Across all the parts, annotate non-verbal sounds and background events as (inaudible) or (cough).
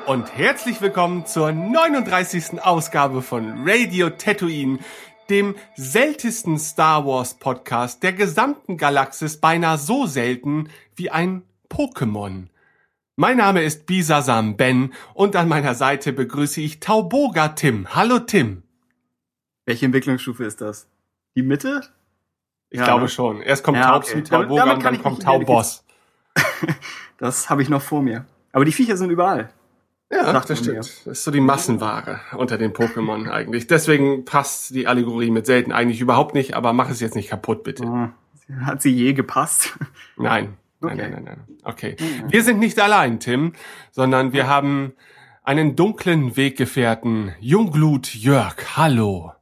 Hallo und herzlich willkommen zur 39. Ausgabe von Radio Tatooine, dem seltensten Star Wars Podcast der gesamten Galaxis, beinahe so selten wie ein Pokémon. Mein Name ist Bisasam Ben und an meiner Seite begrüße ich Tauboga Tim. Hallo Tim. Welche Entwicklungsstufe ist das? Die Mitte? Ich ja, glaube ne? schon. Erst kommt ja, Taubsi, okay. Tauboga und dann kommt Tauboss. (laughs) das habe ich noch vor mir. Aber die Viecher sind überall. Ja, das stimmt. Das ist so die Massenware unter den Pokémon (laughs) eigentlich. Deswegen passt die Allegorie mit selten eigentlich überhaupt nicht, aber mach es jetzt nicht kaputt, bitte. Ah, hat sie je gepasst? (laughs) Nein. Okay. Nein, nein, nein, nein. Okay. Wir sind nicht allein, Tim, sondern wir haben einen dunklen Weggefährten, Jungglut Jörg. Hallo.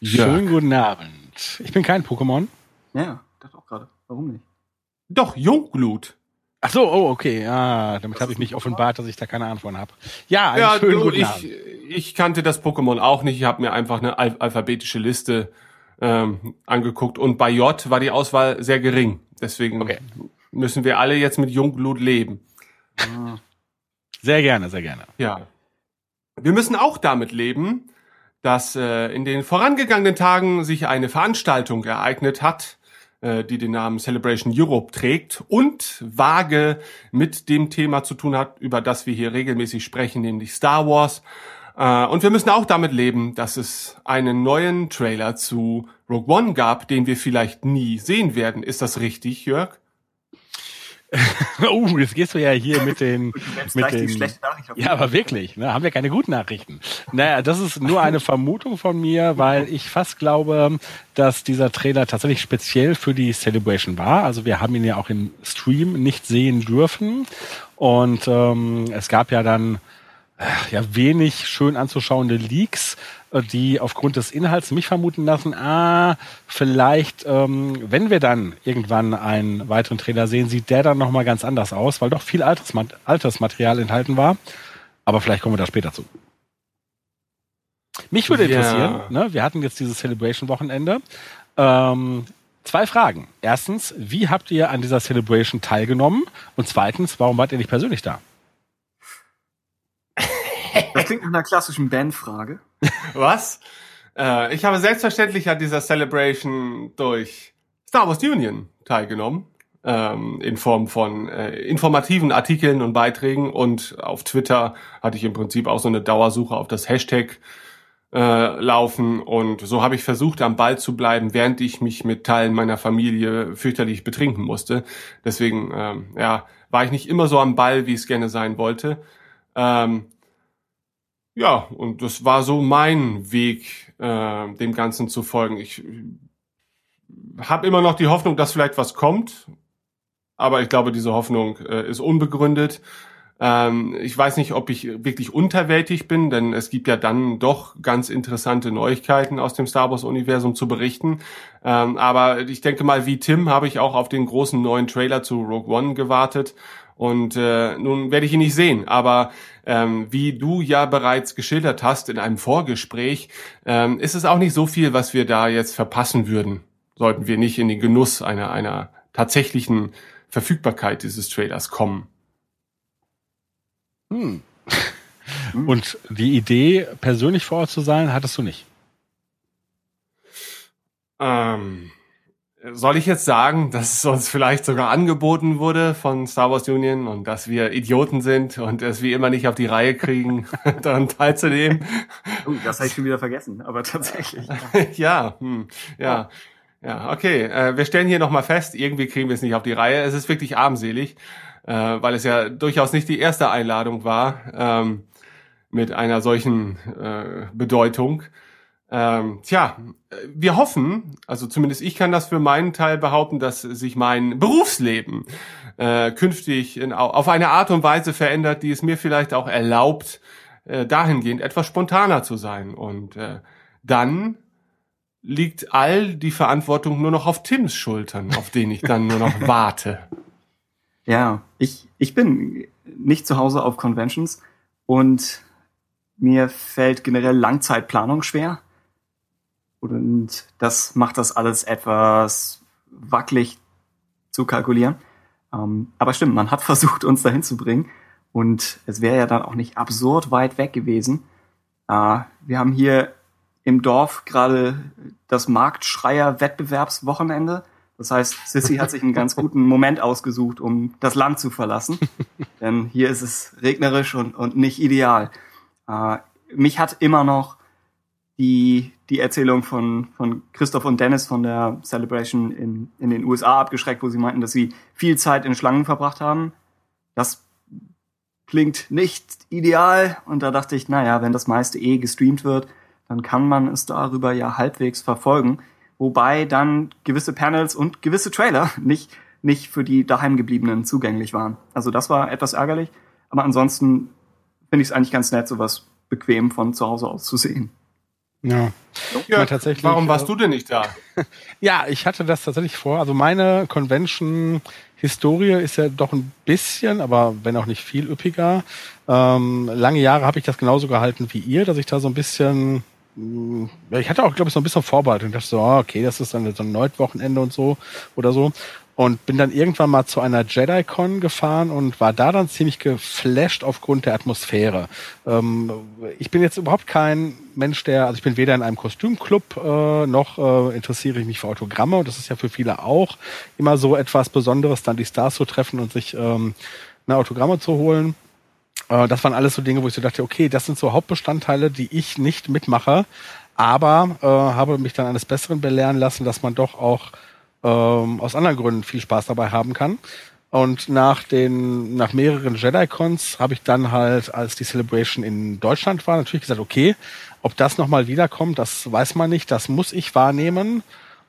Jörg. Schönen guten Abend. Ich bin kein Pokémon. Ja, das auch gerade. Warum nicht? Doch, Jungglut. Ach so, oh, okay. Ja, damit habe ich mich offenbart, dass ich da keine Ahnung von habe. Ja, einen ja, schönen guten ich, Abend. ich kannte das Pokémon auch nicht. Ich habe mir einfach eine al alphabetische Liste ähm, angeguckt und bei J war die Auswahl sehr gering. Deswegen okay. müssen wir alle jetzt mit Jungglut leben. Sehr gerne, sehr gerne. Ja. Wir müssen auch damit leben, dass äh, in den vorangegangenen Tagen sich eine Veranstaltung ereignet hat, die den Namen Celebration Europe trägt und vage mit dem Thema zu tun hat, über das wir hier regelmäßig sprechen, nämlich Star Wars. Äh, und wir müssen auch damit leben, dass es einen neuen Trailer zu Rogue One gab, den wir vielleicht nie sehen werden. Ist das richtig, Jörg? Oh, (laughs) jetzt gehst du ja hier mit den, mit den ja, aber wirklich, ne, haben wir keine guten Nachrichten. Naja, das ist nur eine Vermutung von mir, weil ich fast glaube, dass dieser Trailer tatsächlich speziell für die Celebration war. Also wir haben ihn ja auch im Stream nicht sehen dürfen und ähm, es gab ja dann äh, ja wenig schön anzuschauende Leaks die aufgrund des Inhalts mich vermuten lassen, ah, vielleicht, ähm, wenn wir dann irgendwann einen weiteren Trailer sehen, sieht der dann nochmal ganz anders aus, weil doch viel altes, altes Material enthalten war. Aber vielleicht kommen wir da später zu. Mich würde interessieren, ja. ne, wir hatten jetzt dieses Celebration-Wochenende. Ähm, zwei Fragen. Erstens, wie habt ihr an dieser Celebration teilgenommen? Und zweitens, warum wart ihr nicht persönlich da? Das klingt nach einer klassischen Bandfrage. Was? Äh, ich habe selbstverständlich an dieser Celebration durch Star Wars Union teilgenommen. Ähm, in Form von äh, informativen Artikeln und Beiträgen und auf Twitter hatte ich im Prinzip auch so eine Dauersuche auf das Hashtag äh, laufen und so habe ich versucht am Ball zu bleiben, während ich mich mit Teilen meiner Familie fürchterlich betrinken musste. Deswegen ähm, ja war ich nicht immer so am Ball, wie es gerne sein wollte. Ähm, ja, und das war so mein Weg, äh, dem Ganzen zu folgen. Ich habe immer noch die Hoffnung, dass vielleicht was kommt, aber ich glaube, diese Hoffnung äh, ist unbegründet. Ähm, ich weiß nicht, ob ich wirklich unterwältig bin, denn es gibt ja dann doch ganz interessante Neuigkeiten aus dem Star Wars-Universum zu berichten. Ähm, aber ich denke mal, wie Tim habe ich auch auf den großen neuen Trailer zu Rogue One gewartet. Und äh, nun werde ich ihn nicht sehen, aber ähm, wie du ja bereits geschildert hast in einem Vorgespräch, ähm, ist es auch nicht so viel, was wir da jetzt verpassen würden, sollten wir nicht in den Genuss einer, einer tatsächlichen Verfügbarkeit dieses Trailers kommen. Hm. (laughs) Und die Idee, persönlich vor Ort zu sein, hattest du nicht? Ähm, soll ich jetzt sagen, dass es uns vielleicht sogar angeboten wurde von Star Wars Union und dass wir Idioten sind und es wie immer nicht auf die Reihe kriegen, (laughs) daran teilzunehmen? Oh, das habe ich schon wieder vergessen, aber tatsächlich. ja, (laughs) hm, ja, ja, okay. Äh, wir stellen hier nochmal fest, irgendwie kriegen wir es nicht auf die Reihe. Es ist wirklich armselig, äh, weil es ja durchaus nicht die erste Einladung war ähm, mit einer solchen äh, Bedeutung. Ähm, tja, wir hoffen, also zumindest ich kann das für meinen Teil behaupten, dass sich mein Berufsleben äh, künftig in, auf eine Art und Weise verändert, die es mir vielleicht auch erlaubt, äh, dahingehend etwas spontaner zu sein. Und äh, dann liegt all die Verantwortung nur noch auf Tims Schultern, auf den ich dann nur noch (laughs) warte. Ja, ich, ich bin nicht zu Hause auf Conventions und mir fällt generell Langzeitplanung schwer. Und das macht das alles etwas wackelig zu kalkulieren. Ähm, aber stimmt, man hat (laughs) versucht, uns dahin zu bringen. Und es wäre ja dann auch nicht absurd weit weg gewesen. Äh, wir haben hier im Dorf gerade das Marktschreier-Wettbewerbswochenende. Das heißt, Sissy hat sich einen ganz (laughs) guten Moment ausgesucht, um das Land zu verlassen. Denn hier ist es regnerisch und, und nicht ideal. Äh, mich hat immer noch die, die Erzählung von, von Christoph und Dennis von der Celebration in, in den USA abgeschreckt, wo sie meinten, dass sie viel Zeit in Schlangen verbracht haben. Das klingt nicht ideal. Und da dachte ich, naja, wenn das meiste eh gestreamt wird, dann kann man es darüber ja halbwegs verfolgen. Wobei dann gewisse Panels und gewisse Trailer (laughs) nicht, nicht für die daheimgebliebenen zugänglich waren. Also das war etwas ärgerlich. Aber ansonsten finde ich es eigentlich ganz nett, sowas bequem von zu Hause aus zu sehen. Ja. ja tatsächlich, warum warst du denn nicht da? (laughs) ja, ich hatte das tatsächlich vor. Also meine Convention-Historie ist ja doch ein bisschen, aber wenn auch nicht viel üppiger. Ähm, lange Jahre habe ich das genauso gehalten wie ihr, dass ich da so ein bisschen ich hatte auch, glaube ich, so ein bisschen Vorbereitung. Ich dachte so, ah, okay, das ist dann so ein Neut-Wochenende und so oder so und bin dann irgendwann mal zu einer JediCon gefahren und war da dann ziemlich geflasht aufgrund der Atmosphäre. Ähm, ich bin jetzt überhaupt kein Mensch, der, also ich bin weder in einem Kostümclub äh, noch äh, interessiere ich mich für Autogramme und das ist ja für viele auch immer so etwas Besonderes, dann die Stars zu treffen und sich ähm, eine Autogramme zu holen. Äh, das waren alles so Dinge, wo ich so dachte, okay, das sind so Hauptbestandteile, die ich nicht mitmache, aber äh, habe mich dann eines Besseren belehren lassen, dass man doch auch ähm, aus anderen Gründen viel Spaß dabei haben kann. Und nach den, nach mehreren Jedi-Cons habe ich dann halt, als die Celebration in Deutschland war, natürlich gesagt, okay, ob das nochmal wiederkommt, das weiß man nicht, das muss ich wahrnehmen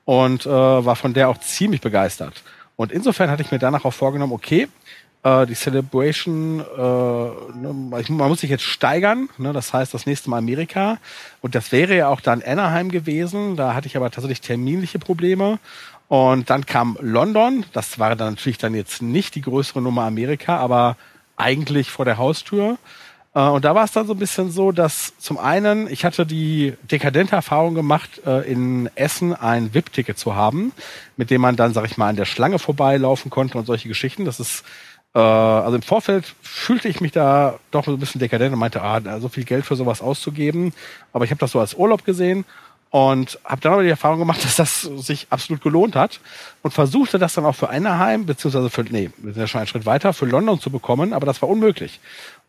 und äh, war von der auch ziemlich begeistert. Und insofern hatte ich mir danach auch vorgenommen, okay, äh, die Celebration, äh, ne, man muss sich jetzt steigern, ne, das heißt das nächste Mal Amerika und das wäre ja auch dann Anaheim gewesen, da hatte ich aber tatsächlich terminliche Probleme und dann kam London. Das war dann natürlich dann jetzt nicht die größere Nummer Amerika, aber eigentlich vor der Haustür. Äh, und da war es dann so ein bisschen so, dass zum einen, ich hatte die dekadente Erfahrung gemacht, äh, in Essen ein VIP-Ticket zu haben, mit dem man dann, sag ich mal, an der Schlange vorbeilaufen konnte und solche Geschichten. Das ist, äh, also im Vorfeld fühlte ich mich da doch so ein bisschen dekadent und meinte, ah, so viel Geld für sowas auszugeben. Aber ich habe das so als Urlaub gesehen und habe dann aber die Erfahrung gemacht, (laughs) dass das sich absolut gelohnt hat und versuchte das dann auch für Anaheim, beziehungsweise für, nee, wir sind ja schon einen Schritt weiter, für London zu bekommen, aber das war unmöglich.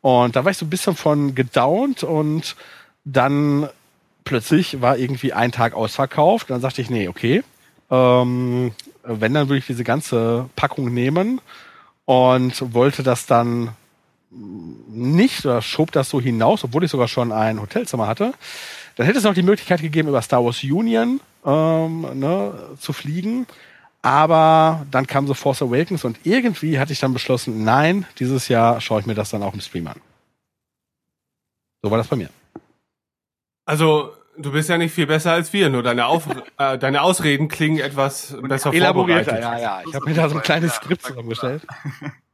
Und da war ich so ein bisschen von gedownt und dann plötzlich war irgendwie ein Tag ausverkauft. Und dann sagte ich, nee, okay, ähm, wenn, dann würde ich diese ganze Packung nehmen und wollte das dann nicht oder schob das so hinaus, obwohl ich sogar schon ein Hotelzimmer hatte. Dann hätte es noch die Möglichkeit gegeben, über Star Wars Union ähm, ne, zu fliegen. Aber dann kam so Force Awakens und irgendwie hatte ich dann beschlossen, nein, dieses Jahr schaue ich mir das dann auch im Stream an. So war das bei mir. Also, du bist ja nicht viel besser als wir, nur deine, Auf (laughs) äh, deine Ausreden klingen etwas besser Elaborierter, ja, ja. Ich habe mir da so ein kleines Skript zusammengestellt. (laughs)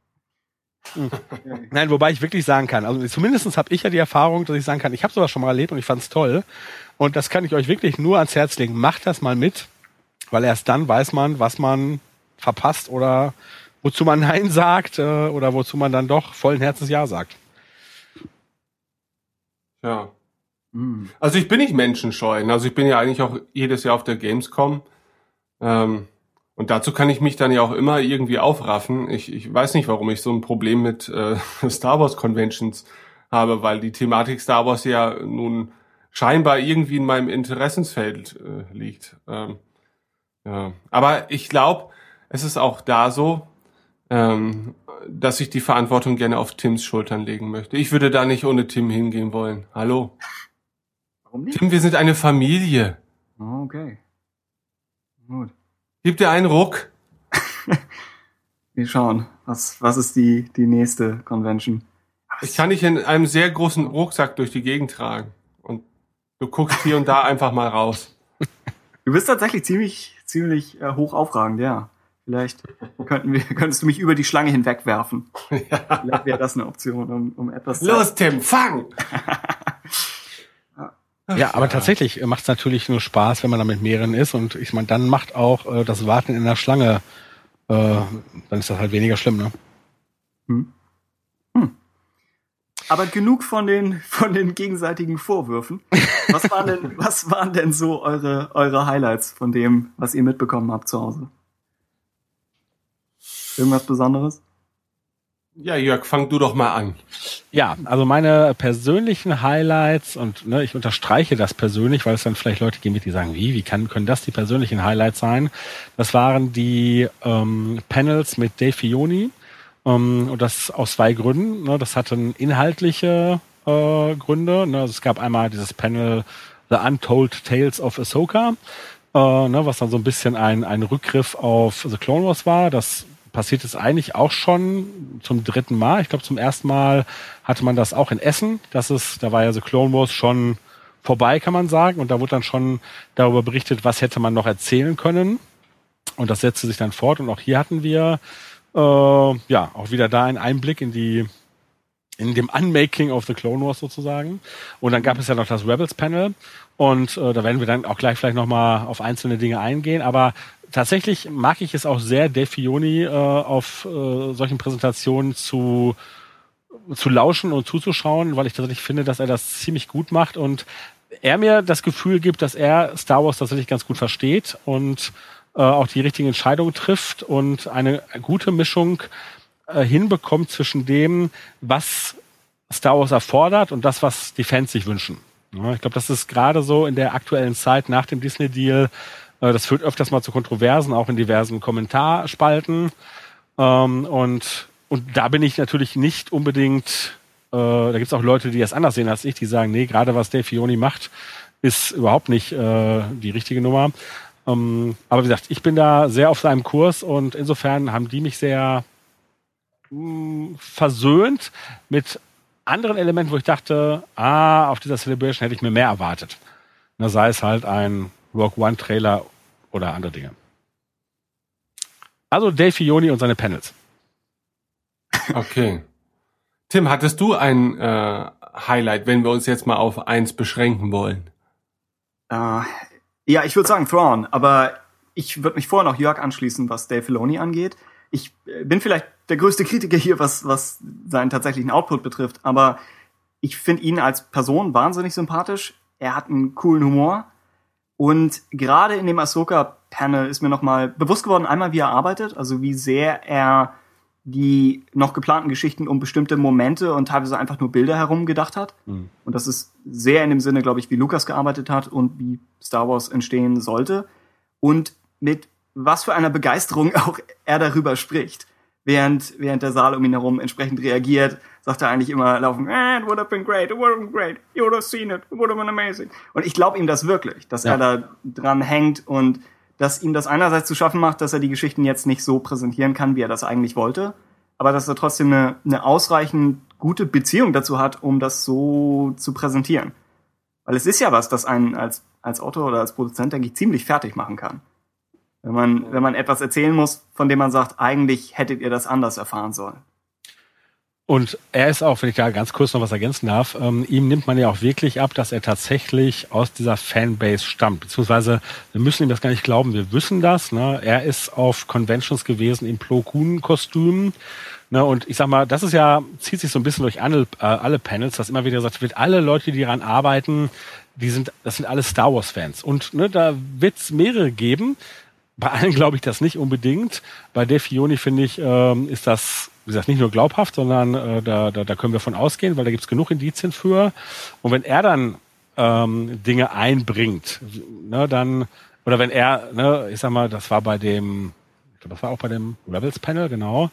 (laughs) Nein, wobei ich wirklich sagen kann, also zumindest habe ich ja die Erfahrung, dass ich sagen kann, ich habe sowas schon mal erlebt und ich fand es toll. Und das kann ich euch wirklich nur ans Herz legen. Macht das mal mit, weil erst dann weiß man, was man verpasst oder wozu man (laughs) Nein sagt äh, oder wozu man dann doch vollen Herzens Ja sagt. Ja. Hm. Also ich bin nicht menschenscheu. Also ich bin ja eigentlich auch jedes Jahr auf der Gamescom. Ähm, und dazu kann ich mich dann ja auch immer irgendwie aufraffen. Ich, ich weiß nicht, warum ich so ein Problem mit äh, (laughs) Star Wars Conventions habe, weil die Thematik Star Wars ja nun scheinbar irgendwie in meinem Interessensfeld äh, liegt. Ähm, ja. Aber ich glaube, es ist auch da so, ähm, dass ich die Verantwortung gerne auf Tims Schultern legen möchte. Ich würde da nicht ohne Tim hingehen wollen. Hallo. Warum nicht? Tim, wir sind eine Familie. Oh, okay. Gut. Gib dir einen Ruck. (laughs) Wir schauen. Was, was ist die, die nächste Convention? Ich kann dich in einem sehr großen Rucksack durch die Gegend tragen. Und du guckst hier und da (laughs) einfach mal raus. Du bist tatsächlich ziemlich, ziemlich äh, hoch aufragend, ja. Vielleicht könnten wir, (laughs) könntest du mich über die Schlange hinwegwerfen. Ja. Vielleicht wäre das eine Option, um, um etwas Los, Tim, fang! Ja, aber tatsächlich macht es natürlich nur Spaß, wenn man da mit mehreren ist. Und ich meine, dann macht auch äh, das Warten in der Schlange, äh, dann ist das halt weniger schlimm, ne? Hm. Hm. aber genug von den, von den gegenseitigen Vorwürfen. Was waren denn, (laughs) was waren denn so eure, eure Highlights von dem, was ihr mitbekommen habt zu Hause? Irgendwas Besonderes? Ja, Jörg, fang du doch mal an. Ja, also meine persönlichen Highlights und ne, ich unterstreiche das persönlich, weil es dann vielleicht Leute geben, die sagen, wie, wie kann, können das die persönlichen Highlights sein? Das waren die ähm, Panels mit Dave Fioni ähm, und das aus zwei Gründen. Ne, das hatten inhaltliche äh, Gründe. Ne, also es gab einmal dieses Panel The Untold Tales of Ahsoka, äh, ne, was dann so ein bisschen ein, ein Rückgriff auf The Clone Wars war. Das passiert es eigentlich auch schon zum dritten Mal. Ich glaube, zum ersten Mal hatte man das auch in Essen. Das ist, da war ja so Clone Wars schon vorbei, kann man sagen. Und da wurde dann schon darüber berichtet, was hätte man noch erzählen können. Und das setzte sich dann fort. Und auch hier hatten wir äh, ja auch wieder da einen Einblick in die in dem Unmaking of the Clone Wars sozusagen. Und dann gab es ja noch das Rebels Panel. Und äh, da werden wir dann auch gleich vielleicht nochmal auf einzelne Dinge eingehen. Aber tatsächlich mag ich es auch sehr, Dave Fioni äh, auf äh, solchen Präsentationen zu zu lauschen und zuzuschauen, weil ich tatsächlich finde, dass er das ziemlich gut macht und er mir das Gefühl gibt, dass er Star Wars tatsächlich ganz gut versteht und äh, auch die richtigen Entscheidungen trifft und eine gute Mischung äh, hinbekommt zwischen dem, was Star Wars erfordert und das, was die Fans sich wünschen. Ja, ich glaube, das ist gerade so in der aktuellen Zeit nach dem Disney-Deal das führt öfters mal zu Kontroversen, auch in diversen Kommentarspalten. Ähm, und, und da bin ich natürlich nicht unbedingt, äh, da gibt es auch Leute, die das anders sehen als ich, die sagen, nee, gerade was Dave Fioni macht, ist überhaupt nicht äh, die richtige Nummer. Ähm, aber wie gesagt, ich bin da sehr auf seinem Kurs und insofern haben die mich sehr hm, versöhnt mit anderen Elementen, wo ich dachte, ah, auf dieser Celebration hätte ich mir mehr erwartet. Na, sei es halt ein Rogue One Trailer oder andere Dinge. Also Dave Fioni und seine Panels. Okay. Tim, hattest du ein äh, Highlight, wenn wir uns jetzt mal auf eins beschränken wollen? Uh, ja, ich würde sagen Thrawn, aber ich würde mich vorher noch Jörg anschließen, was Dave Filoni angeht. Ich äh, bin vielleicht der größte Kritiker hier, was, was seinen tatsächlichen Output betrifft, aber ich finde ihn als Person wahnsinnig sympathisch. Er hat einen coolen Humor. Und gerade in dem Ahsoka-Panel ist mir nochmal bewusst geworden, einmal wie er arbeitet, also wie sehr er die noch geplanten Geschichten um bestimmte Momente und teilweise einfach nur Bilder herum gedacht hat. Mhm. Und das ist sehr in dem Sinne, glaube ich, wie Lukas gearbeitet hat und wie Star Wars entstehen sollte. Und mit was für einer Begeisterung (laughs) auch er darüber spricht, während, während der Saal um ihn herum entsprechend reagiert sagt er eigentlich immer laufen, eh, it would have been great, it would have been great, you would have seen it, it would have been amazing. Und ich glaube ihm das wirklich, dass ja. er da dran hängt und dass ihm das einerseits zu schaffen macht, dass er die Geschichten jetzt nicht so präsentieren kann, wie er das eigentlich wollte, aber dass er trotzdem eine, eine ausreichend gute Beziehung dazu hat, um das so zu präsentieren. Weil es ist ja was, das einen als, als Autor oder als Produzent, denke ich, ziemlich fertig machen kann. Wenn man, wenn man etwas erzählen muss, von dem man sagt, eigentlich hättet ihr das anders erfahren sollen. Und er ist auch, wenn ich da ganz kurz noch was ergänzen darf, ähm, ihm nimmt man ja auch wirklich ab, dass er tatsächlich aus dieser Fanbase stammt. Beziehungsweise, wir müssen ihm das gar nicht glauben, wir wissen das. Ne? Er ist auf Conventions gewesen in Plo Koon-Kostümen. Ne? Und ich sag mal, das ist ja, zieht sich so ein bisschen durch alle, äh, alle Panels, dass immer wieder gesagt wird, alle Leute, die daran arbeiten, die sind, das sind alle Star Wars-Fans. Und ne, da wird es mehrere geben. Bei allen (laughs) glaube ich das nicht unbedingt. Bei Dave Fioni, finde ich, ähm, ist das wie gesagt, nicht nur glaubhaft, sondern äh, da, da, da können wir von ausgehen, weil da gibt's genug Indizien für. Und wenn er dann ähm, Dinge einbringt, ne, dann, oder wenn er, ne, ich sag mal, das war bei dem, ich glaube, das war auch bei dem Rebels Panel, genau,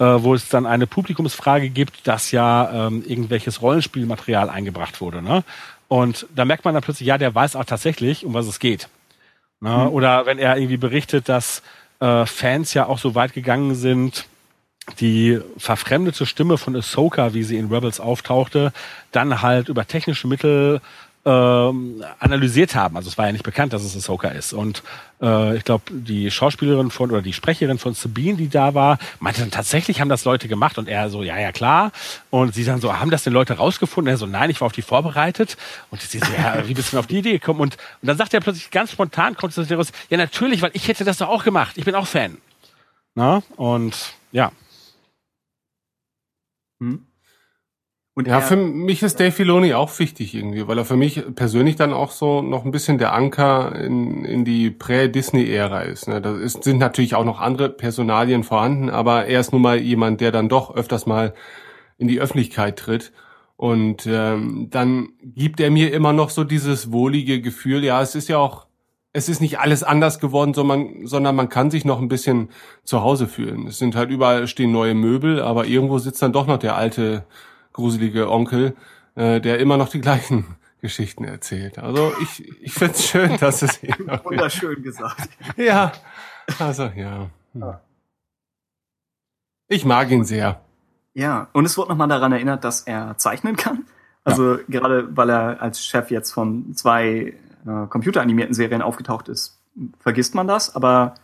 äh, wo es dann eine Publikumsfrage gibt, dass ja ähm, irgendwelches Rollenspielmaterial eingebracht wurde. Ne? Und da merkt man dann plötzlich, ja, der weiß auch tatsächlich, um was es geht. Ne? Mhm. Oder wenn er irgendwie berichtet, dass äh, Fans ja auch so weit gegangen sind, die verfremdete Stimme von Ahsoka, wie sie in Rebels auftauchte, dann halt über technische Mittel ähm, analysiert haben. Also es war ja nicht bekannt, dass es Ahsoka ist. Und äh, ich glaube, die Schauspielerin von oder die Sprecherin von Sabine, die da war, meinte dann tatsächlich haben das Leute gemacht und er so, ja, ja, klar. Und sie dann so, haben das denn Leute rausgefunden? Er so, nein, ich war auf die vorbereitet. Und sie so, ja, wie bist du denn auf die Idee gekommen? Und, und dann sagt er plötzlich ganz spontan, kommt es raus, ja, natürlich, weil ich hätte das doch auch gemacht. Ich bin auch Fan. Na? Und ja, hm? Und ja, für mich ist Dave Filoni auch wichtig irgendwie, weil er für mich persönlich dann auch so noch ein bisschen der Anker in, in die Prä-Disney-Ära ist. Ne? Da ist, sind natürlich auch noch andere Personalien vorhanden, aber er ist nun mal jemand, der dann doch öfters mal in die Öffentlichkeit tritt. Und ähm, dann gibt er mir immer noch so dieses wohlige Gefühl, ja, es ist ja auch, es ist nicht alles anders geworden, sondern, man kann sich noch ein bisschen zu Hause fühlen. Es sind halt überall stehen neue Möbel, aber irgendwo sitzt dann doch noch der alte gruselige Onkel, äh, der immer noch die gleichen (laughs) Geschichten erzählt. Also ich, ich finde es schön, dass es (laughs) Wunderschön gesagt. (laughs) Ja, also ja. Ich mag ihn sehr. Ja, und es wurde nochmal daran erinnert, dass er zeichnen kann. Also ja. gerade weil er als Chef jetzt von zwei äh, computeranimierten Serien aufgetaucht ist, vergisst man das, aber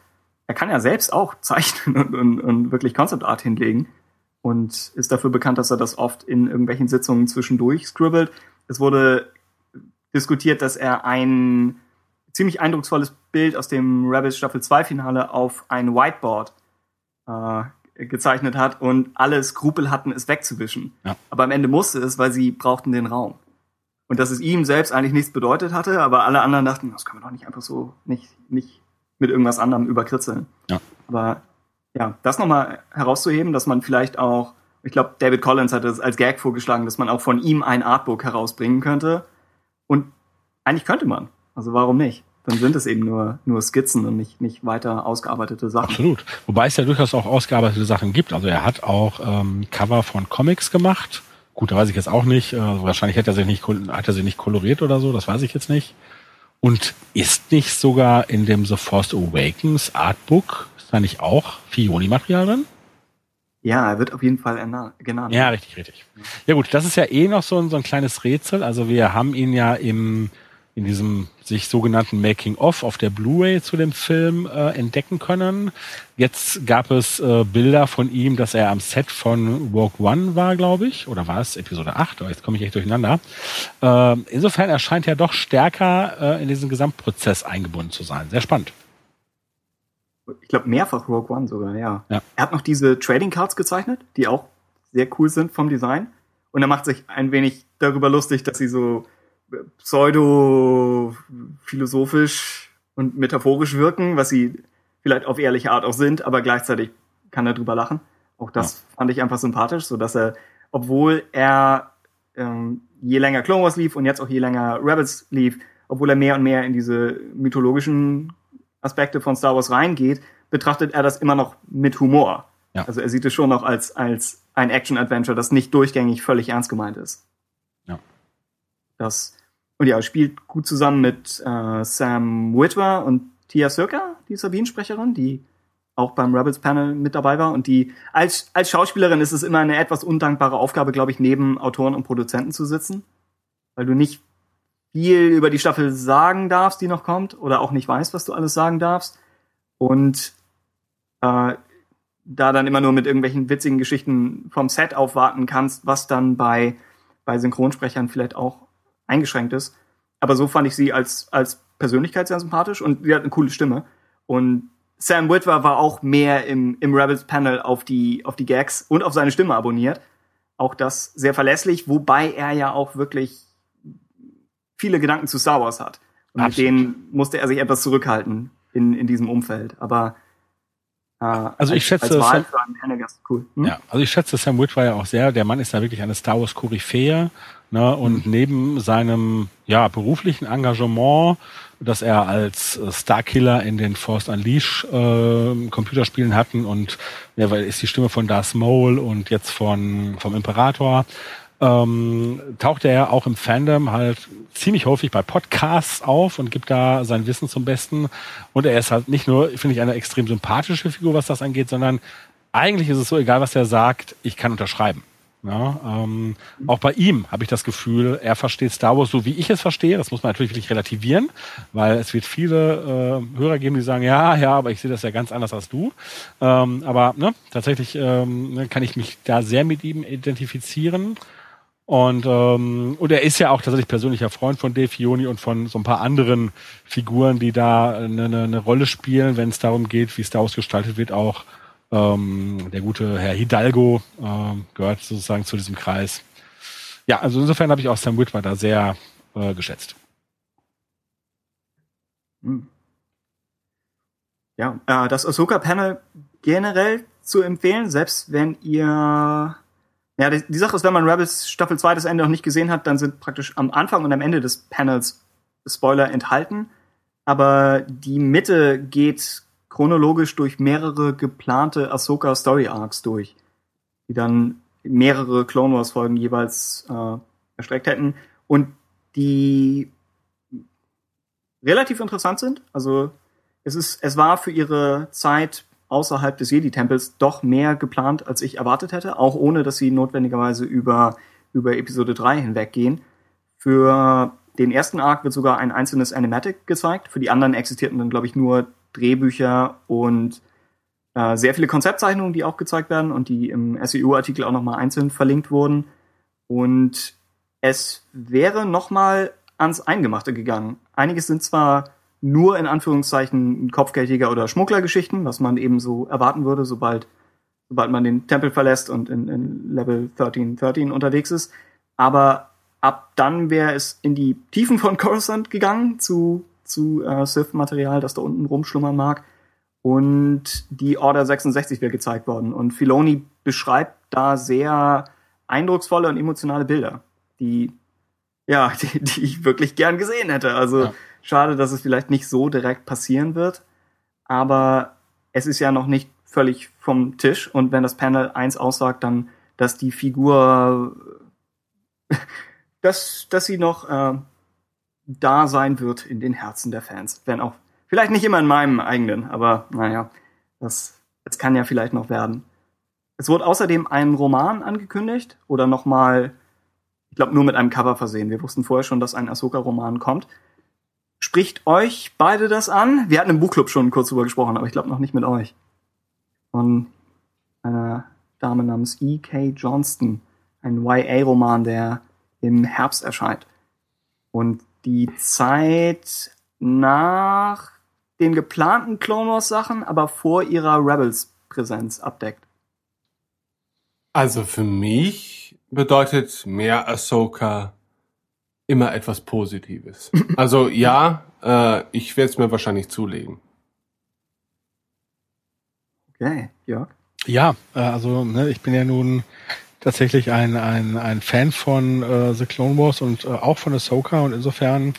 er kann ja selbst auch (laughs) zeichnen und, und, und wirklich Concept Art hinlegen und ist dafür bekannt, dass er das oft in irgendwelchen Sitzungen zwischendurch scribbelt. Es wurde diskutiert, dass er ein ziemlich eindrucksvolles Bild aus dem Rebels Staffel 2 Finale auf ein Whiteboard äh, gezeichnet hat und alle Skrupel hatten, es wegzuwischen. Ja. Aber am Ende musste es, weil sie brauchten den Raum. Und dass es ihm selbst eigentlich nichts bedeutet hatte, aber alle anderen dachten, das können wir doch nicht einfach so nicht, nicht mit irgendwas anderem überkritzeln. Ja. Aber ja, das nochmal herauszuheben, dass man vielleicht auch, ich glaube, David Collins hat es als Gag vorgeschlagen, dass man auch von ihm ein Artbook herausbringen könnte. Und eigentlich könnte man. Also warum nicht? Dann sind es eben nur, nur Skizzen und nicht, nicht weiter ausgearbeitete Sachen. Absolut. Wobei es ja durchaus auch ausgearbeitete Sachen gibt. Also er hat auch ähm, Cover von Comics gemacht. Gut, da weiß ich jetzt auch nicht. Äh, wahrscheinlich hat er sich nicht, hat er sie nicht koloriert oder so, das weiß ich jetzt nicht. Und ist nicht sogar in dem The Force Awakens Artbook da nicht auch Fioni-Material drin? Ja, er wird auf jeden Fall genannt. Ja, richtig, richtig. Ja gut, das ist ja eh noch so ein, so ein kleines Rätsel. Also wir haben ihn ja im in diesem sich sogenannten Making-of auf der Blu-ray zu dem Film äh, entdecken können. Jetzt gab es äh, Bilder von ihm, dass er am Set von Rogue One war, glaube ich, oder war es Episode 8? Oh, jetzt komme ich echt durcheinander. Äh, insofern erscheint er doch stärker äh, in diesen Gesamtprozess eingebunden zu sein. Sehr spannend ich glaube mehrfach Rogue One sogar, ja. ja. Er hat noch diese Trading Cards gezeichnet, die auch sehr cool sind vom Design. Und er macht sich ein wenig darüber lustig, dass sie so pseudo-philosophisch und metaphorisch wirken, was sie vielleicht auf ehrliche Art auch sind, aber gleichzeitig kann er drüber lachen. Auch das ja. fand ich einfach sympathisch, so dass er, obwohl er ähm, je länger Clone Wars lief und jetzt auch je länger Rebels lief, obwohl er mehr und mehr in diese mythologischen Aspekte von Star Wars reingeht, betrachtet er das immer noch mit Humor. Ja. Also er sieht es schon noch als, als ein Action-Adventure, das nicht durchgängig völlig ernst gemeint ist. Ja. Das, und ja, spielt gut zusammen mit äh, Sam Witwer und Tia Sirka, die Sabine-Sprecherin, die auch beim Rebels Panel mit dabei war und die als als Schauspielerin ist es immer eine etwas undankbare Aufgabe, glaube ich, neben Autoren und Produzenten zu sitzen, weil du nicht viel über die Staffel sagen darfst, die noch kommt, oder auch nicht weißt, was du alles sagen darfst. Und äh, da dann immer nur mit irgendwelchen witzigen Geschichten vom Set aufwarten kannst, was dann bei, bei Synchronsprechern vielleicht auch eingeschränkt ist. Aber so fand ich sie als, als Persönlichkeit sehr sympathisch und sie hat eine coole Stimme. Und Sam Witwer war auch mehr im, im Rebels Panel auf die, auf die Gags und auf seine Stimme abonniert. Auch das sehr verlässlich, wobei er ja auch wirklich viele Gedanken zu Star Wars hat. Und Absolut. mit denen musste er sich etwas zurückhalten in, in diesem Umfeld. Aber äh, also ich schätze Sam, cool. Hm? Ja, also ich schätze Sam Witwer ja auch sehr. Der Mann ist da wirklich eine Star Wars Koryphäe. Ne? Und mhm. neben seinem ja beruflichen Engagement, das er als äh, Starkiller in den Force Unleash äh, Computerspielen hatten und ja, weil ist die Stimme von Darth Maul und jetzt von vom Imperator ähm, taucht er auch im Fandom halt ziemlich häufig bei Podcasts auf und gibt da sein Wissen zum Besten. Und er ist halt nicht nur, finde ich, eine extrem sympathische Figur, was das angeht, sondern eigentlich ist es so, egal was er sagt, ich kann unterschreiben. Ja, ähm, auch bei ihm habe ich das Gefühl, er versteht Star Wars so, wie ich es verstehe. Das muss man natürlich wirklich relativieren, weil es wird viele äh, Hörer geben, die sagen, ja, ja, aber ich sehe das ja ganz anders als du. Ähm, aber ne, tatsächlich ähm, kann ich mich da sehr mit ihm identifizieren. Und, ähm, und er ist ja auch tatsächlich persönlicher Freund von Dave Fioni und von so ein paar anderen Figuren, die da eine, eine, eine Rolle spielen, wenn es darum geht, wie Star Wars gestaltet wird. Auch ähm, der gute Herr Hidalgo ähm, gehört sozusagen zu diesem Kreis. Ja, also insofern habe ich auch Sam Witwer da sehr äh, geschätzt. Hm. Ja, äh, das Ahsoka-Panel generell zu empfehlen, selbst wenn ihr ja, die, die, Sache ist, wenn man Rebels Staffel 2 das Ende noch nicht gesehen hat, dann sind praktisch am Anfang und am Ende des Panels Spoiler enthalten. Aber die Mitte geht chronologisch durch mehrere geplante Ahsoka Story Arcs durch, die dann mehrere Clone Wars Folgen jeweils äh, erstreckt hätten und die relativ interessant sind. Also es ist, es war für ihre Zeit außerhalb des Jedi-Tempels doch mehr geplant, als ich erwartet hätte, auch ohne, dass sie notwendigerweise über, über Episode 3 hinweggehen. Für den ersten Arc wird sogar ein einzelnes Animatic gezeigt. Für die anderen existierten dann, glaube ich, nur Drehbücher und äh, sehr viele Konzeptzeichnungen, die auch gezeigt werden und die im SEU-Artikel auch nochmal einzeln verlinkt wurden. Und es wäre nochmal ans Eingemachte gegangen. Einiges sind zwar nur in Anführungszeichen Kopfgeldjäger oder Schmugglergeschichten, was man eben so erwarten würde, sobald, sobald man den Tempel verlässt und in, in Level 13, 13 unterwegs ist. Aber ab dann wäre es in die Tiefen von Coruscant gegangen zu, zu äh, Sith-Material, das da unten rumschlummern mag. Und die Order 66 wäre gezeigt worden. Und Filoni beschreibt da sehr eindrucksvolle und emotionale Bilder, die, ja, (laughs) die, die ich wirklich gern gesehen hätte. Also, ja Schade, dass es vielleicht nicht so direkt passieren wird, aber es ist ja noch nicht völlig vom Tisch und wenn das Panel eins aussagt, dann, dass die Figur, (laughs) dass, dass sie noch äh, da sein wird in den Herzen der Fans, wenn auch vielleicht nicht immer in meinem eigenen, aber naja, das, das kann ja vielleicht noch werden. Es wurde außerdem ein Roman angekündigt oder nochmal, ich glaube, nur mit einem Cover versehen. Wir wussten vorher schon, dass ein Ahsoka-Roman kommt. Spricht euch beide das an? Wir hatten im Buchclub schon kurz drüber gesprochen, aber ich glaube noch nicht mit euch. Von einer Dame namens E.K. Johnston. Ein YA-Roman, der im Herbst erscheint. Und die Zeit nach den geplanten Clone Wars Sachen, aber vor ihrer Rebels Präsenz abdeckt. Also für mich bedeutet mehr Ahsoka immer etwas Positives. (laughs) Also ja, äh, ich werde es mir wahrscheinlich zulegen. Okay, Jörg? Ja, äh, also ne, ich bin ja nun tatsächlich ein, ein, ein Fan von äh, The Clone Wars und äh, auch von Ahsoka und insofern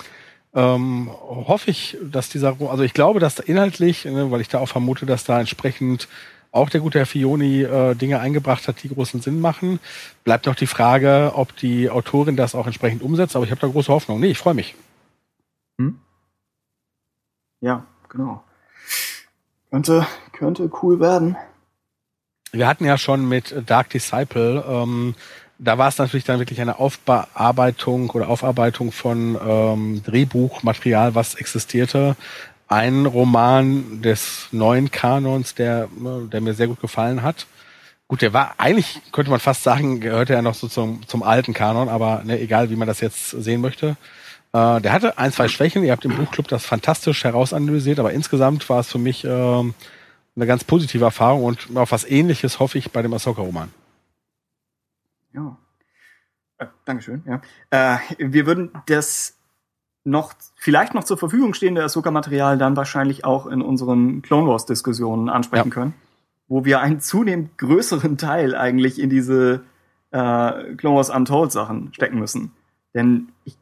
ähm, hoffe ich, dass dieser, also ich glaube, dass da inhaltlich, ne, weil ich da auch vermute, dass da entsprechend auch der gute Herr Fioni äh, Dinge eingebracht hat, die großen Sinn machen. Bleibt noch die Frage, ob die Autorin das auch entsprechend umsetzt, aber ich habe da große Hoffnung. Nee, ich freue mich. Hm? Ja, genau. Könnte, könnte cool werden. Wir hatten ja schon mit Dark Disciple, ähm, da war es natürlich dann wirklich eine Aufbearbeitung oder Aufarbeitung von ähm, Drehbuchmaterial, was existierte ein Roman des neuen Kanons, der, der mir sehr gut gefallen hat. Gut, der war eigentlich, könnte man fast sagen, gehörte er noch so zum, zum alten Kanon, aber ne, egal, wie man das jetzt sehen möchte. Äh, der hatte ein, zwei Schwächen. Ihr habt im Buchclub das fantastisch herausanalysiert, aber insgesamt war es für mich äh, eine ganz positive Erfahrung und auf was ähnliches hoffe ich bei dem Ahsoka-Roman. Ja. Äh, Dankeschön, ja. Äh, wir würden das noch vielleicht noch zur Verfügung stehende Ahsoka-Material dann wahrscheinlich auch in unseren Clone Wars-Diskussionen ansprechen ja. können, wo wir einen zunehmend größeren Teil eigentlich in diese äh, Clone Wars Untold-Sachen stecken müssen. Denn ich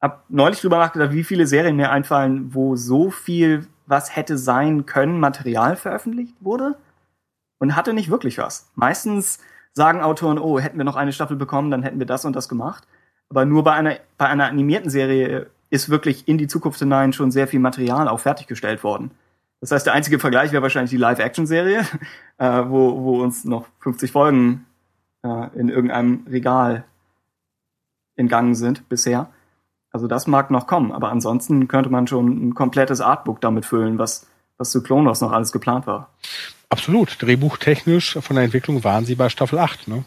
habe neulich drüber nachgedacht, wie viele Serien mir einfallen, wo so viel, was hätte sein können, Material veröffentlicht wurde und hatte nicht wirklich was. Meistens sagen Autoren, oh, hätten wir noch eine Staffel bekommen, dann hätten wir das und das gemacht. Aber nur bei einer, bei einer animierten Serie ist wirklich in die Zukunft hinein schon sehr viel Material auch fertiggestellt worden. Das heißt, der einzige Vergleich wäre wahrscheinlich die Live-Action-Serie, (laughs) äh, wo, wo uns noch 50 Folgen äh, in irgendeinem Regal entgangen sind bisher. Also das mag noch kommen, aber ansonsten könnte man schon ein komplettes Artbook damit füllen, was, was zu Wars noch alles geplant war. Absolut. Drehbuchtechnisch von der Entwicklung waren sie bei Staffel 8, ne?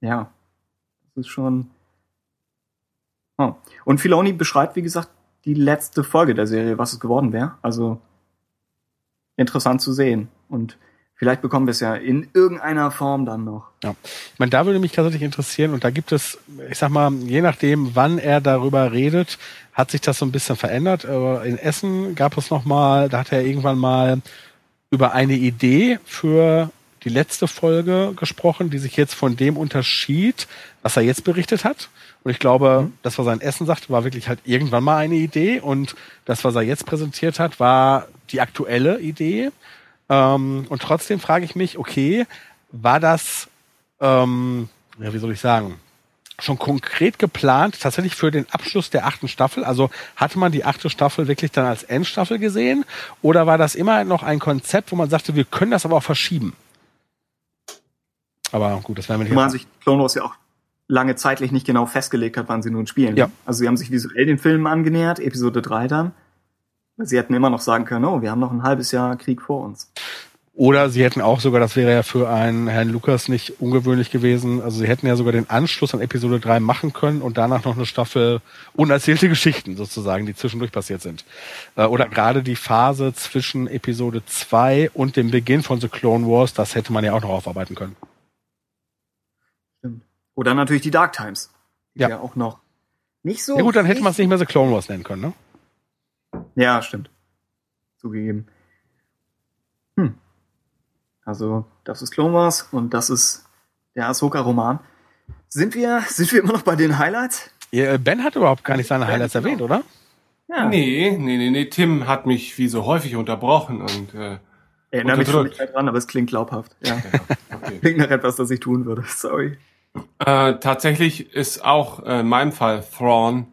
Ja. Das ist schon, Oh. Und Filoni beschreibt, wie gesagt, die letzte Folge der Serie, was es geworden wäre. Also interessant zu sehen. Und Vielleicht bekommen wir es ja in irgendeiner Form dann noch. Ja. Ich meine, da würde mich tatsächlich interessieren, und da gibt es, ich sag mal, je nachdem, wann er darüber redet, hat sich das so ein bisschen verändert. In Essen gab es noch mal, da hat er irgendwann mal über eine Idee für die letzte Folge gesprochen, die sich jetzt von dem unterschied, was er jetzt berichtet hat. Und ich glaube, mhm. das, was er in Essen sagte, war wirklich halt irgendwann mal eine Idee. Und das, was er jetzt präsentiert hat, war die aktuelle Idee. Ähm, und trotzdem frage ich mich, okay, war das, ähm, ja, wie soll ich sagen, schon konkret geplant, tatsächlich für den Abschluss der achten Staffel? Also hatte man die achte Staffel wirklich dann als Endstaffel gesehen? Oder war das immer noch ein Konzept, wo man sagte, wir können das aber auch verschieben? Aber gut, das werden wir nicht. Man sich Clone Wars ja auch lange zeitlich nicht genau festgelegt hat, wann sie nun spielen. Ja. Also sie haben sich visuell den Filmen angenähert, Episode 3 dann. Sie hätten immer noch sagen können, oh, wir haben noch ein halbes Jahr Krieg vor uns. Oder sie hätten auch sogar, das wäre ja für einen Herrn Lukas nicht ungewöhnlich gewesen, also sie hätten ja sogar den Anschluss an Episode 3 machen können und danach noch eine Staffel unerzählte Geschichten sozusagen, die zwischendurch passiert sind. Äh, oder gerade die Phase zwischen Episode 2 und dem Beginn von The Clone Wars, das hätte man ja auch noch aufarbeiten können. Stimmt. Oder natürlich die Dark Times. Die ja. ja auch noch nicht so. Ja gut, dann hätte man es nicht mehr The Clone Wars nennen können, ne? Ja, stimmt. Zugegeben. Hm. Also, das ist Clone Wars und das ist der Ahsoka-Roman. Sind wir, sind wir immer noch bei den Highlights? Ja, ben hat überhaupt gar nicht seine ben Highlights erwähnt, oder? Ja. Nee, nee, nee, nee. Tim hat mich wie so häufig unterbrochen und äh, Erinnere mich schon nicht dran, aber es klingt glaubhaft. Ja. ja (laughs) okay. klingt nach etwas, das ich tun würde. Sorry. Äh, tatsächlich ist auch äh, in meinem Fall Thrawn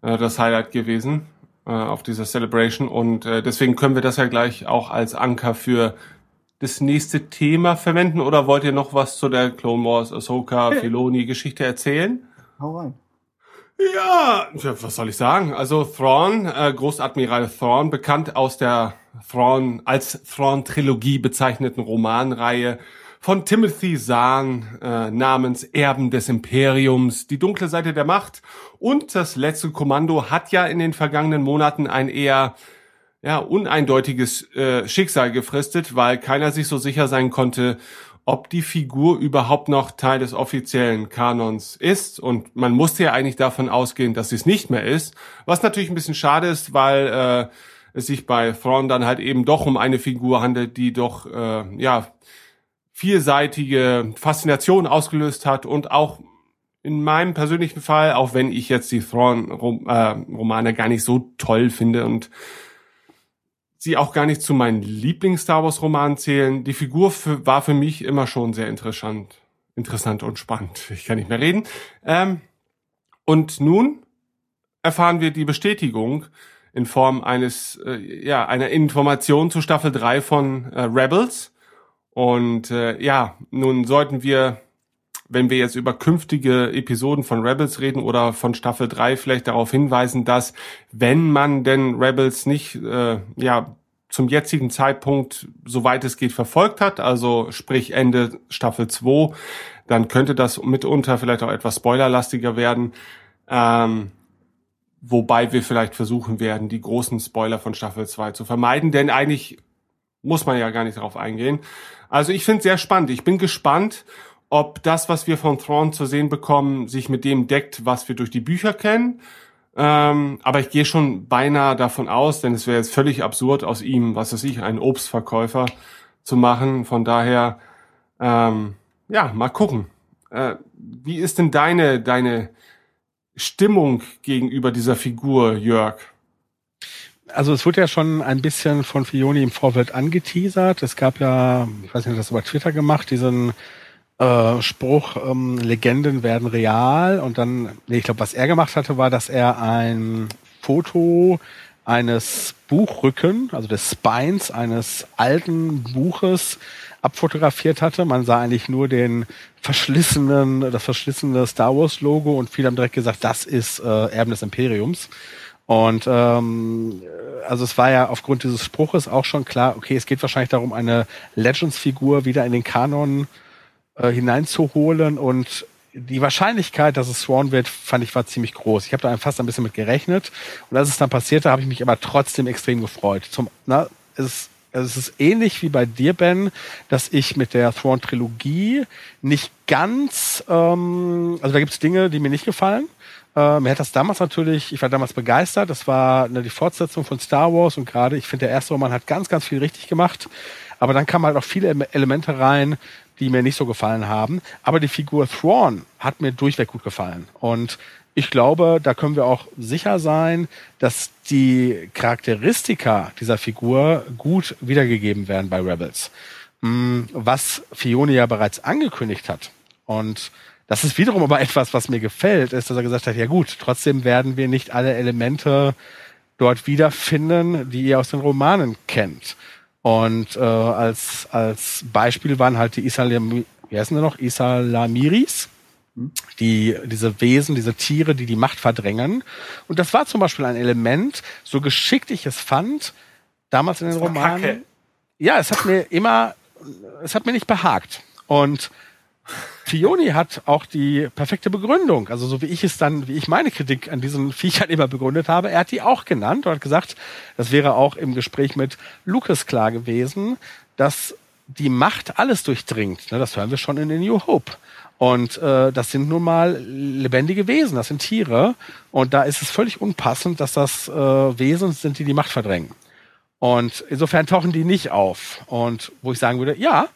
äh, das Highlight gewesen äh, auf dieser Celebration und äh, deswegen können wir das ja gleich auch als Anker für das nächste Thema verwenden oder wollt ihr noch was zu der Clone Wars, Ahsoka. Filoni Geschichte erzählen? Hau rein. Ja, was soll ich sagen? Also Thrawn, äh, Großadmiral Thrawn, bekannt aus der Thrawn als Thrawn-Trilogie bezeichneten Romanreihe von Timothy Zahn äh, namens Erben des Imperiums, die dunkle Seite der Macht und das letzte Kommando hat ja in den vergangenen Monaten ein eher ja, uneindeutiges äh, Schicksal gefristet, weil keiner sich so sicher sein konnte, ob die Figur überhaupt noch Teil des offiziellen Kanons ist. Und man musste ja eigentlich davon ausgehen, dass sie es nicht mehr ist. Was natürlich ein bisschen schade ist, weil äh, es sich bei Thrawn dann halt eben doch um eine Figur handelt, die doch äh, ja vielseitige Faszination ausgelöst hat und auch in meinem persönlichen Fall, auch wenn ich jetzt die Thrawn-Romane gar nicht so toll finde und sie auch gar nicht zu meinen Lieblings-Star Wars-Romanen zählen, die Figur war für mich immer schon sehr interessant, interessant und spannend. Ich kann nicht mehr reden. Ähm, und nun erfahren wir die Bestätigung in Form eines, äh, ja, einer Information zu Staffel 3 von äh, Rebels und äh, ja, nun sollten wir, wenn wir jetzt über künftige Episoden von Rebels reden oder von Staffel 3, vielleicht darauf hinweisen, dass wenn man denn Rebels nicht äh, ja zum jetzigen Zeitpunkt, soweit es geht, verfolgt hat, also sprich Ende Staffel 2, dann könnte das mitunter vielleicht auch etwas spoilerlastiger werden. Ähm, wobei wir vielleicht versuchen werden, die großen Spoiler von Staffel 2 zu vermeiden, denn eigentlich muss man ja gar nicht darauf eingehen. Also ich finde es sehr spannend. Ich bin gespannt, ob das, was wir von Thrawn zu sehen bekommen, sich mit dem deckt, was wir durch die Bücher kennen. Ähm, aber ich gehe schon beinahe davon aus, denn es wäre jetzt völlig absurd, aus ihm, was weiß ich, einen Obstverkäufer zu machen. Von daher, ähm, ja, mal gucken. Äh, wie ist denn deine, deine Stimmung gegenüber dieser Figur, Jörg? Also es wurde ja schon ein bisschen von Fioni im Vorfeld angeteasert. Es gab ja, ich weiß nicht, das über Twitter gemacht, diesen äh, Spruch, ähm, Legenden werden real. Und dann, nee, ich glaube, was er gemacht hatte, war, dass er ein Foto eines Buchrücken, also des Spines eines alten Buches abfotografiert hatte. Man sah eigentlich nur den verschlissenen, das verschlissene Star Wars Logo und viele haben direkt gesagt, das ist äh, Erben des Imperiums. Und ähm, also es war ja aufgrund dieses Spruches auch schon klar, okay, es geht wahrscheinlich darum, eine Legends-Figur wieder in den Kanon äh, hineinzuholen und die Wahrscheinlichkeit, dass es Swan wird, fand ich war ziemlich groß. Ich habe da fast ein bisschen mit gerechnet und als es dann passierte, habe ich mich aber trotzdem extrem gefreut. Zum, na, es es ist ähnlich wie bei dir, Ben, dass ich mit der Thrawn-Trilogie nicht ganz, ähm, also da gibt es Dinge, die mir nicht gefallen. Äh, mir hat das damals natürlich, ich war damals begeistert, das war ne, die Fortsetzung von Star Wars und gerade, ich finde, der erste Roman hat ganz, ganz viel richtig gemacht. Aber dann kamen halt auch viele Elemente rein, die mir nicht so gefallen haben. Aber die Figur Thrawn hat mir durchweg gut gefallen. Und ich glaube, da können wir auch sicher sein, dass die Charakteristika dieser Figur gut wiedergegeben werden bei Rebels. Hm, was Fione ja bereits angekündigt hat. Und das ist wiederum aber etwas, was mir gefällt, ist, dass er gesagt hat, ja gut, trotzdem werden wir nicht alle Elemente dort wiederfinden, die ihr aus den Romanen kennt. Und äh, als, als Beispiel waren halt die Isalam, wie heißen die noch? Isalamiris die, diese Wesen, diese Tiere, die die Macht verdrängen. Und das war zum Beispiel ein Element, so geschickt ich es fand, damals in den Romanen. Kacke. Ja, es hat mir immer, es hat mir nicht behagt. Und Fioni hat auch die perfekte Begründung, also so wie ich es dann, wie ich meine Kritik an diesen Viechern immer begründet habe, er hat die auch genannt und hat gesagt, das wäre auch im Gespräch mit Lucas klar gewesen, dass die Macht alles durchdringt. Ne, das hören wir schon in The New Hope. Und äh, das sind nun mal lebendige Wesen, das sind Tiere. Und da ist es völlig unpassend, dass das äh, Wesen sind, die die Macht verdrängen. Und insofern tauchen die nicht auf. Und wo ich sagen würde, ja,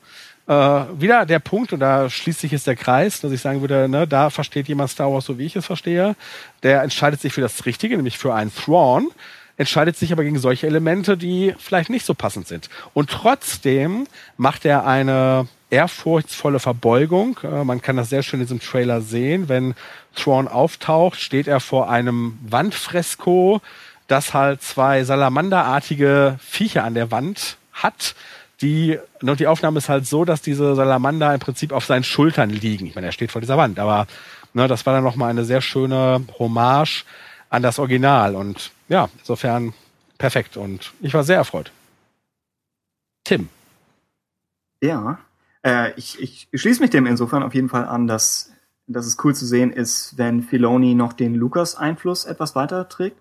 äh, wieder der Punkt, und da schließt sich jetzt der Kreis, dass ich sagen würde, ne, da versteht jemand Star Wars so, wie ich es verstehe. Der entscheidet sich für das Richtige, nämlich für einen Thrawn, entscheidet sich aber gegen solche Elemente, die vielleicht nicht so passend sind. Und trotzdem macht er eine ehrfurchtsvolle Verbeugung. Äh, man kann das sehr schön in diesem Trailer sehen. Wenn Thrawn auftaucht, steht er vor einem Wandfresko, das halt zwei salamanderartige Viecher an der Wand hat. Die, und die Aufnahme ist halt so, dass diese Salamander im Prinzip auf seinen Schultern liegen. Ich meine, er steht vor dieser Wand, aber ne, das war dann nochmal eine sehr schöne Hommage an das Original. Und ja, insofern perfekt. Und ich war sehr erfreut. Tim. Ja, äh, ich, ich schließe mich dem insofern auf jeden Fall an, dass, dass es cool zu sehen ist, wenn Filoni noch den Lukas-Einfluss etwas weiter trägt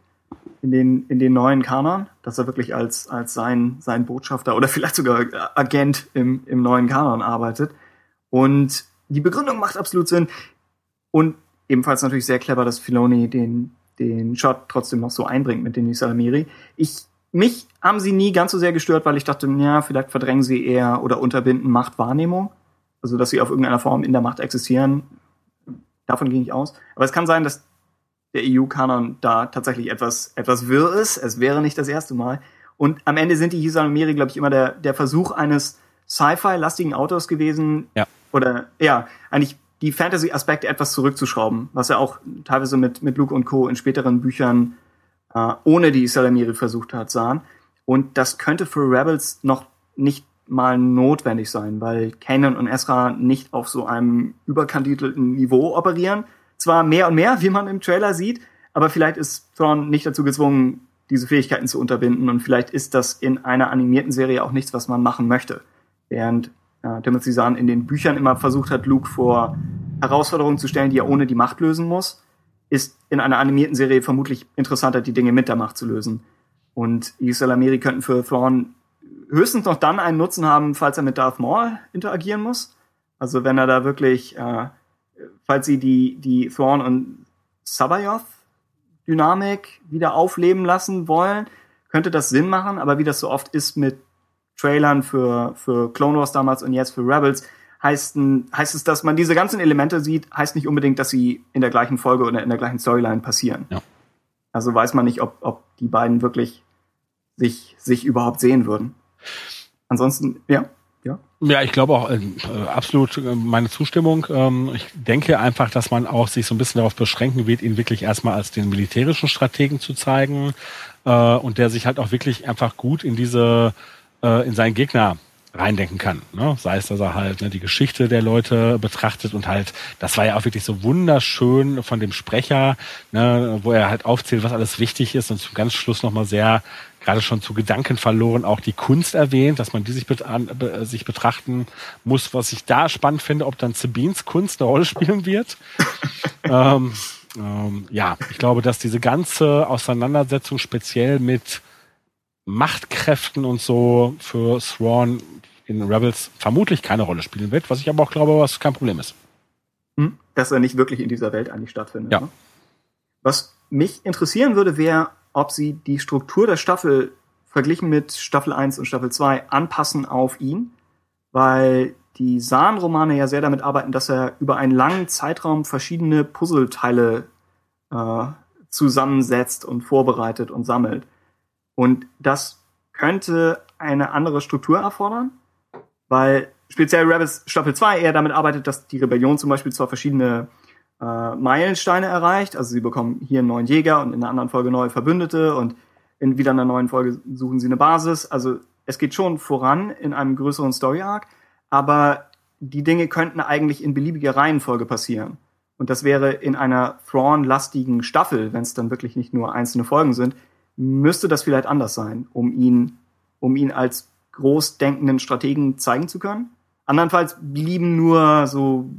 in den, in den neuen Kanon, dass er wirklich als, als sein, sein Botschafter oder vielleicht sogar Agent im, im neuen Kanon arbeitet. Und die Begründung macht absolut Sinn. Und ebenfalls natürlich sehr clever, dass Filoni den, den Shot trotzdem noch so einbringt mit den Salamiri. Ich mich haben sie nie ganz so sehr gestört, weil ich dachte, ja, vielleicht verdrängen sie eher oder unterbinden Machtwahrnehmung. Also, dass sie auf irgendeiner Form in der Macht existieren. Davon ging ich aus. Aber es kann sein, dass der EU-Kanon da tatsächlich etwas, etwas wirr ist. Es wäre nicht das erste Mal. Und am Ende sind die Hisanomeri, glaube ich, immer der, der Versuch eines Sci-Fi-lastigen Autors gewesen. Ja. Oder, ja, eigentlich die Fantasy-Aspekte etwas zurückzuschrauben, was er auch teilweise mit, mit Luke und Co. in späteren Büchern äh, ohne die Salamiri versucht hat, sahen. Und das könnte für Rebels noch nicht mal notwendig sein, weil Kanan und Ezra nicht auf so einem überkandidelten Niveau operieren. Zwar mehr und mehr, (laughs) wie man im Trailer sieht, aber vielleicht ist Thrawn nicht dazu gezwungen, diese Fähigkeiten zu unterbinden und vielleicht ist das in einer animierten Serie auch nichts, was man machen möchte. Während äh, Timothy Zahn in den Büchern immer versucht hat, Luke vor Herausforderungen zu stellen, die er ohne die Macht lösen muss, ist in einer animierten Serie vermutlich interessanter, die Dinge mit der Macht zu lösen. Und Isalamiri könnten für Thrawn höchstens noch dann einen Nutzen haben, falls er mit Darth Maul interagieren muss. Also wenn er da wirklich, äh, falls sie die, die Thrawn und Sabayoth Dynamik wieder aufleben lassen wollen, könnte das Sinn machen, aber wie das so oft ist mit Trailern für, für Clone Wars damals und jetzt für Rebels, heißt, heißt es, dass man diese ganzen Elemente sieht, heißt nicht unbedingt, dass sie in der gleichen Folge oder in der gleichen Storyline passieren. Ja. Also weiß man nicht, ob, ob die beiden wirklich sich, sich überhaupt sehen würden. Ansonsten, ja. Ja, ich glaube auch äh, absolut äh, meine Zustimmung. Ähm, ich denke einfach, dass man auch sich so ein bisschen darauf beschränken wird, ihn wirklich erstmal als den militärischen Strategen zu zeigen äh, und der sich halt auch wirklich einfach gut in diese, äh, in seinen Gegner reindenken kann. Ne? Sei es, dass er halt ne, die Geschichte der Leute betrachtet und halt, das war ja auch wirklich so wunderschön von dem Sprecher, ne, wo er halt aufzählt, was alles wichtig ist und zum ganz Schluss nochmal sehr, gerade schon zu Gedanken verloren, auch die Kunst erwähnt, dass man die sich, bet be sich betrachten muss, was ich da spannend finde, ob dann Sabines Kunst eine Rolle spielen wird. (laughs) ähm, ähm, ja, ich glaube, dass diese ganze Auseinandersetzung speziell mit Machtkräften und so für Thrawn in Rebels vermutlich keine Rolle spielen wird, was ich aber auch glaube, was kein Problem ist. Hm? Dass er nicht wirklich in dieser Welt eigentlich stattfindet. Ja. Ne? Was mich interessieren würde, wäre, ob sie die Struktur der Staffel verglichen mit Staffel 1 und Staffel 2 anpassen auf ihn, weil die Sahn-Romane ja sehr damit arbeiten, dass er über einen langen Zeitraum verschiedene Puzzleteile äh, zusammensetzt und vorbereitet und sammelt. Und das könnte eine andere Struktur erfordern, weil speziell Rebels Staffel 2 eher damit arbeitet, dass die Rebellion zum Beispiel zwar verschiedene äh, Meilensteine erreicht, also sie bekommen hier einen neuen Jäger und in einer anderen Folge neue Verbündete und in wieder einer neuen Folge suchen sie eine Basis. Also es geht schon voran in einem größeren Story Arc, aber die Dinge könnten eigentlich in beliebiger Reihenfolge passieren. Und das wäre in einer Thrawn-lastigen Staffel, wenn es dann wirklich nicht nur einzelne Folgen sind, müsste das vielleicht anders sein, um ihn, um ihn als großdenkenden Strategen zeigen zu können. Andernfalls blieben nur so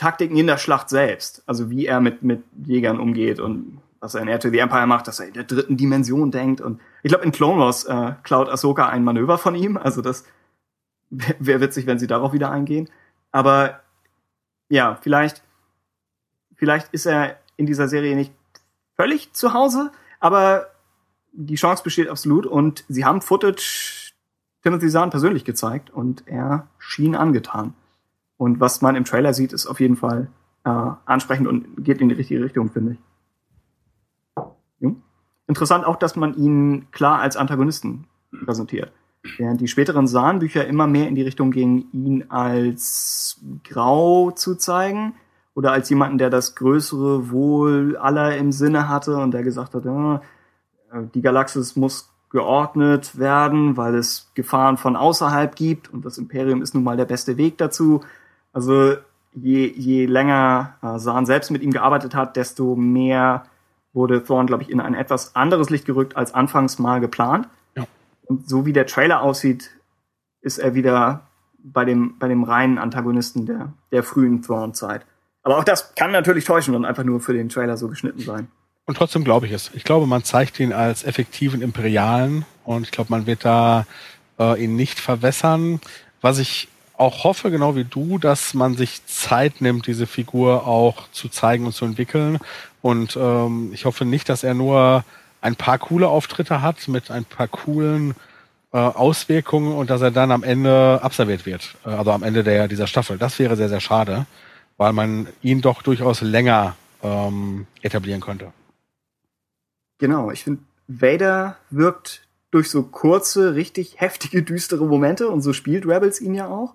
Taktiken in der Schlacht selbst, also wie er mit, mit Jägern umgeht und was er in Air to the Empire macht, dass er in der dritten Dimension denkt. Und ich glaube, in Clone Wars äh, klaut Ahsoka ein Manöver von ihm. Also das wäre witzig, wenn sie darauf wieder eingehen. Aber ja, vielleicht, vielleicht ist er in dieser Serie nicht völlig zu Hause, aber die Chance besteht absolut und sie haben Footage Timothy Zahn persönlich gezeigt und er schien angetan. Und was man im Trailer sieht, ist auf jeden Fall äh, ansprechend und geht in die richtige Richtung, finde ich. Interessant auch, dass man ihn klar als Antagonisten präsentiert. Während die späteren Sahnbücher immer mehr in die Richtung gingen, ihn als grau zu zeigen oder als jemanden, der das größere Wohl aller im Sinne hatte und der gesagt hat, ja, die Galaxis muss geordnet werden, weil es Gefahren von außerhalb gibt und das Imperium ist nun mal der beste Weg dazu. Also je, je länger äh, Sahn selbst mit ihm gearbeitet hat, desto mehr wurde Thorn, glaube ich, in ein etwas anderes Licht gerückt als anfangs mal geplant. Ja. Und so wie der Trailer aussieht, ist er wieder bei dem, bei dem reinen Antagonisten der, der frühen Thrawn-Zeit. Aber auch das kann natürlich täuschen und einfach nur für den Trailer so geschnitten sein. Und trotzdem glaube ich es. Ich glaube, man zeigt ihn als effektiven Imperialen und ich glaube, man wird da äh, ihn nicht verwässern. Was ich auch hoffe, genau wie du, dass man sich Zeit nimmt, diese Figur auch zu zeigen und zu entwickeln. Und ähm, ich hoffe nicht, dass er nur ein paar coole Auftritte hat mit ein paar coolen äh, Auswirkungen und dass er dann am Ende abserviert wird, äh, also am Ende der, dieser Staffel. Das wäre sehr, sehr schade, weil man ihn doch durchaus länger ähm, etablieren könnte. Genau, ich finde, Vader wirkt durch so kurze, richtig (laughs) heftige, düstere Momente und so spielt Rebels ihn ja auch.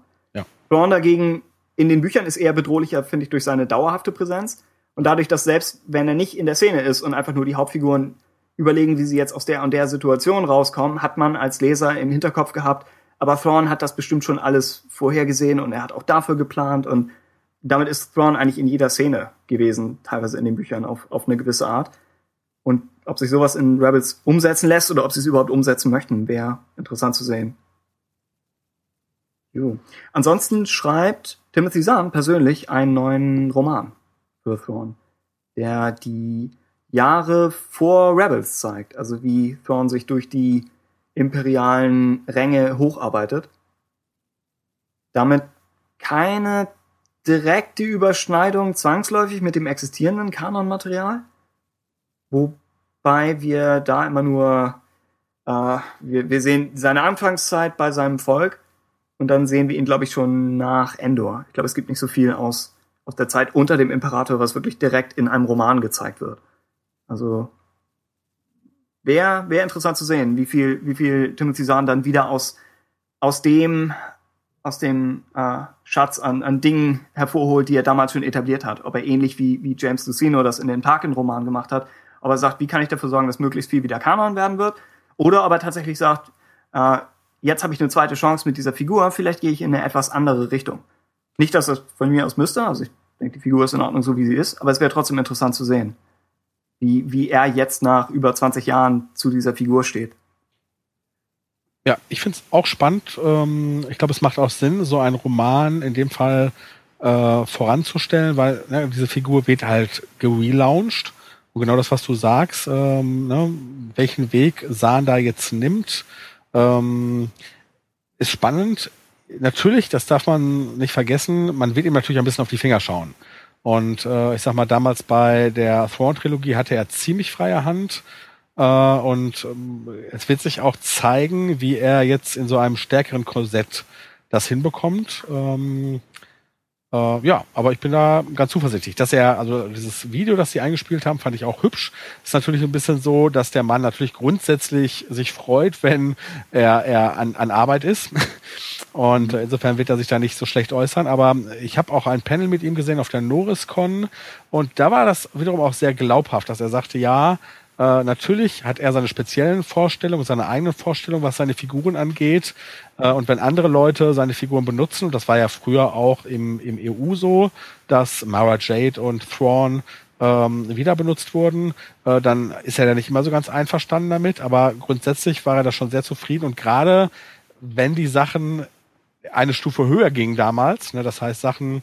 Thrawn dagegen in den Büchern ist eher bedrohlicher, finde ich, durch seine dauerhafte Präsenz. Und dadurch, dass selbst wenn er nicht in der Szene ist und einfach nur die Hauptfiguren überlegen, wie sie jetzt aus der und der Situation rauskommen, hat man als Leser im Hinterkopf gehabt, aber Thrawn hat das bestimmt schon alles vorhergesehen und er hat auch dafür geplant und damit ist Thrawn eigentlich in jeder Szene gewesen, teilweise in den Büchern auf, auf eine gewisse Art. Und ob sich sowas in Rebels umsetzen lässt oder ob sie es überhaupt umsetzen möchten, wäre interessant zu sehen. Jo. Ansonsten schreibt Timothy Zahn persönlich einen neuen Roman für Thrawn, der die Jahre vor Rebels zeigt, also wie Thrawn sich durch die imperialen Ränge hocharbeitet. Damit keine direkte Überschneidung zwangsläufig mit dem existierenden Kanonmaterial, wobei wir da immer nur äh, wir, wir sehen seine Anfangszeit bei seinem Volk und dann sehen wir ihn, glaube ich, schon nach Endor. Ich glaube, es gibt nicht so viel aus, aus der Zeit unter dem Imperator, was wirklich direkt in einem Roman gezeigt wird. Also wäre wär interessant zu sehen, wie viel, wie viel Timothy Zahn dann wieder aus, aus dem, aus dem äh, Schatz an, an Dingen hervorholt, die er damals schon etabliert hat. Ob er ähnlich wie, wie James Lucino das in den Tarkin-Roman gemacht hat, ob er sagt, wie kann ich dafür sorgen, dass möglichst viel wieder Kanon werden wird, oder ob er tatsächlich sagt, äh, jetzt habe ich eine zweite Chance mit dieser Figur, vielleicht gehe ich in eine etwas andere Richtung. Nicht, dass das von mir aus müsste, also ich denke, die Figur ist in Ordnung, so wie sie ist, aber es wäre trotzdem interessant zu sehen, wie, wie er jetzt nach über 20 Jahren zu dieser Figur steht. Ja, ich finde es auch spannend. Ähm, ich glaube, es macht auch Sinn, so einen Roman in dem Fall äh, voranzustellen, weil ne, diese Figur wird halt gelauncht Und genau das, was du sagst, ähm, ne, welchen Weg Sahn da jetzt nimmt, ähm, ist spannend. Natürlich, das darf man nicht vergessen, man wird ihm natürlich ein bisschen auf die Finger schauen. Und äh, ich sag mal, damals bei der Thrawn-Trilogie hatte er ziemlich freie Hand. Äh, und ähm, es wird sich auch zeigen, wie er jetzt in so einem stärkeren Korsett das hinbekommt. Ähm, äh, ja, aber ich bin da ganz zuversichtlich, dass er, also dieses Video, das sie eingespielt haben, fand ich auch hübsch. Ist natürlich ein bisschen so, dass der Mann natürlich grundsätzlich sich freut, wenn er, er an, an Arbeit ist. (laughs) Und insofern wird er sich da nicht so schlecht äußern. Aber ich habe auch ein Panel mit ihm gesehen auf der NorisCon und da war das wiederum auch sehr glaubhaft, dass er sagte, ja, äh, natürlich hat er seine speziellen Vorstellungen, seine eigenen Vorstellungen, was seine Figuren angeht. Äh, und wenn andere Leute seine Figuren benutzen, und das war ja früher auch im, im EU so, dass Mara Jade und Thrawn ähm, wieder benutzt wurden, äh, dann ist er ja nicht immer so ganz einverstanden damit. Aber grundsätzlich war er da schon sehr zufrieden. Und gerade wenn die Sachen eine Stufe höher gingen damals, ne, das heißt Sachen,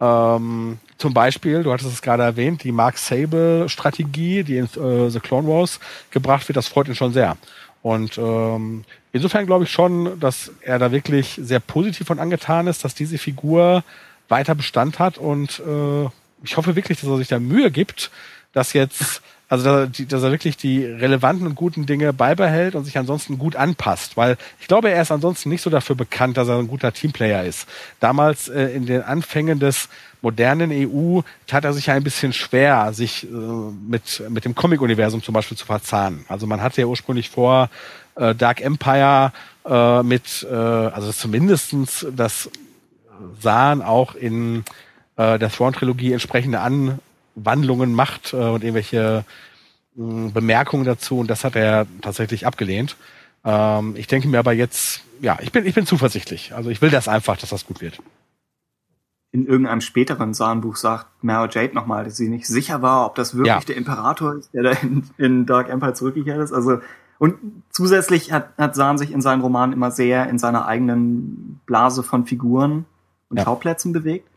ähm, zum Beispiel, du hattest es gerade erwähnt, die Mark Sable-Strategie, die in äh, The Clone Wars gebracht wird, das freut ihn schon sehr. Und ähm, insofern glaube ich schon, dass er da wirklich sehr positiv von angetan ist, dass diese Figur weiter Bestand hat. Und äh, ich hoffe wirklich, dass er sich da Mühe gibt, dass jetzt also dass er, dass er wirklich die relevanten und guten Dinge beibehält und sich ansonsten gut anpasst. Weil ich glaube, er ist ansonsten nicht so dafür bekannt, dass er ein guter Teamplayer ist. Damals äh, in den Anfängen des modernen EU tat er sich ja ein bisschen schwer, sich äh, mit, mit dem Comic-Universum zum Beispiel zu verzahnen. Also man hatte ja ursprünglich vor, äh, Dark Empire äh, mit, äh, also zumindestens das sahen auch in äh, der Thrawn-Trilogie entsprechende an Wandlungen macht äh, und irgendwelche äh, Bemerkungen dazu und das hat er tatsächlich abgelehnt. Ähm, ich denke mir aber jetzt, ja, ich bin, ich bin zuversichtlich. Also ich will das einfach, dass das gut wird. In irgendeinem späteren Sahnbuch sagt Mara Jade nochmal, dass sie nicht sicher war, ob das wirklich ja. der Imperator ist, der da in, in Dark Empire zurückgekehrt ist. Also und zusätzlich hat, hat Sahn sich in seinen Romanen immer sehr in seiner eigenen Blase von Figuren und ja. Schauplätzen bewegt.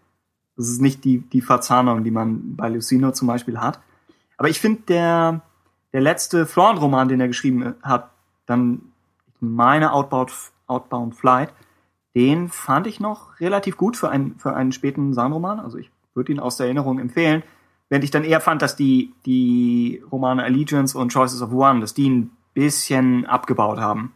Das ist nicht die, die Verzahnung, die man bei Lucino zum Beispiel hat. Aber ich finde, der, der letzte Thrawn-Roman, den er geschrieben hat, dann, meine Outbound, Outbound Flight, den fand ich noch relativ gut für einen, für einen späten Zahn-Roman. Also ich würde ihn aus der Erinnerung empfehlen. Während ich dann eher fand, dass die, die Romane Allegiance und Choices of One, dass die ein bisschen abgebaut haben.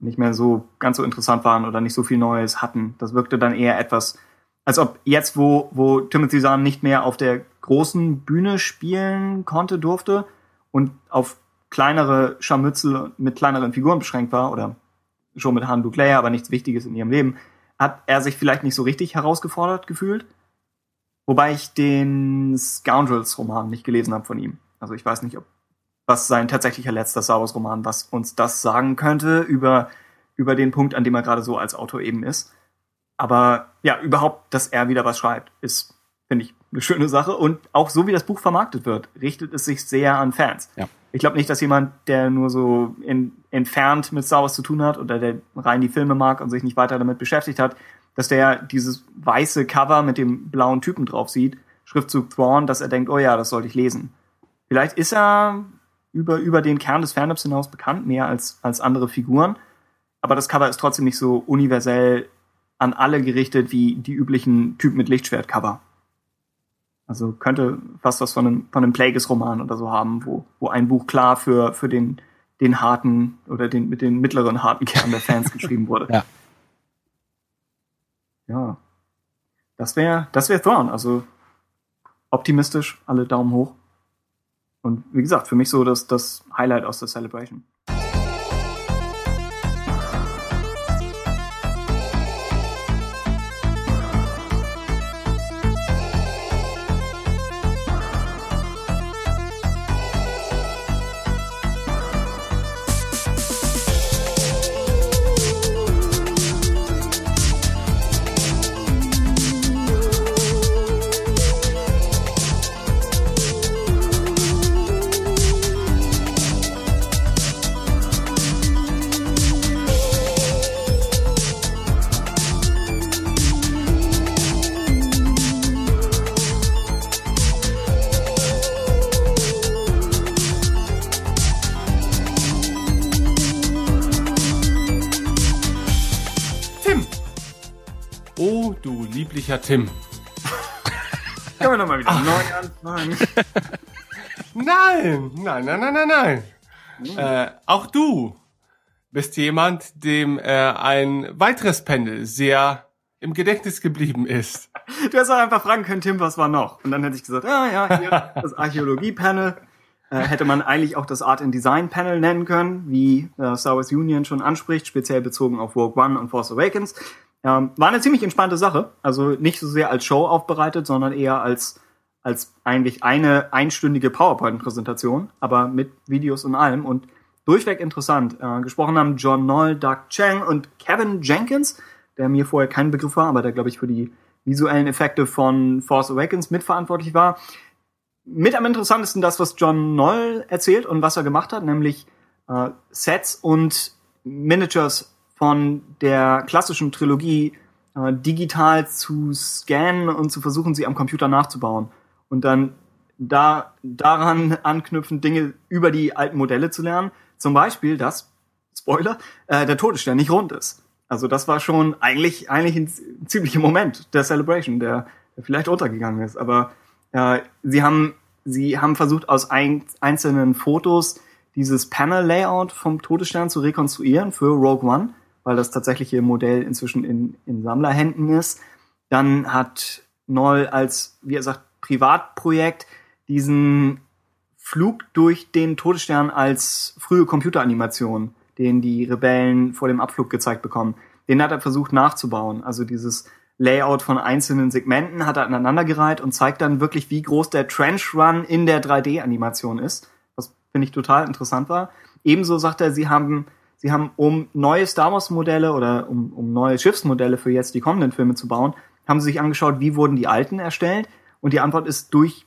Nicht mehr so ganz so interessant waren oder nicht so viel Neues hatten. Das wirkte dann eher etwas als ob jetzt, wo, wo Timothy Zahn nicht mehr auf der großen Bühne spielen konnte, durfte und auf kleinere Scharmützel mit kleineren Figuren beschränkt war oder schon mit Han Duclair, aber nichts Wichtiges in ihrem Leben, hat er sich vielleicht nicht so richtig herausgefordert gefühlt. Wobei ich den Scoundrels-Roman nicht gelesen habe von ihm. Also ich weiß nicht, ob was sein tatsächlicher letzter Star Wars-Roman, was uns das sagen könnte über, über den Punkt, an dem er gerade so als Autor eben ist. Aber ja, überhaupt, dass er wieder was schreibt, ist, finde ich, eine schöne Sache. Und auch so wie das Buch vermarktet wird, richtet es sich sehr an Fans. Ja. Ich glaube nicht, dass jemand, der nur so in, entfernt mit Star Wars zu tun hat oder der rein die Filme mag und sich nicht weiter damit beschäftigt hat, dass der dieses weiße Cover mit dem blauen Typen drauf sieht, Schriftzug Thrawn, dass er denkt, oh ja, das sollte ich lesen. Vielleicht ist er über, über den Kern des Fandoms hinaus bekannt, mehr als, als andere Figuren. Aber das Cover ist trotzdem nicht so universell an alle gerichtet wie die üblichen Typ mit Lichtschwert-Cover. Also könnte fast was von einem, von einem Plagueis-Roman oder so haben, wo, wo ein Buch klar für, für den, den harten oder den, mit den mittleren harten Kern der Fans geschrieben (laughs) wurde. Ja. Ja. Das wäre, das wäre Thrawn. Also optimistisch, alle Daumen hoch. Und wie gesagt, für mich so das, das Highlight aus der Celebration. Ach. neu anfangen? (laughs) nein, nein, nein, nein, nein, nein. Mhm. Äh, auch du bist jemand, dem äh, ein weiteres Panel sehr im Gedächtnis geblieben ist. (laughs) Du hast auch einfach fragen können, Tim, was war noch? Und dann hätte ich gesagt, ah ja, hier (laughs) das Archäologie-Panel. Äh, hätte man eigentlich auch das Art and Design Panel nennen können, wie äh, Star Wars Union schon anspricht, speziell bezogen auf Rogue One und Force Awakens. Ähm, war eine ziemlich entspannte Sache. Also nicht so sehr als Show aufbereitet, sondern eher als, als eigentlich eine einstündige PowerPoint-Präsentation, aber mit Videos und allem und durchweg interessant. Äh, gesprochen haben John Noll, Doug Chang und Kevin Jenkins, der mir vorher kein Begriff war, aber der, glaube ich, für die visuellen Effekte von Force Awakens mitverantwortlich war. Mit am interessantesten das, was John Noll erzählt und was er gemacht hat, nämlich äh, Sets und Miniatures von der klassischen Trilogie äh, digital zu scannen und zu versuchen, sie am Computer nachzubauen. Und dann da, daran anknüpfen, Dinge über die alten Modelle zu lernen. Zum Beispiel, dass, Spoiler, äh, der Todesstern nicht rund ist. Also das war schon eigentlich, eigentlich ein ziemlicher Moment der Celebration, der, der vielleicht untergegangen ist. Aber äh, sie haben, sie haben versucht, aus ein, einzelnen Fotos dieses Panel-Layout vom Todesstern zu rekonstruieren für Rogue One weil das tatsächliche Modell inzwischen in, in Sammlerhänden ist. Dann hat Noll als, wie er sagt, Privatprojekt diesen Flug durch den Todesstern als frühe Computeranimation, den die Rebellen vor dem Abflug gezeigt bekommen. Den hat er versucht nachzubauen. Also dieses Layout von einzelnen Segmenten hat er aneinandergereiht und zeigt dann wirklich, wie groß der Trench Run in der 3D-Animation ist. Was finde ich total interessant war. Ebenso sagt er, sie haben sie haben, um neue Star Wars Modelle oder um, um neue Schiffsmodelle für jetzt die kommenden Filme zu bauen, haben sie sich angeschaut, wie wurden die alten erstellt? Und die Antwort ist durch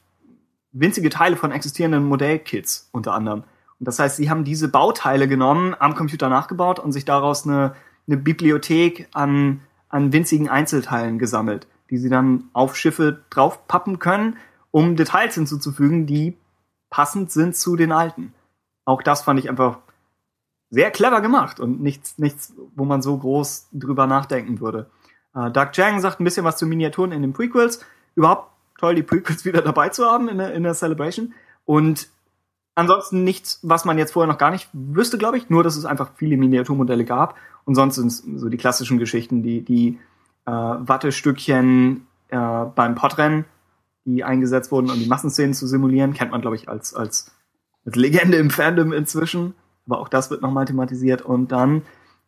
winzige Teile von existierenden Modellkits unter anderem. Und das heißt, sie haben diese Bauteile genommen, am Computer nachgebaut und sich daraus eine, eine Bibliothek an, an winzigen Einzelteilen gesammelt, die sie dann auf Schiffe draufpappen können, um Details hinzuzufügen, die passend sind zu den alten. Auch das fand ich einfach sehr clever gemacht und nichts, nichts, wo man so groß drüber nachdenken würde. Äh, Doug Chang sagt ein bisschen was zu Miniaturen in den Prequels. Überhaupt toll, die Prequels (laughs) wieder dabei zu haben in der, in der Celebration. Und ansonsten nichts, was man jetzt vorher noch gar nicht wüsste, glaube ich. Nur, dass es einfach viele Miniaturmodelle gab. Und sonst sind es so die klassischen Geschichten, die, die äh, Wattestückchen äh, beim Podrennen, die eingesetzt wurden, um die Massenszenen zu simulieren. Kennt man, glaube ich, als, als, als Legende im Fandom inzwischen aber auch das wird nochmal thematisiert. Und dann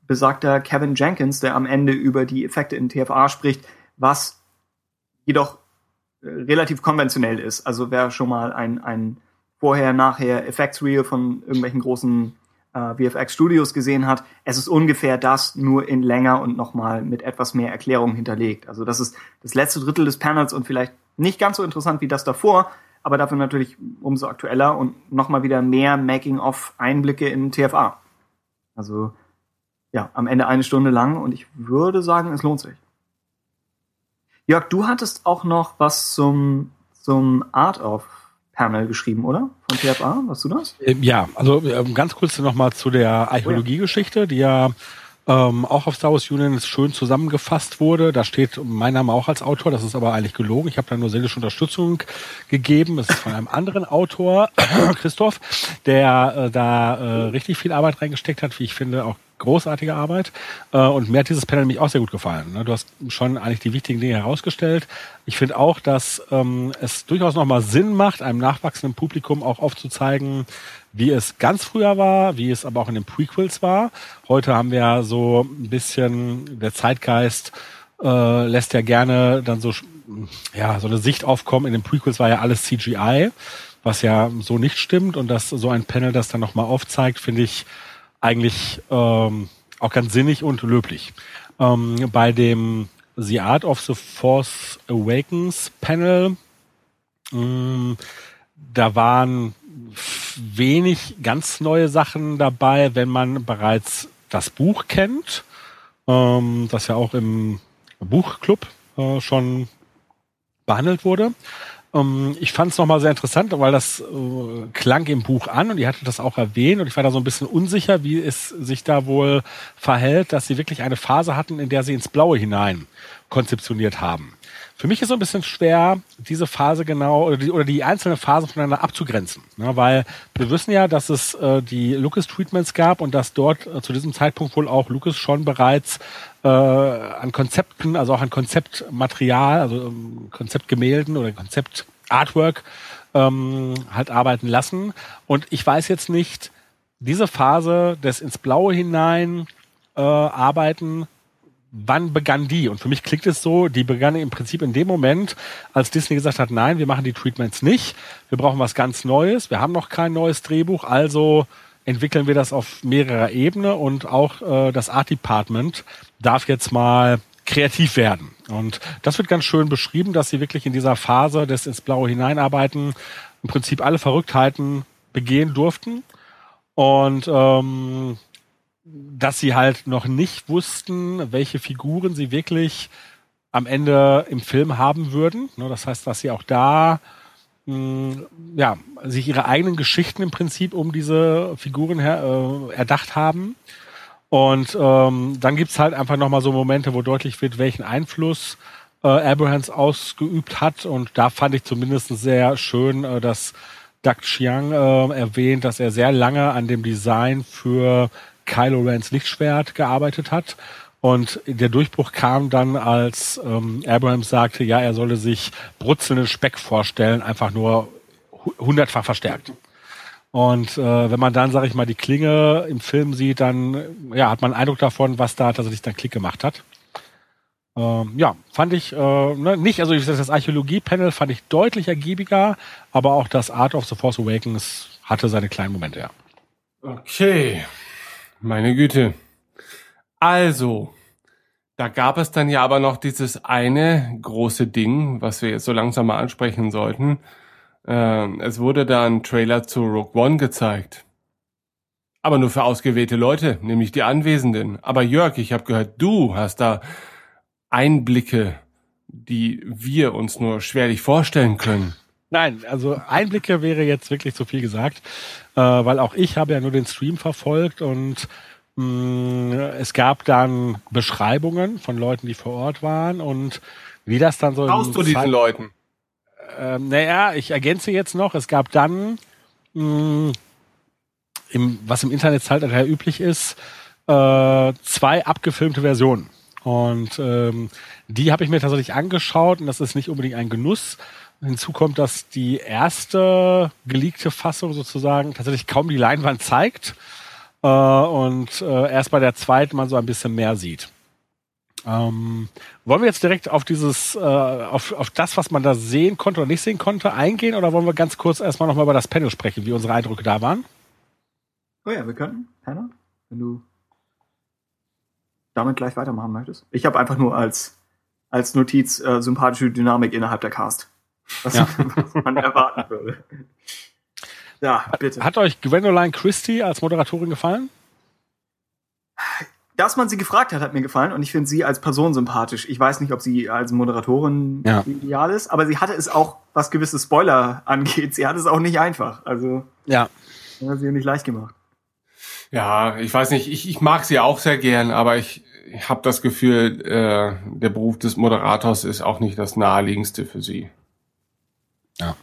besagter Kevin Jenkins, der am Ende über die Effekte in TFA spricht, was jedoch relativ konventionell ist. Also wer schon mal ein, ein vorher-nachher Effects-Reel von irgendwelchen großen äh, VFX-Studios gesehen hat, es ist ungefähr das, nur in länger und nochmal mit etwas mehr Erklärung hinterlegt. Also das ist das letzte Drittel des Panels und vielleicht nicht ganz so interessant wie das davor, aber dafür natürlich umso aktueller und nochmal wieder mehr Making-of-Einblicke in TFA. Also ja, am Ende eine Stunde lang und ich würde sagen, es lohnt sich. Jörg, du hattest auch noch was zum, zum Art of Panel geschrieben, oder? Von TFA, warst du das? Ähm, ja, also ähm, ganz kurz nochmal zu der Archäologie-Geschichte, die ja ähm, auch auf Star Wars Union schön zusammengefasst wurde. Da steht mein Name auch als Autor, das ist aber eigentlich gelogen. Ich habe da nur seelische Unterstützung gegeben. Es ist von einem anderen Autor, (clears throat) Christoph, der äh, da äh, richtig viel Arbeit reingesteckt hat, wie ich finde, auch großartige Arbeit. Äh, und mir hat dieses Panel nämlich auch sehr gut gefallen. Ne? Du hast schon eigentlich die wichtigen Dinge herausgestellt. Ich finde auch, dass ähm, es durchaus nochmal Sinn macht, einem nachwachsenden Publikum auch aufzuzeigen, wie es ganz früher war, wie es aber auch in den Prequels war. Heute haben wir ja so ein bisschen, der Zeitgeist äh, lässt ja gerne dann so, ja, so eine Sicht aufkommen. In den Prequels war ja alles CGI, was ja so nicht stimmt. Und dass so ein Panel das dann nochmal aufzeigt, finde ich eigentlich ähm, auch ganz sinnig und löblich. Ähm, bei dem The Art of the Force Awakens Panel, ähm, da waren wenig ganz neue Sachen dabei, wenn man bereits das Buch kennt, ähm, das ja auch im Buchclub äh, schon behandelt wurde. Ähm, ich fand es nochmal sehr interessant, weil das äh, klang im Buch an und ihr hattet das auch erwähnt und ich war da so ein bisschen unsicher, wie es sich da wohl verhält, dass sie wirklich eine Phase hatten, in der sie ins Blaue hinein konzeptioniert haben. Für mich ist so ein bisschen schwer, diese Phase genau oder die, oder die einzelnen Phasen voneinander abzugrenzen. Ne? Weil wir wissen ja, dass es äh, die Lucas-Treatments gab und dass dort äh, zu diesem Zeitpunkt wohl auch Lucas schon bereits äh, an Konzepten, also auch an Konzeptmaterial, also ähm, Konzeptgemälden oder Konzeptartwork ähm, halt arbeiten lassen. Und ich weiß jetzt nicht, diese Phase des ins Blaue hinein äh, arbeiten wann begann die? Und für mich klingt es so, die begann im Prinzip in dem Moment, als Disney gesagt hat, nein, wir machen die Treatments nicht, wir brauchen was ganz Neues, wir haben noch kein neues Drehbuch, also entwickeln wir das auf mehrerer Ebene und auch äh, das Art Department darf jetzt mal kreativ werden. Und das wird ganz schön beschrieben, dass sie wirklich in dieser Phase des ins Blaue hineinarbeiten im Prinzip alle Verrücktheiten begehen durften. Und ähm, dass sie halt noch nicht wussten, welche Figuren sie wirklich am Ende im Film haben würden. Ne, das heißt, dass sie auch da mh, ja, sich ihre eigenen Geschichten im Prinzip um diese Figuren her, äh, erdacht haben. Und ähm, dann gibt's halt einfach nochmal so Momente, wo deutlich wird, welchen Einfluss äh, Abrahams ausgeübt hat. Und da fand ich zumindest sehr schön, äh, dass Doug Chiang äh, erwähnt, dass er sehr lange an dem Design für Kylo Rens Lichtschwert gearbeitet hat. Und der Durchbruch kam dann, als ähm, Abrams sagte, ja, er solle sich brutzelnden Speck vorstellen, einfach nur hundertfach verstärkt. Und äh, wenn man dann, sage ich mal, die Klinge im Film sieht, dann ja, hat man einen Eindruck davon, was da tatsächlich dann Klick gemacht hat. Ähm, ja, fand ich äh, ne, nicht, also das Archäologie-Panel fand ich deutlich ergiebiger, aber auch das Art of the Force Awakens hatte seine kleinen Momente, ja. Okay. Meine Güte. Also, da gab es dann ja aber noch dieses eine große Ding, was wir jetzt so langsam mal ansprechen sollten. Ähm, es wurde da ein Trailer zu Rogue One gezeigt. Aber nur für ausgewählte Leute, nämlich die Anwesenden. Aber Jörg, ich habe gehört, du hast da Einblicke, die wir uns nur schwerlich vorstellen können. Nein, also Einblicke wäre jetzt wirklich zu viel gesagt, äh, weil auch ich habe ja nur den Stream verfolgt und mm, es gab dann Beschreibungen von Leuten, die vor Ort waren und wie das dann so. Brauchst du diesen Leuten? Ähm, naja, ich ergänze jetzt noch, es gab dann, mh, mm, im, was im Internetzeitalter üblich ist, äh, zwei abgefilmte Versionen. Und ähm, die habe ich mir tatsächlich angeschaut und das ist nicht unbedingt ein Genuss, Hinzu kommt, dass die erste geleakte Fassung sozusagen tatsächlich kaum die Leinwand zeigt äh, und äh, erst bei der zweiten man so ein bisschen mehr sieht. Ähm, wollen wir jetzt direkt auf dieses, äh, auf, auf das, was man da sehen konnte oder nicht sehen konnte, eingehen oder wollen wir ganz kurz erstmal nochmal über das Panel sprechen, wie unsere Eindrücke da waren? Oh ja, wir könnten, Hannah, wenn du damit gleich weitermachen möchtest. Ich habe einfach nur als, als Notiz äh, sympathische Dynamik innerhalb der Cast was, ja. was (laughs) man erwarten würde. Ja, bitte. Hat euch Gwendoline Christie als Moderatorin gefallen? Dass man sie gefragt hat, hat mir gefallen und ich finde sie als Person sympathisch. Ich weiß nicht, ob sie als Moderatorin ja. ideal ist, aber sie hatte es auch, was gewisse Spoiler angeht, sie hat es auch nicht einfach. Also, ja. Hat sie nicht leicht gemacht. Ja, ich weiß nicht, ich, ich mag sie auch sehr gern, aber ich, ich habe das Gefühl, äh, der Beruf des Moderators ist auch nicht das naheliegendste für sie. Ja.